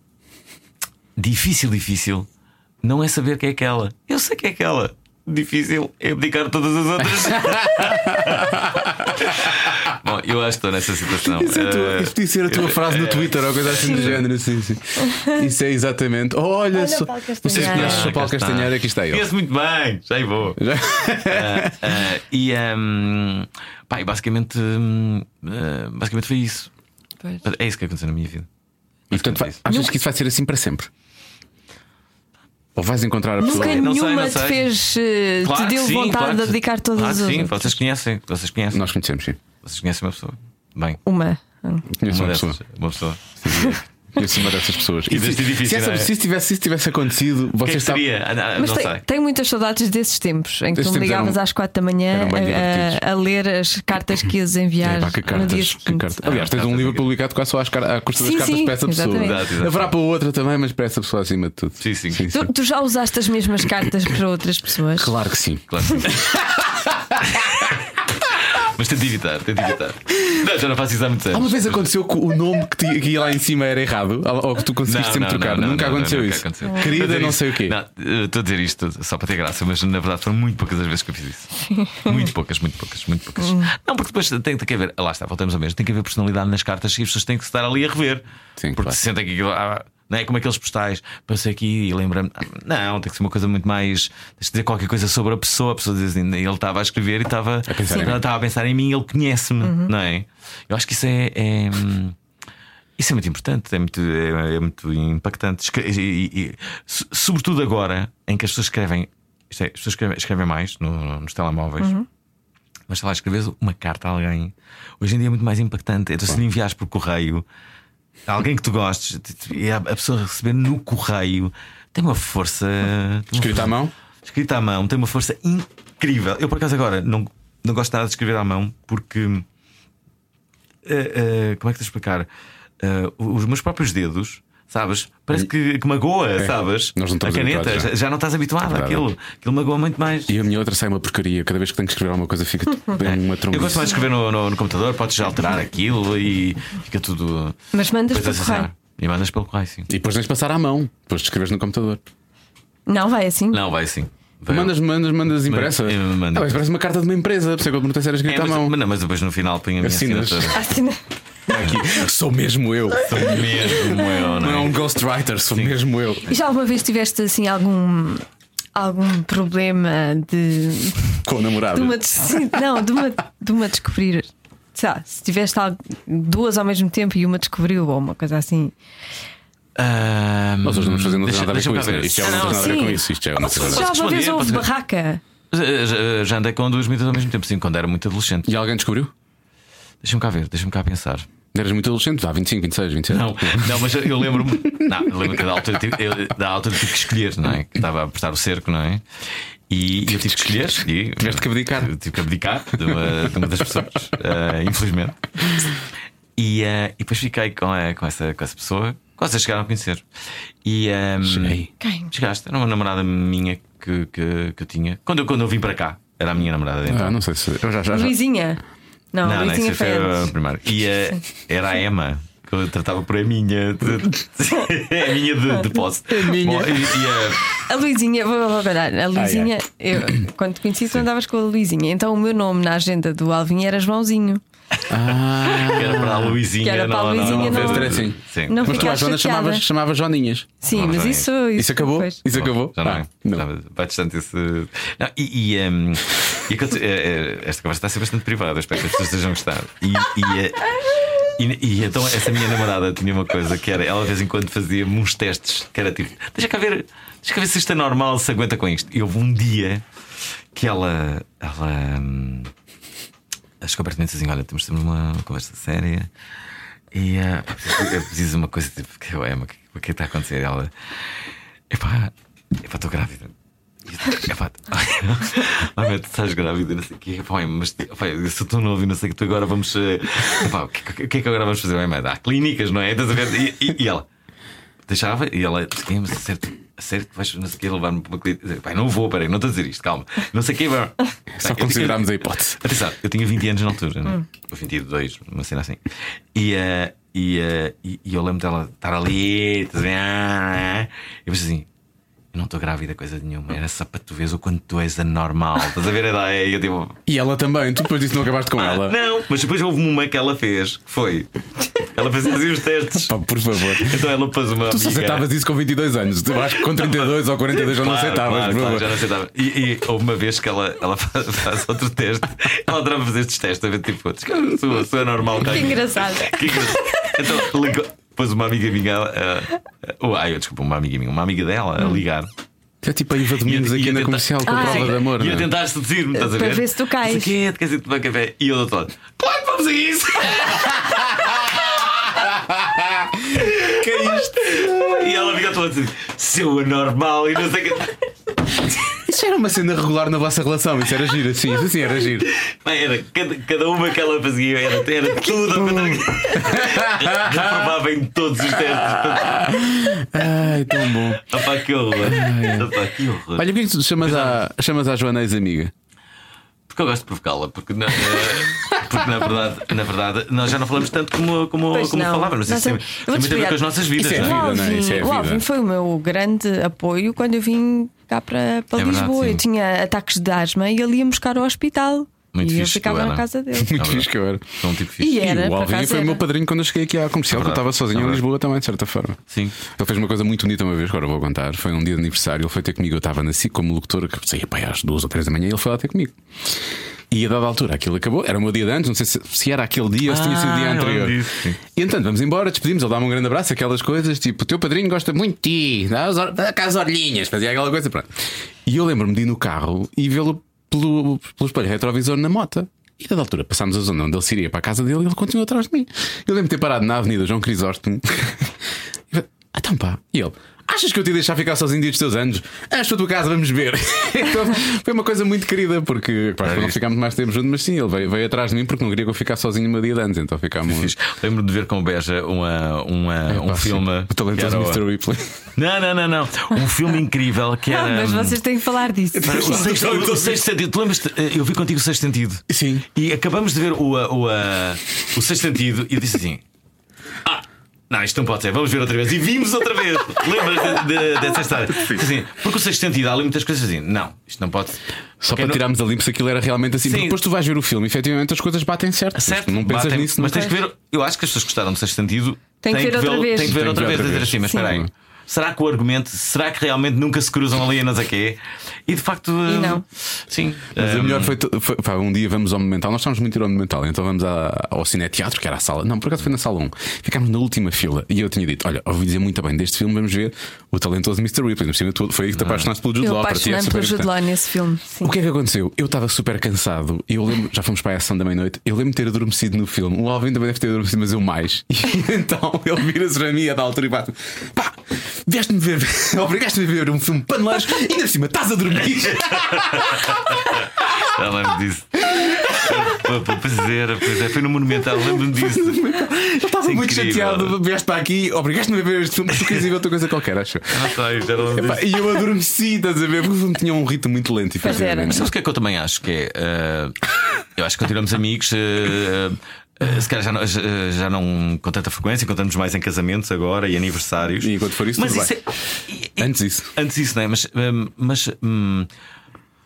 Speaker 4: Difícil, difícil não é saber quem é aquela. Eu sei quem é aquela. Difícil é abdicar todas as outras. Bom, eu acho que estou nessa situação.
Speaker 2: Isso, é tua, isso podia ser a tua frase no Twitter ou coisa assim do género. Sim, sim. Isso é exatamente. Olha, Olha so, vocês conhecem o Paulo Castanheira, aqui está ele.
Speaker 4: Conheço muito bem, já vou. Já? Uh, uh, e um, pá, basicamente, uh, basicamente foi isso. Pois. É isso que aconteceu na minha vida.
Speaker 2: E portanto, achas que isso vai ser assim para sempre? Ou vais encontrar a pessoa?
Speaker 3: Nunca nenhuma não sei, não sei. te fez. Eh, claro te deu sim, vontade claro de dedicar todas
Speaker 4: claro
Speaker 3: as
Speaker 4: Sim, vocês conhecem, vocês conhecem.
Speaker 2: Nós conhecemos, sim.
Speaker 4: Vocês conhecem uma pessoa. Bem.
Speaker 3: Uma.
Speaker 2: Conheço
Speaker 4: uma,
Speaker 2: uma
Speaker 4: pessoa. Uma pessoa.
Speaker 2: Conheço uma dessas pessoas.
Speaker 4: E se, difícil,
Speaker 2: se, essa,
Speaker 4: é?
Speaker 2: se, isso tivesse, se isso tivesse acontecido,
Speaker 4: vocês
Speaker 2: que é
Speaker 4: seria? Ah,
Speaker 3: Mas tem, tenho muitas saudades desses tempos em que tu me ligavas eram, às quatro da manhã a, a, ler as cartas que ias enviar. É, pá, que cartas, que
Speaker 2: carta. Aliás, tens um livro publicado quase só às, à custa das sim, cartas sim, para essa pessoa. Exatamente. Haverá para outra também, mas para essa pessoa acima de tudo.
Speaker 4: Sim, sim.
Speaker 3: sim, tu, tu, já usaste as mesmas cartas para outras pessoas?
Speaker 2: Claro que sim.
Speaker 4: Claro que sim. Mas tente evitar, tente evitar. não, já não faço isso há muitos anos.
Speaker 2: Alguma vez aconteceu que o nome que, te, que ia lá em cima era errado? Ou que tu conseguiste sempre trocar? nunca aconteceu isso. Nunca aconteceu. Querida, não sei o quê.
Speaker 4: Estou a dizer isto só para ter graça, mas na verdade foram muito poucas as vezes que eu fiz isso. muito poucas, muito poucas, muito poucas. Hum. Não, porque depois tem, que haver, lá está, voltamos ao mesmo, tem que haver personalidade nas cartas e as pessoas têm que estar ali a rever. Sim, porque claro. se sentem que ah, não é como aqueles postais, passei aqui e lembra-me. Não, tem que ser uma coisa muito mais. Deixa dizer qualquer coisa sobre a pessoa. A pessoa diz assim, ele estava a escrever e estava a pensar, em, estava a pensar em mim, ele conhece-me, uhum. não é? Eu acho que isso é, é. isso é muito importante, é muito, é, é muito impactante. E, e, e, sobretudo agora, em que as pessoas escrevem. É, as pessoas escrevem, escrevem mais no, nos telemóveis. Uhum. Mas sei lá, escreves uma carta a alguém. Hoje em dia é muito mais impactante. Então, se lhe enviares por correio alguém que tu gostes e a pessoa receber no correio tem uma força.
Speaker 2: Escrita à mão?
Speaker 4: Escrita à mão, tem uma força incrível. Eu, por acaso, agora não, não gosto nada de escrever à mão porque. Uh, uh, como é que te explicar? Uh, os meus próprios dedos sabes? Parece que, que magoa, é. sabes? Nós não a caneta, já. já. não estás habituado é àquilo. Aquilo magoa muito mais.
Speaker 2: E a minha outra sai uma porcaria. Cada vez que tenho que escrever alguma coisa, fica bem uma trombice.
Speaker 4: Eu gosto mais de escrever no, no, no computador, podes já alterar aquilo e fica tudo.
Speaker 3: Mas mandas pelo correio.
Speaker 4: E mandas pelo correio, sim.
Speaker 2: E depois tens de passar à mão, depois de escreveres no computador.
Speaker 3: Não, vai assim?
Speaker 4: Não, vai assim.
Speaker 2: Mandas, mandas, mandas impressa. Manda. Ah, parece uma carta de uma empresa, por isso é que eu perguntei se era escrita é,
Speaker 4: à
Speaker 2: mão.
Speaker 4: Mas, mas depois no final põe a minha
Speaker 2: Assinas. assinatura. Aqui, sou mesmo eu.
Speaker 4: Sou mesmo eu,
Speaker 2: não é? Não é um ghostwriter, sou Sim. mesmo eu.
Speaker 3: E já alguma vez tiveste assim algum algum problema de.
Speaker 2: Com o namorado?
Speaker 3: De uma, não, de uma, de uma descobrir. Sei lá, se tiveste duas ao mesmo tempo e uma descobriu ou uma coisa assim.
Speaker 2: Um, Nós hoje não fazendo nada a ver com isso. Isto é uma coisa a ver com isso. Isto é uma coisa
Speaker 3: Já uma vez houve barraca.
Speaker 4: Já, já andei com duas medidas ao mesmo tempo, sim, quando era muito adolescente.
Speaker 2: E alguém descobriu?
Speaker 4: Deixa-me cá ver, deixa-me cá pensar.
Speaker 2: Eras muito adolescente, há 25, 26, 27.
Speaker 4: Não, não mas eu lembro-me. Não, eu lembro que da altura, eu, da altura tive que escolher, não é? Que estava a prestar o cerco, não é? E eu tive que escolher. E,
Speaker 2: Tiveste que abdicar.
Speaker 4: Tive que abdicar de uma, de uma das pessoas, uh, infelizmente. E, uh, e depois fiquei com, uh, com, essa, com essa pessoa que vocês chegaram a conhecer. E um,
Speaker 2: Cheguei.
Speaker 3: Quem?
Speaker 4: Chegaste, era uma namorada minha que, que, que eu tinha. Quando eu, quando eu vim para cá, era a minha namorada.
Speaker 2: Então. Ah, não sei se. Eu já, já, já.
Speaker 3: Luizinha. Não, não, não isso foi a
Speaker 4: primeira. E uh, era a Emma. Que eu tratava por a minha de, a minha de, de posse.
Speaker 2: A minha. Bom, e,
Speaker 3: e a... a Luizinha, vou, vou parar. A Luizinha, ah, é. eu, quando te conheci, tu andavas com a Luizinha. Então o meu nome na agenda do Alvin era Joãozinho.
Speaker 4: Ah, que era para a Luizinha. Que era para a Luizinha. Não, não, não,
Speaker 2: assim. Sim. não mas tu às Joana chamavas, chamava Joninhas.
Speaker 3: Sim, mas isso, isso.
Speaker 2: Isso acabou?
Speaker 3: Depois.
Speaker 2: Isso acabou?
Speaker 4: Já não. Ah, não. Vai distante esse. Não, e, e, um, e é, é, esta conversa está a ser bastante privada, espero que as pessoas estejam a gostar. E, e, e, e, então essa minha namorada tinha uma coisa que era, ela de vez em quando fazia-me uns testes que era tipo, deixa cá ver, deixa cá ver se isto é normal, se aguenta com isto. E houve um dia que ela. ela hum, chegou perto de mim e disse assim: Olha, temos ter uma conversa séria e uh, eu preciso uma coisa tipo, que amo, o que está a acontecer? Ela, epá, epá, estou grávida. Epá, tu estás grávida, não sei o quê. Epá, mas epá, eu sou tão novo e não sei o que tu agora vamos. Eh, epá, o, que, o que é que agora vamos fazer? Há clínicas, não é? E, e, e ela deixava e ela Mas certo sério que vais não sei o que levar-me para uma clínica. Pai, não vou, peraí, não estou a dizer isto, calma. Não sei o que,
Speaker 2: Só considerámos a hipótese.
Speaker 4: Atenção, eu tinha 20 anos na altura, né? Hum. ou 22, uma cena assim. E, uh, e, uh, e, e, eu lembro dela estar ali, tá e eu pensei assim: eu não estou grávida, coisa nenhuma. Era só para tu veres o quanto tu és anormal. Estás a ver a ideia? E, eu, tipo...
Speaker 2: e ela também, tu depois disso não acabaste com ah, ela?
Speaker 4: Não, mas depois houve uma que ela fez, que foi. Ela fazia assim os testes.
Speaker 2: Pá, por favor.
Speaker 4: Então ela pôs uma.
Speaker 2: Tu só aceitavas isso com 22 anos. Tu acho que com 32 ou 42 já não aceitavas.
Speaker 4: Claro, claro, já não aceitava. E, e, houve uma vez que ela, ela faz, faz outro teste. Ela adorava fazer estes testes, a ver tipo, sou, sou anormal.
Speaker 3: Que engraçado. Que engraçado.
Speaker 4: Então ligou. Depois uma amiga minha. Uh, uh, ai, desculpa, uma amiga minha, uma amiga dela a hum. ligar.
Speaker 2: É tipo a Iva Domingos aqui na comercial com a prova de amor.
Speaker 4: E a é? tentar seduzir-me, estás a ver?
Speaker 3: Para ver se tu cais.
Speaker 4: Quem é? Quer dizer, tomar café? E eu dou todo. Claro que vamos a isso! que é isto? E ela fica toda a dizer: seu anormal e não sei o que.
Speaker 2: Isso era uma cena regular na vossa relação, isso era giro, sim, isso sim era giro.
Speaker 4: Bem, era, cada, cada uma que ela fazia era, era tudo reprovava em todos os testes.
Speaker 2: Ai, tão bom.
Speaker 4: Opa, que horror. Opa, que horror.
Speaker 2: Olha, o que é que tu chamas, a, chamas a Joana ex-amiga?
Speaker 4: Porque eu gosto de provocá-la, porque, porque na verdade, na verdade nós já não falamos tanto como, como, como falávamos. Isso tem, tem muito a ver com as nossas vidas.
Speaker 2: Isso é,
Speaker 4: não
Speaker 2: é? Vida, não é? Isso é
Speaker 3: o Alvin foi o meu grande apoio quando eu vim cá para, para é Lisboa. Verdade, eu tinha ataques de asma e ele ia buscar ao hospital. Muito e eu ficava na casa dele.
Speaker 2: Muito fixe que eu era.
Speaker 4: um tipo fixe.
Speaker 3: E, era,
Speaker 2: e o Alvin foi o meu padrinho quando eu cheguei aqui à comercial, é eu estava sozinho é em Lisboa também, de certa forma.
Speaker 4: Sim.
Speaker 2: Ele fez uma coisa muito bonita uma vez, agora vou contar. Foi um dia de aniversário, ele foi ter comigo. Eu estava na SIC como locutor, que saía para às duas ou três da manhã e ele foi lá ter comigo. E a dada altura aquilo acabou, era o meu dia de antes, não sei se, se era aquele dia ou se tinha sido o dia ah, anterior. Disse, e então vamos embora, despedimos, ele dá-me um grande abraço, aquelas coisas, tipo, o teu padrinho gosta muito de ti, dá, dá cá as orelhinhas, fazia aquela coisa. Pronto. E eu lembro-me de ir no carro e vê-lo pelo, pelo espelho retrovisor na moto. E da altura passámos a zona onde ele se iria para a casa dele e ele continuou atrás de mim. Eu lembro de ter parado na Avenida João Crisóstomo. ah, então pá. E ele, Achas que eu te ia deixar ficar sozinho dia dos teus anos? Esta tua casa, vamos ver. então, foi uma coisa muito querida, porque pá, não ficámos mais tempo juntos, mas sim, ele veio, veio, atrás de mim porque não queria que eu ficasse sozinho uma dia de antes, então ficámos.
Speaker 4: Lembro de ver com o Beja uma, uma, é, um pá, filme.
Speaker 2: O talentoso Mr. Ripley.
Speaker 4: Não, não, não, não. Um filme incrível que era.
Speaker 3: Ah, mas vocês têm que falar disso.
Speaker 4: O sexto, o sexto sentido. Tu lembras? Eu vi contigo o sexto sentido.
Speaker 2: Sim.
Speaker 4: E acabamos de ver o, o, o, o sexto sentido e eu disse assim. Não, isto não pode ser, vamos ver outra vez. E vimos outra vez. Lembras de, de, dessa história? Assim, porque o sexto sentido há ali muitas coisas assim. Não, isto não pode.
Speaker 2: Só para não... tirarmos a limpo se aquilo era realmente assim. Sim. Depois tu vais ver o filme, efetivamente as coisas batem certo.
Speaker 4: certo
Speaker 2: não pensas
Speaker 4: batem,
Speaker 2: nisso,
Speaker 4: Mas tens que ver. Eu acho que as pessoas gostaram do sexto sentido.
Speaker 3: Tem que ver outra vez.
Speaker 4: Tem que ver outra vez. Dizer assim, mas espera aí. Será que o argumento, será que realmente nunca se cruzam ali não sei quê? E de facto.
Speaker 3: E não.
Speaker 4: Sim.
Speaker 2: Mas um... o melhor foi, foi, foi, Um dia vamos ao Monumental, nós estávamos muito ir ao Monumental, então vamos à, ao Cineteatro, que era a sala. Não, por acaso foi na sala 1. Ficámos na última fila e eu tinha dito: Olha, ouvi dizer muito bem deste filme, vamos ver o talentoso Mr. Ripley. Foi aí que te apaixonaste pelo Jude Law.
Speaker 3: Ti é super pelo Jude Law nesse filme. Sim.
Speaker 2: O que é que aconteceu? Eu estava super cansado. Eu lembro, já fomos para a ação da meia-noite. Eu lembro de ter adormecido no filme. O Alvin também deve ter adormecido, mas eu mais. E então ele vira-se para mim a da altura e bate: Pá, vieste-me ver Obrigaste-me a ver um filme paneleiros e ainda por cima estás a dormir.
Speaker 4: Já lembro disso. Pois era, pois é, foi no Monumental, lembro-me disso.
Speaker 2: Eu estava muito chateado, vieste para aqui, obrigaste-me a ver este filme, tu querias ver outra coisa qualquer, acho.
Speaker 4: Ah, sei, já não
Speaker 2: Epá, E eu adormeci, estás a ver? Porque o filme tinha um ritmo muito lento.
Speaker 3: Mas
Speaker 4: sabes o que é que eu também acho? Que é. Uh, eu acho que continuamos amigos. Uh, Uh, se calhar já não, já, já não com tanta frequência, contamos mais em casamentos agora e aniversários.
Speaker 2: E enquanto for isso,
Speaker 4: mas
Speaker 2: isso
Speaker 4: é,
Speaker 2: antes isso.
Speaker 4: Antes isso, não é? Mas, hum, mas, hum,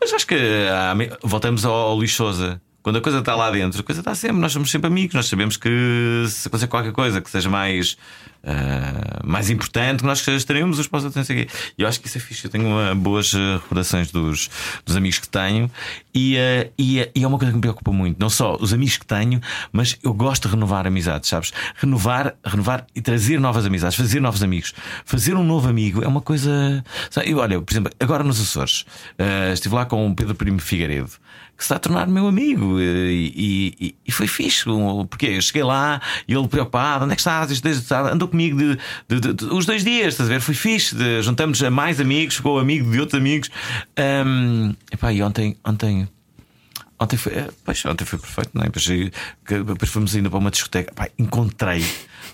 Speaker 4: mas acho que ah, voltamos ao, ao lixosa. Quando a coisa está lá dentro, a coisa está sempre, nós somos sempre amigos, nós sabemos que se acontecer qualquer coisa que seja mais, uh, mais importante, nós estaremos os para os E eu acho que isso é fixe. Eu tenho uma, boas ah, recordações dos, dos amigos que tenho e, uh, e, e, é uma coisa que me preocupa muito. Não só os amigos que tenho, mas eu gosto de renovar amizades, sabes? Renovar, renovar e trazer novas amizades, fazer novos amigos. Fazer um novo amigo é uma coisa. Sabe? Olha, por exemplo, agora nos Açores, uh, estive lá com o Pedro Primo Figueiredo que se está a tornar meu amigo. E, e, e foi fixe, porque eu cheguei lá e ele preocupado: onde é que estás? Andou comigo de, de, de, de, os dois dias, estás a ver? Foi fixe. juntamos a mais amigos, ficou amigo de outros amigos. Um, epá, e ontem, ontem Ontem foi, eh, pois, ontem foi perfeito, não é? Depois, depois fomos ainda para uma discoteca. Pá, encontrei.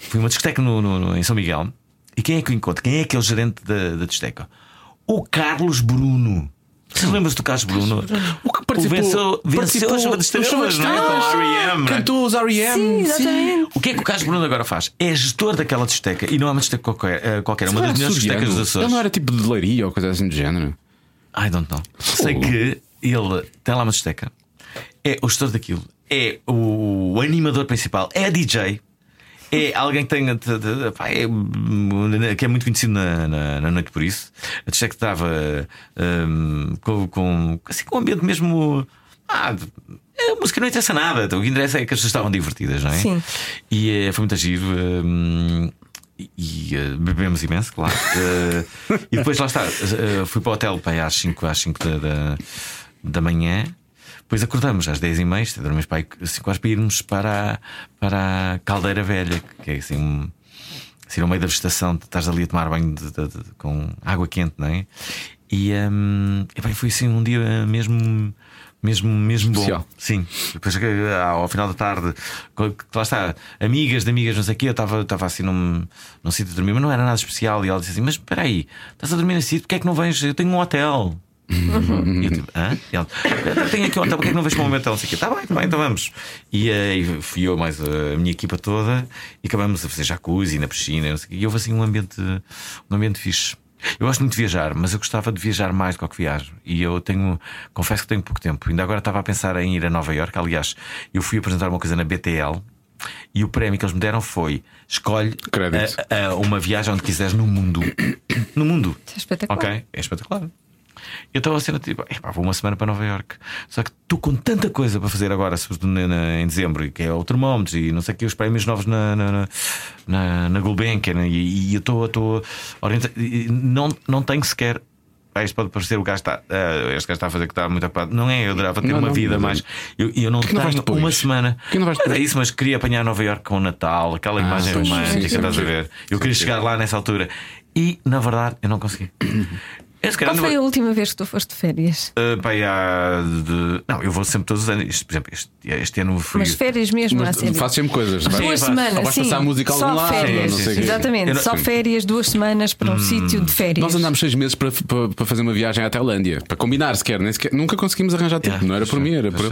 Speaker 4: Fui uma discoteca no, no, no, em São Miguel. E quem é que eu encontro? Quem é aquele gerente da, da discoteca? O Carlos Bruno. Você lembra-se do Carlos Bruno?
Speaker 2: O que participou,
Speaker 4: venceu, venceu a chuva de estrelas, não é? Com
Speaker 2: o R.E.M. Cantou os R.E.M. Sim,
Speaker 3: exatamente.
Speaker 4: O que é que o Carlos Bruno agora faz? É gestor daquela discoteca e não é uma discoteca qualquer, eh, qualquer é uma das melhores discotecas dos Açores.
Speaker 2: Ele não era tipo de leiria ou coisa assim do género?
Speaker 4: I don't know. Sei que ele tem lá uma discoteca, é o gestor daquilo, é o animador principal, é a DJ é alguém que tem pá, é, que é muito conhecido na, na, na noite por isso. A que estava um, com, com, assim, com um ambiente mesmo. Ah, a música não interessa nada, o que interessa é que as pessoas estavam divertidas, não é?
Speaker 3: Sim.
Speaker 4: E uh, foi muito giro. Um, e uh, bebemos imenso, claro. Uh, e depois lá está, fui para o hotel para às 5 às 5 da, da, da manhã. Depois acordamos às 10h30, dormimos para, assim, quase para irmos para a, para a Caldeira Velha, que é assim, um, assim no meio da vegetação, estás ali a tomar banho de, de, de, com água quente, não é? E, um, e bem, foi assim um dia mesmo mesmo, mesmo bom. Sim. Depois ao final da tarde, lá está, amigas de amigas, não sei o quê, eu estava, estava assim num, num sítio de dormir, mas não era nada especial. E ela disse assim: Mas espera aí, estás a dormir nesse sítio, porque é que não vens? Eu tenho um hotel. Uhum. E eu tipo, hã? E ela, tenho aqui ontem, porque é que não vejo para o momento? Ela disse, tá bem, tá bem, então vamos. E aí fui eu mais a minha equipa toda e acabamos a fazer jacuzzi na piscina, não sei, e houve assim um ambiente, um ambiente fixe. Eu gosto muito de viajar, mas eu gostava de viajar mais do que viajo. E eu tenho, confesso que tenho pouco tempo. Ainda agora estava a pensar em ir a Nova York. Aliás, eu fui apresentar uma coisa na BTL e o prémio que eles me deram foi: escolhe a, a uma viagem onde quiseres no mundo. No mundo.
Speaker 3: Isso é espetacular.
Speaker 4: Ok, é espetacular. Eu estava a cena tipo, vou uma semana para Nova York. Só que estou com tanta coisa para fazer agora, sobretudo em dezembro, que é o termómetro e não sei o que, os prémios novos na, na, na, na Gulbenkian. E, e eu estou orientado. Não, não tenho sequer ah, isto pode parecer o gajo está. Uh, este gajo está a fazer que está muito ocupado. Não é, eu adorava ter não, uma não, vida mais. Eu, eu não tenho uma semana.
Speaker 2: Que não
Speaker 4: vais é isso, mas queria apanhar Nova York com o Natal, aquela ah, imagem romântica, estás a ver? Eu queria chegar lá nessa altura. E, na verdade, eu não consegui.
Speaker 3: Qual foi a última vez que tu foste de férias?
Speaker 4: Uh, há de... Não, eu vou sempre todos os anos. Este, por exemplo, este, este ano fui.
Speaker 3: Mas férias mesmo,
Speaker 2: Mas,
Speaker 3: assim.
Speaker 2: Faço sempre coisas.
Speaker 3: Duas semanas. Ou
Speaker 2: vais passar música
Speaker 3: só
Speaker 2: algum lado.
Speaker 3: Férias. Não sei Exatamente, não... só férias, duas semanas para um hum. sítio de férias.
Speaker 2: Nós andámos seis meses para, para, para, fazer uma viagem à Tailândia, para combinar sequer, nem sequer. Nunca conseguimos arranjar tempo. Yeah, não era por mim, era por.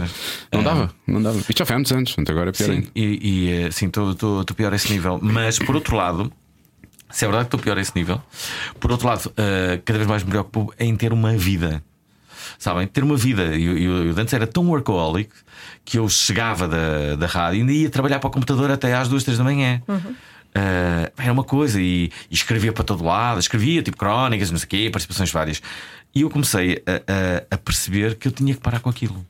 Speaker 2: Não dava, não dava. Isto já foi há muitos anos, agora é pior
Speaker 4: sim,
Speaker 2: ainda.
Speaker 4: E, e eh, sim, estou pior a esse nível. Mas por outro lado. Se é verdade que estou pior a esse nível. Por outro lado, uh, cada vez mais me preocupo em ter uma vida. Sabem? Ter uma vida. Eu, eu, eu antes era tão workaholic que eu chegava da, da rádio e ainda ia trabalhar para o computador até às duas, três da manhã. Uhum. Uh, era uma coisa e, e, escrevia para todo lado, escrevia tipo crónicas, não sei o quê, participações várias. E eu comecei a, a, a, perceber que eu tinha que parar com aquilo.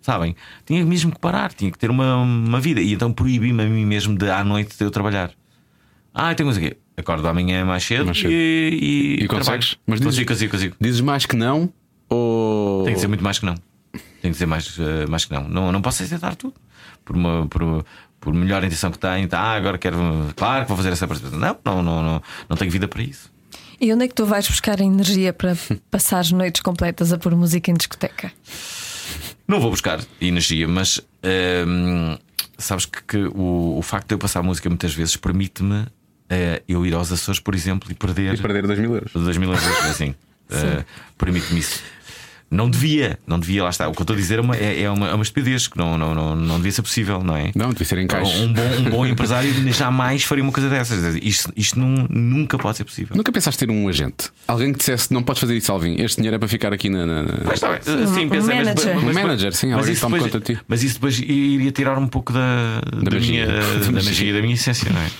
Speaker 4: Sabem? Tinha mesmo que parar, tinha que ter uma, uma vida. E então proibi-me a mim mesmo de à noite de eu trabalhar. Ah, tenho coisa aqui. Acordo amanhã mais cedo, mais cedo. e,
Speaker 2: e, e consegues?
Speaker 4: Mas dizes, consigo, consigo, consigo.
Speaker 2: Dizes mais que não ou.
Speaker 4: Tem que dizer muito mais que não. Tem que dizer mais, uh, mais que não. não. Não posso aceitar tudo. Por, uma, por, por melhor intenção que tenho, tá, agora quero. Claro que vou fazer essa participação. Não, não, não, não, não tenho vida para isso.
Speaker 3: E onde é que tu vais buscar a energia para passar as noites completas a pôr música em discoteca?
Speaker 4: Não vou buscar energia, mas ehm, sabes que, que o, o, facto de eu passar música muitas vezes permite-me uh, eu ir aos Açores, por exemplo, e perder.
Speaker 2: E perder 2 mil euros.
Speaker 4: 2 mil euros, assim. Uh, permite-me isso. Não devia, não devia, lá está. O que eu estou a dizer é uma, é, é uma, é uma estupidez que não, não, não, não devia ser possível, não é?
Speaker 2: Não, devia ser em caixa.
Speaker 4: Um bom, um bom empresário jamais faria uma coisa dessas. Isto, isto não, nunca pode ser possível.
Speaker 2: Nunca pensaste ter um agente? Alguém que dissesse não podes fazer isso, Alvin, este dinheiro é para ficar aqui na. na...
Speaker 4: Mas está bem. Sim, um, pensei,
Speaker 3: manager.
Speaker 2: Mas, mas, um manager, sim, alguém que tome conta de ti.
Speaker 4: Mas isso depois iria tirar um pouco da, da, da magia, minha, da, da magia da minha essência, não é?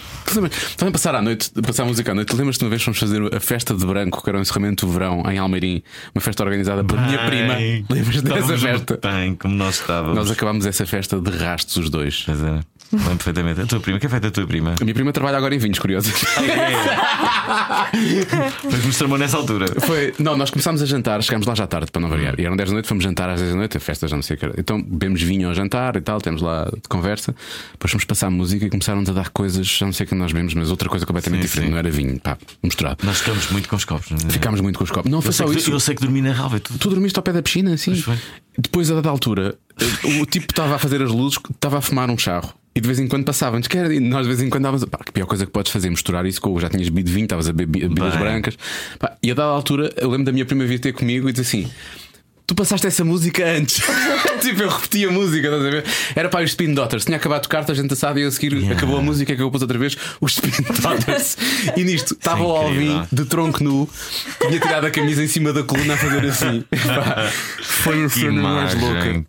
Speaker 2: Também passar à noite, passar a música à noite. Lembras-te uma vez fomos fazer a festa de branco, que era um encerramento do verão em Almeirim, uma festa organizada pela minha prima. Lembras-te dessa festa?
Speaker 4: Bem, como nós estávamos.
Speaker 2: Nós acabámos essa festa de rastos os dois.
Speaker 4: Pois é. Lembro perfeitamente. A tua prima, que é feita a tua prima?
Speaker 2: A minha prima trabalha agora em vinhos, curioso.
Speaker 4: Que nos nessa altura.
Speaker 2: Foi, não, nós começámos a jantar, chegámos lá já tarde para não variar. E eram 10 da noite, fomos jantar às 10 da noite, a festa já não sei o que era. Então bebemos vinho ao jantar e tal, temos lá de conversa. Depois fomos passar música e começaram-nos a dar coisas, já não sei o que nós bebemos, mas outra coisa completamente sim, diferente, sim. não era vinho, pá, misturado.
Speaker 4: Nós ficamos muito com os copos, não
Speaker 2: é? Ficámos muito com os copos. Não, foi
Speaker 4: eu
Speaker 2: só isso.
Speaker 4: eu sei que dormi na ralva. Tu...
Speaker 2: tu dormiste ao pé da piscina, sim. Depois, a dada altura, o tipo estava a fazer as luzes, estava a fumar um charro. E de vez em quando passavam-nos, que era, e nós de vez em quando dávamos, pá, que pior coisa que podes fazer, misturar isso com já tinhas bebido vinho, estavas a beber bebidas brancas. Pá, e a dada altura, eu lembro da minha prima vir ter comigo e dizer assim: Tu passaste essa música antes. tipo, eu repeti a música, estás a ver? Era para os Spin Daughters. Tinha acabado de tocar, a gente assado e a seguir yeah. acabou a música que eu pus outra vez, os Spin Daughters. e nisto estava o Alvin de tronco nu, tinha tirado a camisa em cima da coluna a fazer assim. foi um filme mais louca.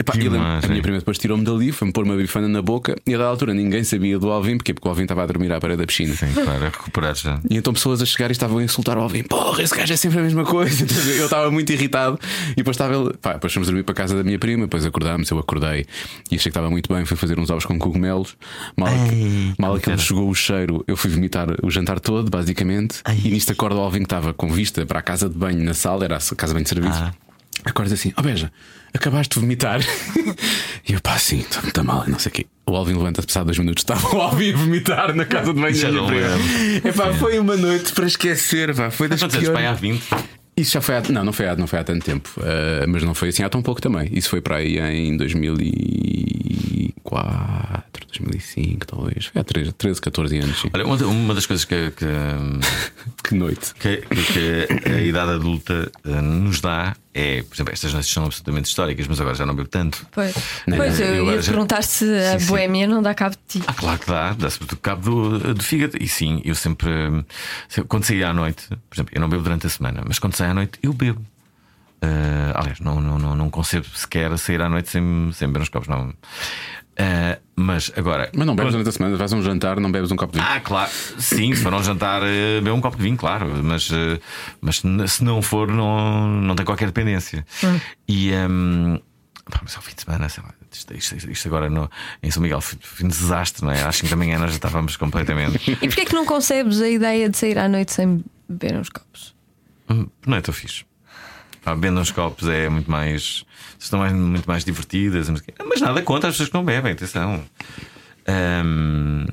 Speaker 2: a minha prima depois tirou-me dali, foi-me pôr uma bifana na boca e a da altura ninguém sabia do Alvin, porque, porque o Alvin estava a dormir à parede da piscina.
Speaker 4: Sim, para recuperar já.
Speaker 2: E então pessoas a chegar e estavam a insultar o Alvin: Porra, esse gajo é sempre a mesma coisa. Eu estava muito irritado e depois estava ele pá, depois fomos dormir para a casa da minha prima, depois acordámos, eu acordei e achei que estava muito bem. Fui fazer uns ovos com cogumelos. Mal, Ei, mal aquele chegou o cheiro, eu fui vomitar o jantar todo, basicamente. E nisto acordo o Alvin que estava com vista para a casa de banho na sala, era a casa de banho de serviço. Ah. Acorda assim, oh, beija, acabaste de vomitar. e eu, pá, sim, estou muito mal, não sei o quê. O Alvin levanta-se, passado dois minutos, estava o Alvin a vomitar na casa de banho da minha prima. Epá, foi uma noite para esquecer, pá, foi das piores.
Speaker 4: Pai há 20.
Speaker 2: Isso já foi há, não, não foi há, não foi há tanto tempo, uh, mas não foi assim há tão pouco também. Isso foi para aí em 2004, 2005, talvez. Foi há 13, 13 14 anos. Sim.
Speaker 4: Olha, uma, uma das coisas que. Que,
Speaker 2: que noite.
Speaker 4: Que, que, a idade adulta uh, nos dá é, por exemplo, estas noites são absolutamente históricas, mas agora já não bebo tanto.
Speaker 3: Pois, não, pois eu, eu ia já... perguntar se a sim, boémia sim. não dá cabo de ti.
Speaker 4: Ah, claro que dá, dá sobretudo cabo do, do fígado. E sim, eu sempre. Quando saí à noite, por exemplo, eu não bebo durante a semana, mas quando saio à noite, eu bebo. Uh, aliás, não, não, não, não concebo sequer sair à noite sem, sem beber uns copos, não. Uh, mas agora.
Speaker 2: Mas não bebes durante a semana, vais a um jantar, não bebes um copo de vinho?
Speaker 4: Ah, claro. Sim, se for um jantar, uh, bebo um copo de vinho, claro. Mas, uh, mas se não for, não, não tem qualquer dependência. Hum. E. Um, pá, mas ao fim de semana, sei lá, isto, isto, isto agora no, em São Miguel foi um desastre, não é? Às 5 da manhã nós já estávamos completamente.
Speaker 3: E porquê é que não concebes a ideia de sair à noite sem beber uns copos?
Speaker 4: Hum, não é tão fixe. Ah, bebendo uns copos é muito mais estão mais, muito mais divertidas. Mas nada contra as pessoas que não bebem, atenção. Um,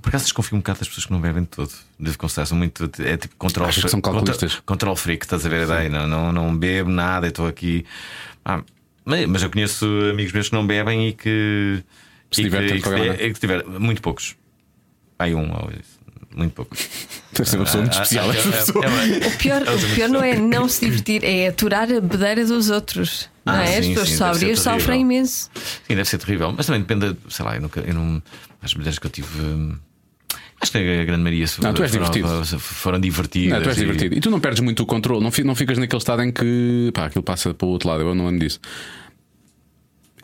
Speaker 4: por acaso desconfio um bocado das pessoas que não bebem de todo. Devo confessar, são muito. É tipo controle
Speaker 2: freak. São control,
Speaker 4: control freak, estás a ver ideia? Não, não, não bebo nada, estou aqui. Ah, mas eu conheço amigos meus que não bebem e que.
Speaker 2: Se e que, e que,
Speaker 4: e que tiver muito poucos. Aí um ou isso muito pouco.
Speaker 2: Deve ser uma pessoa muito ah, especial.
Speaker 3: o pior, o pior não é não se divertir, é aturar a bedeira dos outros. Não ah, é? As pessoas sóbrias sofrem imenso.
Speaker 4: Sim, deve ser terrível. Mas também depende, sei lá, eu nunca, eu não, as mulheres que eu tive. Hum, acho que a grande maioria
Speaker 2: não, tu és
Speaker 4: foram,
Speaker 2: divertido.
Speaker 4: foram divertidas.
Speaker 2: Não, tu és e... divertido. E tu não perdes muito o controle, não, não ficas naquele estado em que pá, aquilo passa para o outro lado. Eu não ando disso.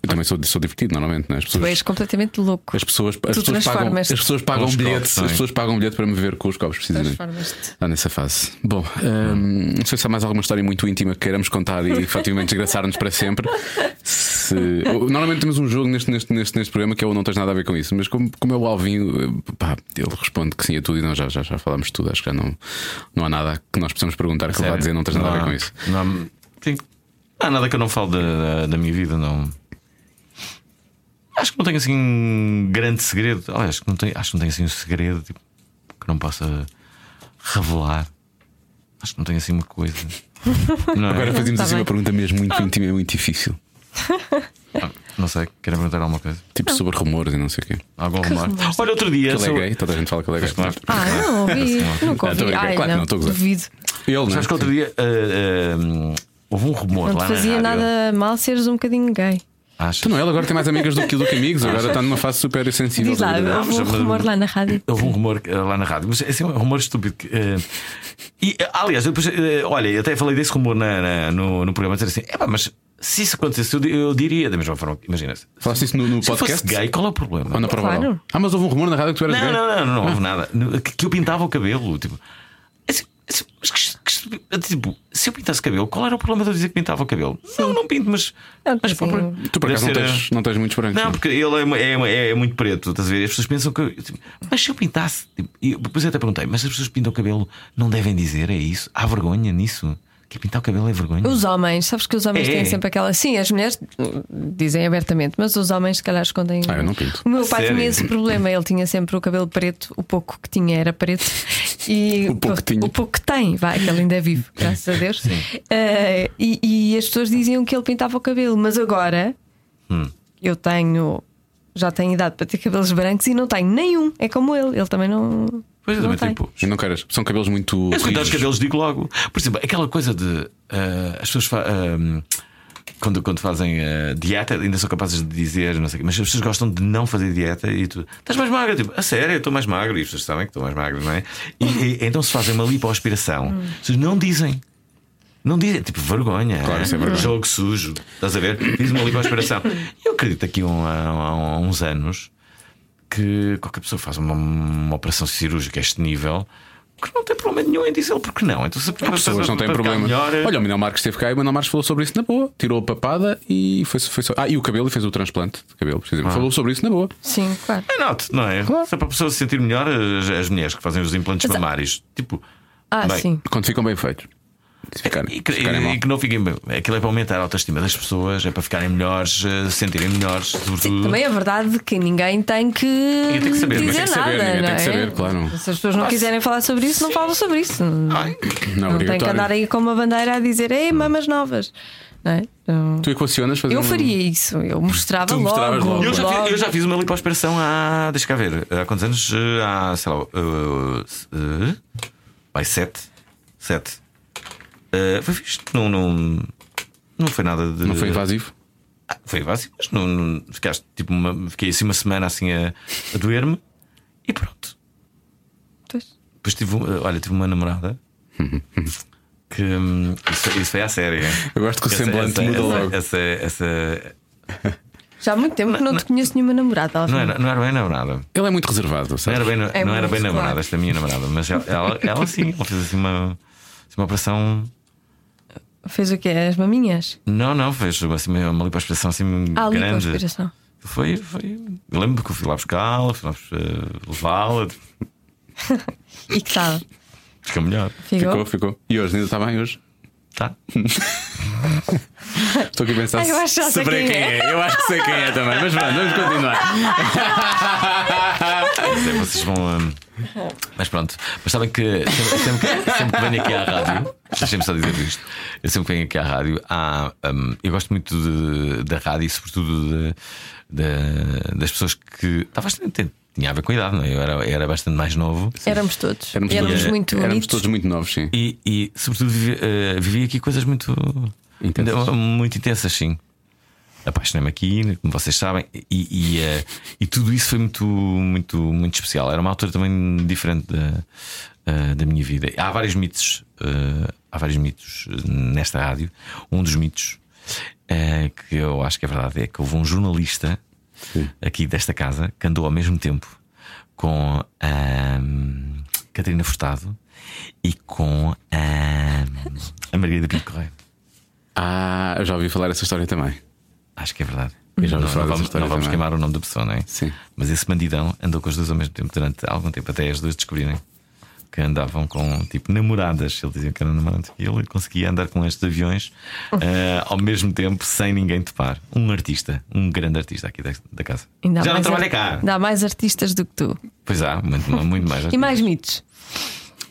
Speaker 2: Eu também sou, sou divertido normalmente, né?
Speaker 3: as pessoas. Tu és completamente louco.
Speaker 2: As pessoas, as pessoas pagam, as pessoas pagam um bilhete, copos, as pessoas pagam um bilhete para me ver com os copos, precisamente. Está nessa fase. Bom, hum, não sei se há mais alguma história muito íntima que queiramos contar e efetivamente desgraçar-nos para sempre. Se... Normalmente temos um jogo neste, neste, neste, neste programa que eu não tens nada a ver com isso, mas como, como é o Alvinho, pá, ele responde que sim a tudo e nós já, já, já falámos tudo. Acho que já não, não há nada que nós possamos perguntar que ele vá dizer não tens nada não, a ver com isso.
Speaker 4: Não, sim, não há nada que eu não falo da, da minha vida, não. Acho que não tenho assim um grande segredo. Olha, acho que não tenho, acho que não tenho assim um segredo tipo, que não possa revelar. Acho que não tenho assim uma coisa.
Speaker 2: Não é? Agora fazemos tá assim bem. uma pergunta mesmo muito ah. íntima e muito difícil.
Speaker 4: Ah, não sei, querem perguntar alguma coisa?
Speaker 2: Tipo não. sobre rumores e não sei o quê.
Speaker 4: Algum rumor? Olha, outro dia.
Speaker 2: Que ele é gay, toda a gente fala que ele é gay.
Speaker 3: Ah, não ouvi. Nunca ouvi. Ai, claro não, não estou a duvido.
Speaker 2: Ele, não
Speaker 4: Sabes que outro dia uh, uh, houve um rumor
Speaker 3: não
Speaker 4: lá.
Speaker 3: Não fazia nada mal seres um bocadinho gay.
Speaker 2: Achas? Tu não, ele agora tem mais amigas do que, do que amigos, agora está numa fase super sensível.
Speaker 3: Diz lá, houve um rumor lá na rádio.
Speaker 4: Houve um rumor uh, lá na rádio, mas esse é um rumor estúpido. Uh, e, aliás, depois, uh, olha, eu até falei desse rumor na, na, no, no programa, dizer assim: é pá, mas se isso acontecesse, eu, eu diria da mesma forma. Imagina-se.
Speaker 2: Falaste isso no, no podcast?
Speaker 4: Se gay, qual é o problema?
Speaker 2: Ou na prova claro. Ah, mas houve um rumor na rádio que tu eras
Speaker 4: não,
Speaker 2: gay?
Speaker 4: Não, não, não, não, houve nada. Que, que eu pintava o cabelo. Tipo, assim, assim, mas que, Tipo, se eu pintasse cabelo, qual era o problema de eu dizer que pintava o cabelo? Sim. Não, não pinto, mas.
Speaker 3: Não,
Speaker 2: mas tu por acaso não tens, não tens muitos brancos.
Speaker 4: Não, não, porque ele é, é, é, muito preto, estás a ver? As pessoas pensam que. Tipo, mas se eu pintasse. Tipo, e depois eu até perguntei, mas as pessoas que pintam o cabelo não devem dizer, é isso? Há vergonha nisso? Que pintar o cabelo é vergonha.
Speaker 3: Os homens, sabes que os homens é. têm sempre aquela. Sim, as mulheres dizem abertamente, mas os homens, se calhar, escondem.
Speaker 2: Ah, eu não pinto.
Speaker 3: O meu pai Sério? tinha esse problema. Ele tinha sempre o cabelo preto, o pouco que tinha era preto.
Speaker 2: E o pouco, que, tinha.
Speaker 3: O pouco que tem, vai, que ele ainda é vivo, graças a Deus. Uh, e, e, as pessoas diziam que ele pintava o cabelo, mas agora hum. eu tenho. Já tenho idade para ter cabelos brancos e não tenho nenhum. É como ele, ele também não.
Speaker 4: Pois
Speaker 3: é,
Speaker 4: também tipo.
Speaker 2: E não queres. São cabelos muito.
Speaker 4: Eu os cabelos digo logo. Por exemplo, aquela coisa de. Uh, as pessoas. Uh, quando, quando fazem uh, dieta, ainda são capazes de dizer, não sei o quê, mas as pessoas gostam de não fazer dieta e tu estás mais magra, tipo, a sério, eu estou mais magra, e as pessoas sabem que estou mais magra, não é? E, e, então se fazem uma lipoaspiração, hum. as pessoas não dizem. Não dizem, tipo, vergonha.
Speaker 2: Claro, é? é vergonha.
Speaker 4: Jogo sujo, estás a ver? Diz uma lipoaspiração. Eu acredito que um, há, há uns anos que qualquer pessoa faz uma, uma operação cirúrgica a este nível que não tem problema nenhum em dizer porque não. Então, se
Speaker 2: As pessoas não têm problema. Melhor... Olha, o Manuel Marques esteve cá e o Manuel Marques falou sobre isso na boa. Tirou a papada e foi, foi só... Ah, e o cabelo e fez o transplante de cabelo, precisamente. Ah. Falou sobre isso na boa.
Speaker 3: Sim, claro.
Speaker 4: É note, não é? Claro. Se é para a pessoa se sentir melhor, as, as mulheres que fazem os implantes Mas, mamários, tipo.
Speaker 3: Ah,
Speaker 4: bem,
Speaker 3: sim.
Speaker 2: Quando ficam bem feitos.
Speaker 4: E, que, e, que, não fiquem. Aquilo é para aumentar a autoestima das pessoas, é para ficarem melhores, eh, se sentirem melhores, sobretudo. Sim,
Speaker 3: também é verdade que ninguém tem que,
Speaker 4: tem que saber,
Speaker 3: dizer
Speaker 4: tem que
Speaker 3: saber,
Speaker 2: nada.
Speaker 3: Não
Speaker 2: tem
Speaker 3: é?
Speaker 2: que saber, claro.
Speaker 3: Se as pessoas não Nossa. quiserem falar sobre isso, não falam sobre isso.
Speaker 4: Ai.
Speaker 3: Não, não tem que andar aí com uma bandeira a dizer ei, mamas novas. É?
Speaker 2: Então, tu equacionas fazer
Speaker 3: Eu
Speaker 2: um...
Speaker 3: faria isso, eu mostrava
Speaker 2: tu
Speaker 3: logo.
Speaker 2: logo.
Speaker 4: Eu, já
Speaker 3: logo.
Speaker 4: Fiz, eu já fiz uma lipoaspiração há. Deixa cá ver. Há quantos anos? Há, sei lá. Uh, uh, vai, sete. Sete. Uh, foi visto. Não, não, não foi nada de.
Speaker 2: Não foi invasivo?
Speaker 4: Ah, foi invasivo, mas não, não, ficaste, tipo uma, fiquei assim uma semana assim a, a doer-me e pronto.
Speaker 3: Pois.
Speaker 4: Depois tive, olha, tive uma namorada que hum, isso, isso foi à série.
Speaker 2: Eu gosto que o
Speaker 4: Essa-
Speaker 2: semblante
Speaker 4: essa,
Speaker 2: muda
Speaker 4: essa,
Speaker 2: logo.
Speaker 4: Essa, essa-
Speaker 3: Já há muito tempo que não te conheço nenhuma namorada.
Speaker 4: não, era, não era bem namorada.
Speaker 2: Ele é muito reservado,
Speaker 4: Não
Speaker 2: sabe?
Speaker 4: era bem,
Speaker 3: É
Speaker 4: não era bem namorada, esta é a minha namorada, mas ela, ela, ela sim, ela fez assim uma, assim uma operação.
Speaker 3: Fez o quê? As maminhas?
Speaker 4: Não, não, fez assim, uma lipoaspiração assim
Speaker 3: Ah, ali com a
Speaker 4: grande.
Speaker 3: aspiração.
Speaker 4: Foi, foi. Eu lembro que eu fui lá buscá-la, fui lá eh, levá-la,
Speaker 3: E que tal?
Speaker 4: fica melhor.
Speaker 3: Ficou?
Speaker 2: Ficou, ficou. E hoje ainda está bem hoje?
Speaker 4: Tá.
Speaker 2: Estou aqui a pensar
Speaker 3: Ai, eu acho que já sei
Speaker 2: saber
Speaker 3: quem
Speaker 2: quem
Speaker 3: é.
Speaker 2: é. Eu acho que sei quem é também. Mas vamos, vamos continuar.
Speaker 4: Mas vocês vão. hum, Mas pronto. Mas sabem que sempre, sempre que sempre que venho aqui à rádio, deixem-me só dizer isto. Eu sempre que venho aqui à rádio, há, hum, eu gosto muito de- da rádio e, sobretudo, de- de- das pessoas que. Estava bastante. Tinha a ver com a idade, não é? Eu era, era bastante mais novo.
Speaker 3: Éramos todos.
Speaker 2: Éramos,
Speaker 3: Éramos
Speaker 2: todos,
Speaker 3: muito
Speaker 2: éramos todos muito novos, sim.
Speaker 4: E, e, sobretudo, vivi, eh, vivi aqui coisas muito
Speaker 2: Intensas.
Speaker 4: Muito intensas, sim. Apaixonei-me aqui, como vocês sabem, e, e, eh, e tudo isso foi muito, muito, muito especial. Era uma altura também diferente da, eh, da minha vida. Há vários mitos, eh, há vários mitos nesta rádio. Um dos mitos que eu acho que é verdade é que houve um jornalista aqui desta casa que andou ao mesmo tempo com a Catarina Furtado e com a, a Margarida Pinto Correia.
Speaker 2: Ah, eu já ouvi falar essa história também.
Speaker 4: Acho que é verdade.
Speaker 2: Ouvi
Speaker 4: não, não vamos, não vamos queimar o nome da pessoa, não é?
Speaker 2: Sim.
Speaker 4: Mas esse bandidão andou com as duas ao mesmo tempo durante algum tempo, até as duas descobrirem que andavam com tipo namoradas. Ele dizia que eram namoradas e ele conseguia andar com estes aviões eh, ao mesmo tempo sem ninguém topar. Um artista, um grande artista aqui da, da casa. Já não trabalha cá.
Speaker 3: Há mais artistas do que tu.
Speaker 4: Pois há, muito, muito mais.
Speaker 3: E mais mitos.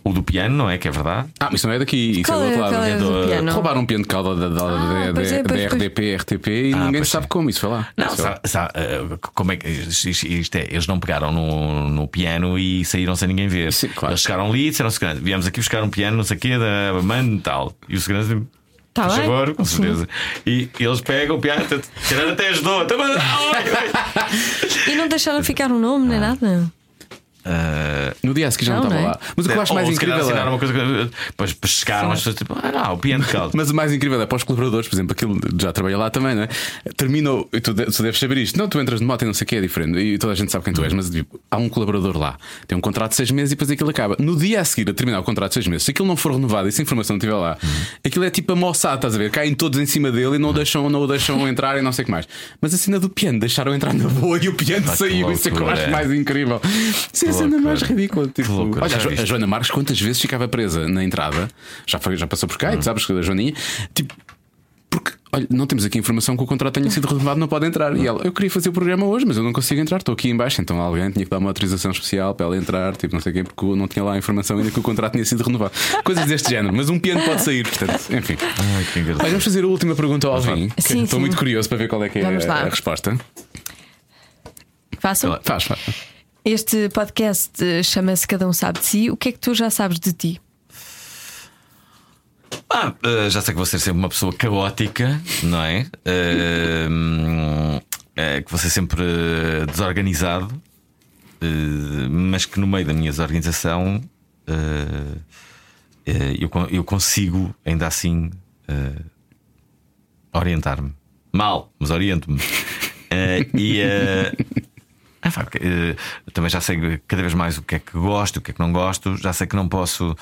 Speaker 4: O do piano, não é? Que é verdade.
Speaker 2: Ah, mas isso não é daqui, isso é do
Speaker 3: é-
Speaker 2: outro lado.
Speaker 3: qual é
Speaker 4: do
Speaker 3: piano?
Speaker 2: Roubaram um piano de cauda da, da,
Speaker 3: Ah,
Speaker 2: da,
Speaker 3: é,
Speaker 2: da-
Speaker 3: pois,
Speaker 2: da
Speaker 3: pois.
Speaker 2: RDP, RTP e
Speaker 4: Ah,
Speaker 2: ninguém sabe
Speaker 4: é.
Speaker 2: como isso foi lá.
Speaker 4: Não, sabe, sabe, eh, como é que isto, isto é? Eles não pegaram no, no piano e saíram sem ninguém ver.
Speaker 2: Sim, claro.
Speaker 4: Eles chegaram ali e disseram ao segurança: viemos aqui buscar um piano, não sei o quê, da mano e tal. E o segurança disse,
Speaker 3: Tá bem.
Speaker 4: favor, com certeza. E eles pegam o piano, tiraram até ajudou. Tá.
Speaker 3: E não deixaram ficar um nome nem nada.
Speaker 4: Ah,
Speaker 2: No dia a seguir já não,
Speaker 3: Não,
Speaker 2: estava
Speaker 3: não é?
Speaker 2: lá. Mas o que eu acho mais
Speaker 4: ou
Speaker 2: incrível
Speaker 4: assinaram
Speaker 2: é.
Speaker 4: uma coisa que- Depois chegaram as pessoas tipo, ah, não, o piano de caldo.
Speaker 2: Mas o mais incrível é para os colaboradores, por exemplo, aquilo já trabalha lá também, não é? Terminou, e tu, de- tu deves saber isto. Não, tu entras de moto e não sei o que é diferente, e toda a gente sabe quem tu és, mas tipo, há um colaborador lá, tem um contrato de seis meses e depois aquilo acaba. No dia a seguir, a terminar o contrato de seis meses, se aquilo não for renovado e se a informação não estiver lá, aquilo é tipo a moçada, estás a ver? Caem todos em cima dele e não, o deixam, não o deixam entrar e não sei o que mais. Mas a cena do piano, deixaram entrar na boa e o piano
Speaker 4: Ah,
Speaker 2: saiu, isso é que eu acho mais incrível. Isso é a cena
Speaker 4: loucura.
Speaker 2: mais ridícula. Tipo,
Speaker 4: loucura,
Speaker 2: olha, a Jo-
Speaker 4: viste?
Speaker 2: a Joana Marques, quantas vezes ficava presa na entrada? Já, foi, já passou por cá, e tu sabes que a Joaninha, tipo, porque, olha, não temos aqui informação que o contrato tenha sido renovado, não pode entrar. E ela, eu queria fazer o programa hoje, mas eu não consigo entrar, estou aqui em baixo. Então alguém tinha que dar uma autorização especial para ela entrar, tipo, não sei quem, porque não tinha lá a informação ainda que o contrato tinha sido renovado. Coisas deste género, mas um piano pode sair, portanto, enfim.
Speaker 4: Ai, que engraçado.
Speaker 2: Olha, vamos fazer a última pergunta ao Alvin. Estou muito curioso para ver qual é que é a, a resposta.
Speaker 3: Façam.
Speaker 2: Faz, faz.
Speaker 3: Este podcast eh, chama-se Cada Um Sabe de Si. O que é que tu já sabes de ti?
Speaker 4: Ah, eh, já sei que vou ser sempre uma pessoa caótica, não é? Eh, que vou ser sempre desorganizado, mas que no meio da minha desorganização eu, con- eu consigo ainda assim orientar-me. Mal, mas oriento-me. E eh, também já sei cada vez mais o que é que gosto, o que é que não gosto. Já sei que não posso,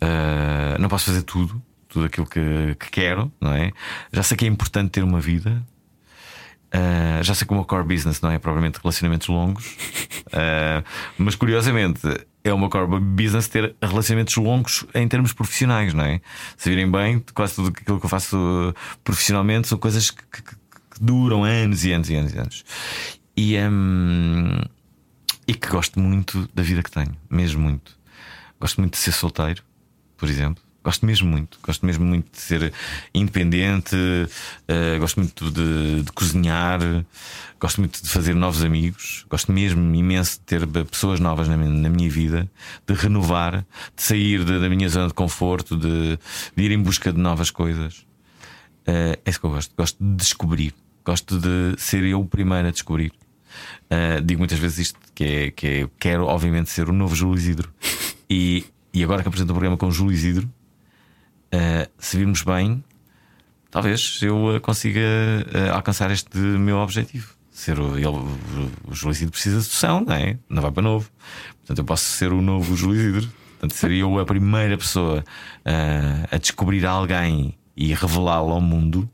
Speaker 4: eh, não posso fazer tudo, tudo aquilo que, que quero, não é? Já sei que é importante ter uma vida. Eh, já sei que o meu core business não é propriamente relacionamentos longos, Eh, mas curiosamente é uma core business ter relacionamentos longos em termos profissionais, não é? Se virem bem, quase tudo aquilo que eu faço profissionalmente são coisas que, que, que duram anos e anos e anos e anos. E, hum, e que gosto muito da vida que tenho, mesmo muito. Gosto muito de ser solteiro, por exemplo. Gosto mesmo muito, gosto mesmo muito de ser independente, uh, gosto muito de, de, cozinhar, gosto muito de fazer novos amigos, gosto mesmo imenso de ter pessoas novas na minha, na minha vida, de renovar, de sair de, da minha zona de conforto, de, de, ir em busca de novas coisas. Uh, é isso que eu gosto. Gosto de descobrir, gosto de ser eu o primeiro a descobrir. Uh, digo muitas vezes isto: que é, que é, quero, obviamente, ser o novo Júlio Isidro. E, e agora que apresento o programa com o Júlio Isidro Uh, se virmos bem, talvez eu consiga uh, alcançar este meu objetivo. Ser o, ele, o Júlio Isidro precisa de sucessão, não é? Não vai para novo. Portanto, eu posso ser o novo Júlio Isidro. Portanto, seria eu a primeira pessoa uh, a descobrir alguém e revelá-lo ao mundo.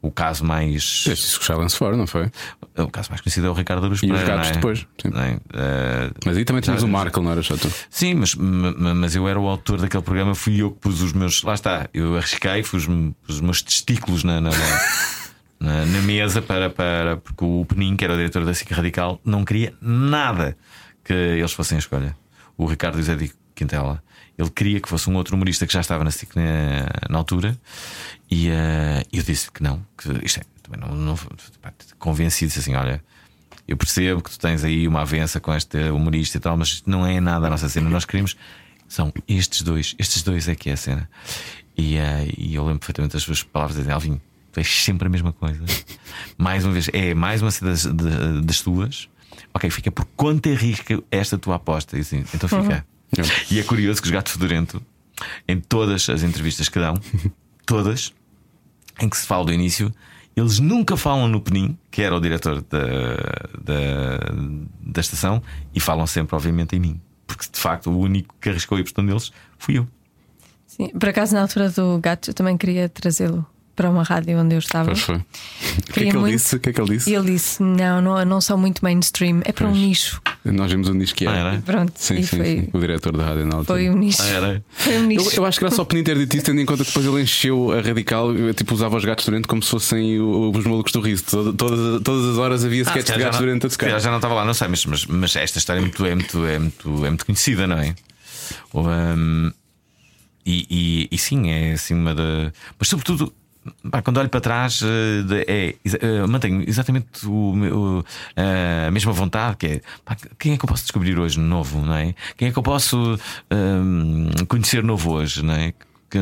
Speaker 4: O caso mais.
Speaker 2: Este Silence for, não foi?
Speaker 4: O caso mais conhecido é o Ricardo Aruz
Speaker 2: E os gatos é? depois. É? Uh, mas aí também tínhamos o Marco, não era só tu?
Speaker 4: Sim, mas, mas eu era o autor daquele programa, fui eu que pus os meus. Lá está, eu arrisquei, pus, os meus testículos na, na, na, na, mesa para, para. Porque o Penin, que era o diretor da SIC Radical, não queria nada que eles fossem a escolha. O Ricardo José de Quintela. Ele queria que fosse um outro humorista que já estava na SIC na, na altura e uh, eu disse que não, que isto é, também não, não convencido assim: olha, eu percebo que tu tens aí uma avença com este humorista e tal, mas não é nada a nossa cena. Nós queremos são estes dois, estes dois é que é a cena. E, uh, e eu lembro perfeitamente as suas palavras dizem: Alvin, tu és sempre a mesma coisa. mais uma vez, é mais uma das, das, das tuas. Ok, fica por quanto é risca esta tua aposta? E assim, então fica. Uhum. E é curioso que os gatos fedorento, em todas as entrevistas que dão, todas, em que se fala do início, eles nunca falam no Penin, que era o diretor da, da, da estação, e falam sempre, obviamente, em mim. Porque de facto o único que arriscou a ir por deles fui eu.
Speaker 3: Sim, por acaso, na altura do gato, eu também queria trazê-lo para uma rádio onde eu estava.
Speaker 2: Pois foi. O que, é que ele muito... disse? O que é que ele disse?
Speaker 3: Ele disse: Não, não, não sou muito mainstream, é para pois. um nicho.
Speaker 2: Nós vimos o nicho que era.
Speaker 4: Ah, era?
Speaker 3: Pronto,
Speaker 2: sim, sim,
Speaker 3: foi...
Speaker 2: sim, O diretor da rádio na altura.
Speaker 3: Foi um nicho.
Speaker 4: Ah, era?
Speaker 3: Foi um nicho.
Speaker 2: Eu, eu acho que era só Penin ter dito isso, tendo em conta que depois ele encheu a radical, tipo, usava os gatos durante como se fossem os malucos do riso. Todas, todas as horas havia sketches ah, de gatos durante a tocar.
Speaker 4: Já não estava lá, não sei, mas, mas, mas esta história é muito, é, muito, é, muito, é muito conhecida, não é? Um, e, e, e, sim, é assim uma da. Mas sobretudo quando olho para trás, eh, é, é, mantenho exatamente o, o, a mesma vontade, que é pá, quem é que eu posso descobrir hoje novo, não é? Quem é que eu posso um, conhecer novo hoje, não é? Que,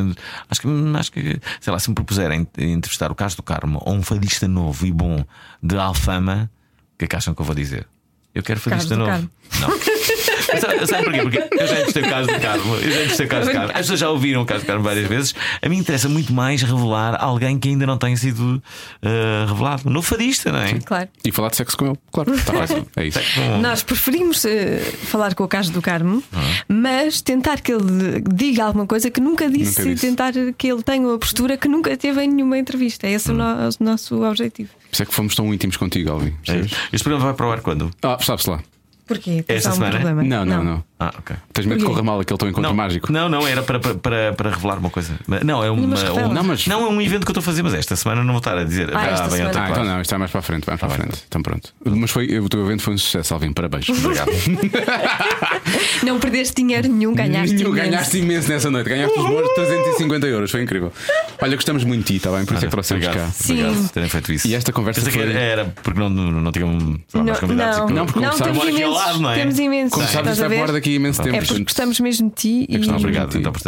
Speaker 4: acho que, acho que, sei lá, se me propuserem entrevistar o Carlos do Carmo ou um fadista novo e bom de Alfama, o que é que acham que eu vou dizer? Eu quero fadista novo. Carmo. Não. Sabe porquê? Porque eu já entrevistei o caso de Carmo. Eu já entrevistei o caso de Carmo. As pessoas já ouviram o caso de Carmo várias vezes. A mim interessa muito mais revelar alguém que ainda não tenha sido uh, revelado. No fadista, não é? Sim,
Speaker 3: claro.
Speaker 2: E falar de sexo com ele. Claro, está fácil. É isso.
Speaker 3: Nós preferimos uh, falar com o caso do Carmo, uhum. mas tentar que ele diga alguma coisa que nunca disse, nunca disse. e tentar que ele tenha uma postura que nunca teve em nenhuma entrevista. Esse uhum. é o nosso objetivo.
Speaker 2: Por isso é que fomos tão íntimos contigo, Alvin.
Speaker 4: É. Este programa vai para o ar quando?
Speaker 2: Ah, sabe-se lá.
Speaker 3: Porquê?
Speaker 4: Esta semana?
Speaker 3: Problema?
Speaker 2: Não, não, não.
Speaker 4: Ah, ok.
Speaker 2: Tens medo de correr mal aquele teu encontro
Speaker 4: não,
Speaker 2: mágico?
Speaker 4: Não, não, era para, para, para revelar uma coisa. Não, é uma, um, não, mas... não, é um evento que eu estou a fazer, mas esta semana não vou estar a dizer.
Speaker 3: Ah, ah, bem,
Speaker 2: ah então não, isto é mais para a frente, mais para a frente. Então pronto. Mas foi, o teu evento foi um sucesso, Alvin. Parabéns.
Speaker 4: Obrigado.
Speaker 3: não perdeste dinheiro nenhum, ganhaste nenhum,
Speaker 2: imenso. Ganhaste imenso nessa noite. Ganhaste os bons 350 euros. Foi incrível. Olha, gostamos muito de ti, está bem? Por isso é que trouxemos cá.
Speaker 3: Sim.
Speaker 4: Obrigado por terem feito isso.
Speaker 2: E esta conversa
Speaker 4: foi... era porque não, não, não tinham mais convidados.
Speaker 3: Não,
Speaker 2: não porque
Speaker 3: não, temos imensos, ao lado, não é? Temos imensos.
Speaker 2: Como sabes, já fora daqui imenso tempo.
Speaker 3: É porque gostamos mesmo de ti.
Speaker 4: E... Obrigado então por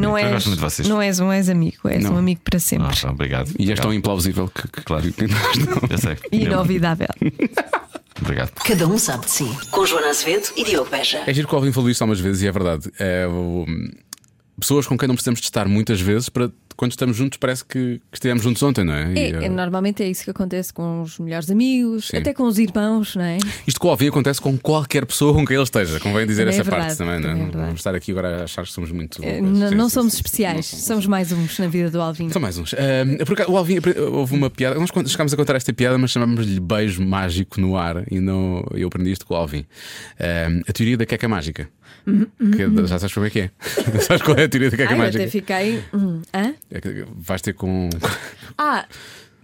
Speaker 3: não és,
Speaker 4: Eu gosto muito de vocês.
Speaker 3: Não és um ex-amigo, és não. um amigo para sempre.
Speaker 4: Ah, obrigado.
Speaker 2: E és tão implausível que, que
Speaker 4: claro. Eu sei.
Speaker 3: E inovidável.
Speaker 4: Obrigado.
Speaker 1: Cada um sabe de si. Com Joana Azevedo e Diogo Beja.
Speaker 2: É giro que o Alvin falou isto algumas vezes e é verdade. É, o, pessoas com quem não precisamos de estar muitas vezes para quando estamos juntos parece que, que estivemos juntos ontem, não é?
Speaker 3: é, e, uh... Normalmente é isso que acontece com os melhores amigos, Sim. até com os irmãos, não é?
Speaker 2: Isto com o Alvin acontece com qualquer pessoa com quem ele esteja, convém dizer também essa é verdade, parte também, não é? Vamos estar aqui agora a achar que somos muito.
Speaker 3: Uh, não, não somos especiais, somos, mais uns na vida do Alvin.
Speaker 2: São mais uns. Uh, porque o Alvin, houve uma piada, nós chegámos a contar esta piada, mas chamámos-lhe beijo mágico no ar e não, eu aprendi isto com o Alvin. Uh, a teoria da queca mágica. Uhum, uhum. já sabes como é que é? sabes qual é a teoria da queca
Speaker 3: Ai,
Speaker 2: mágica?
Speaker 3: Eu até fiquei. Hum, hã?
Speaker 2: É vais ter com.
Speaker 3: Ah!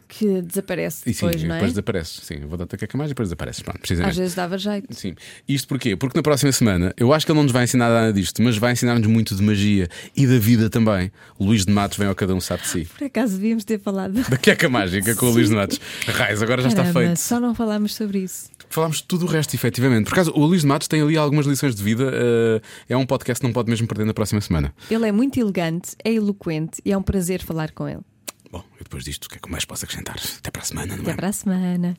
Speaker 3: que desaparece depois,
Speaker 2: sim,
Speaker 3: não
Speaker 2: é? depois desaparece. Sim, vou dar-te a mais e depois desaparece. Pronto, precisamente.
Speaker 3: Às vezes dava jeito.
Speaker 2: Sim. Isto porquê? Porque na próxima semana eu acho que ele não nos vai ensinar nada disto, mas vai ensinar-nos muito de magia e da vida também. O Luís de Matos vem ao Cada Um Sabe de Si.
Speaker 3: Por acaso devíamos ter falado
Speaker 2: da queca mágica com o Luís de Matos. Raiz, agora já
Speaker 3: Caramba,
Speaker 2: está feito.
Speaker 3: Só não falámos sobre isso.
Speaker 2: Falámos tudo o resto, efetivamente. Por acaso, o Luís de Matos tem ali algumas lições de vida. Uh, é um podcast que não pode mesmo perder na próxima semana.
Speaker 3: Ele é muito elegante, é eloquente e é um prazer falar com ele.
Speaker 2: Bom, e depois disto, o que é que mais posso acrescentar? Até para a semana, não
Speaker 3: é? Até para a semana.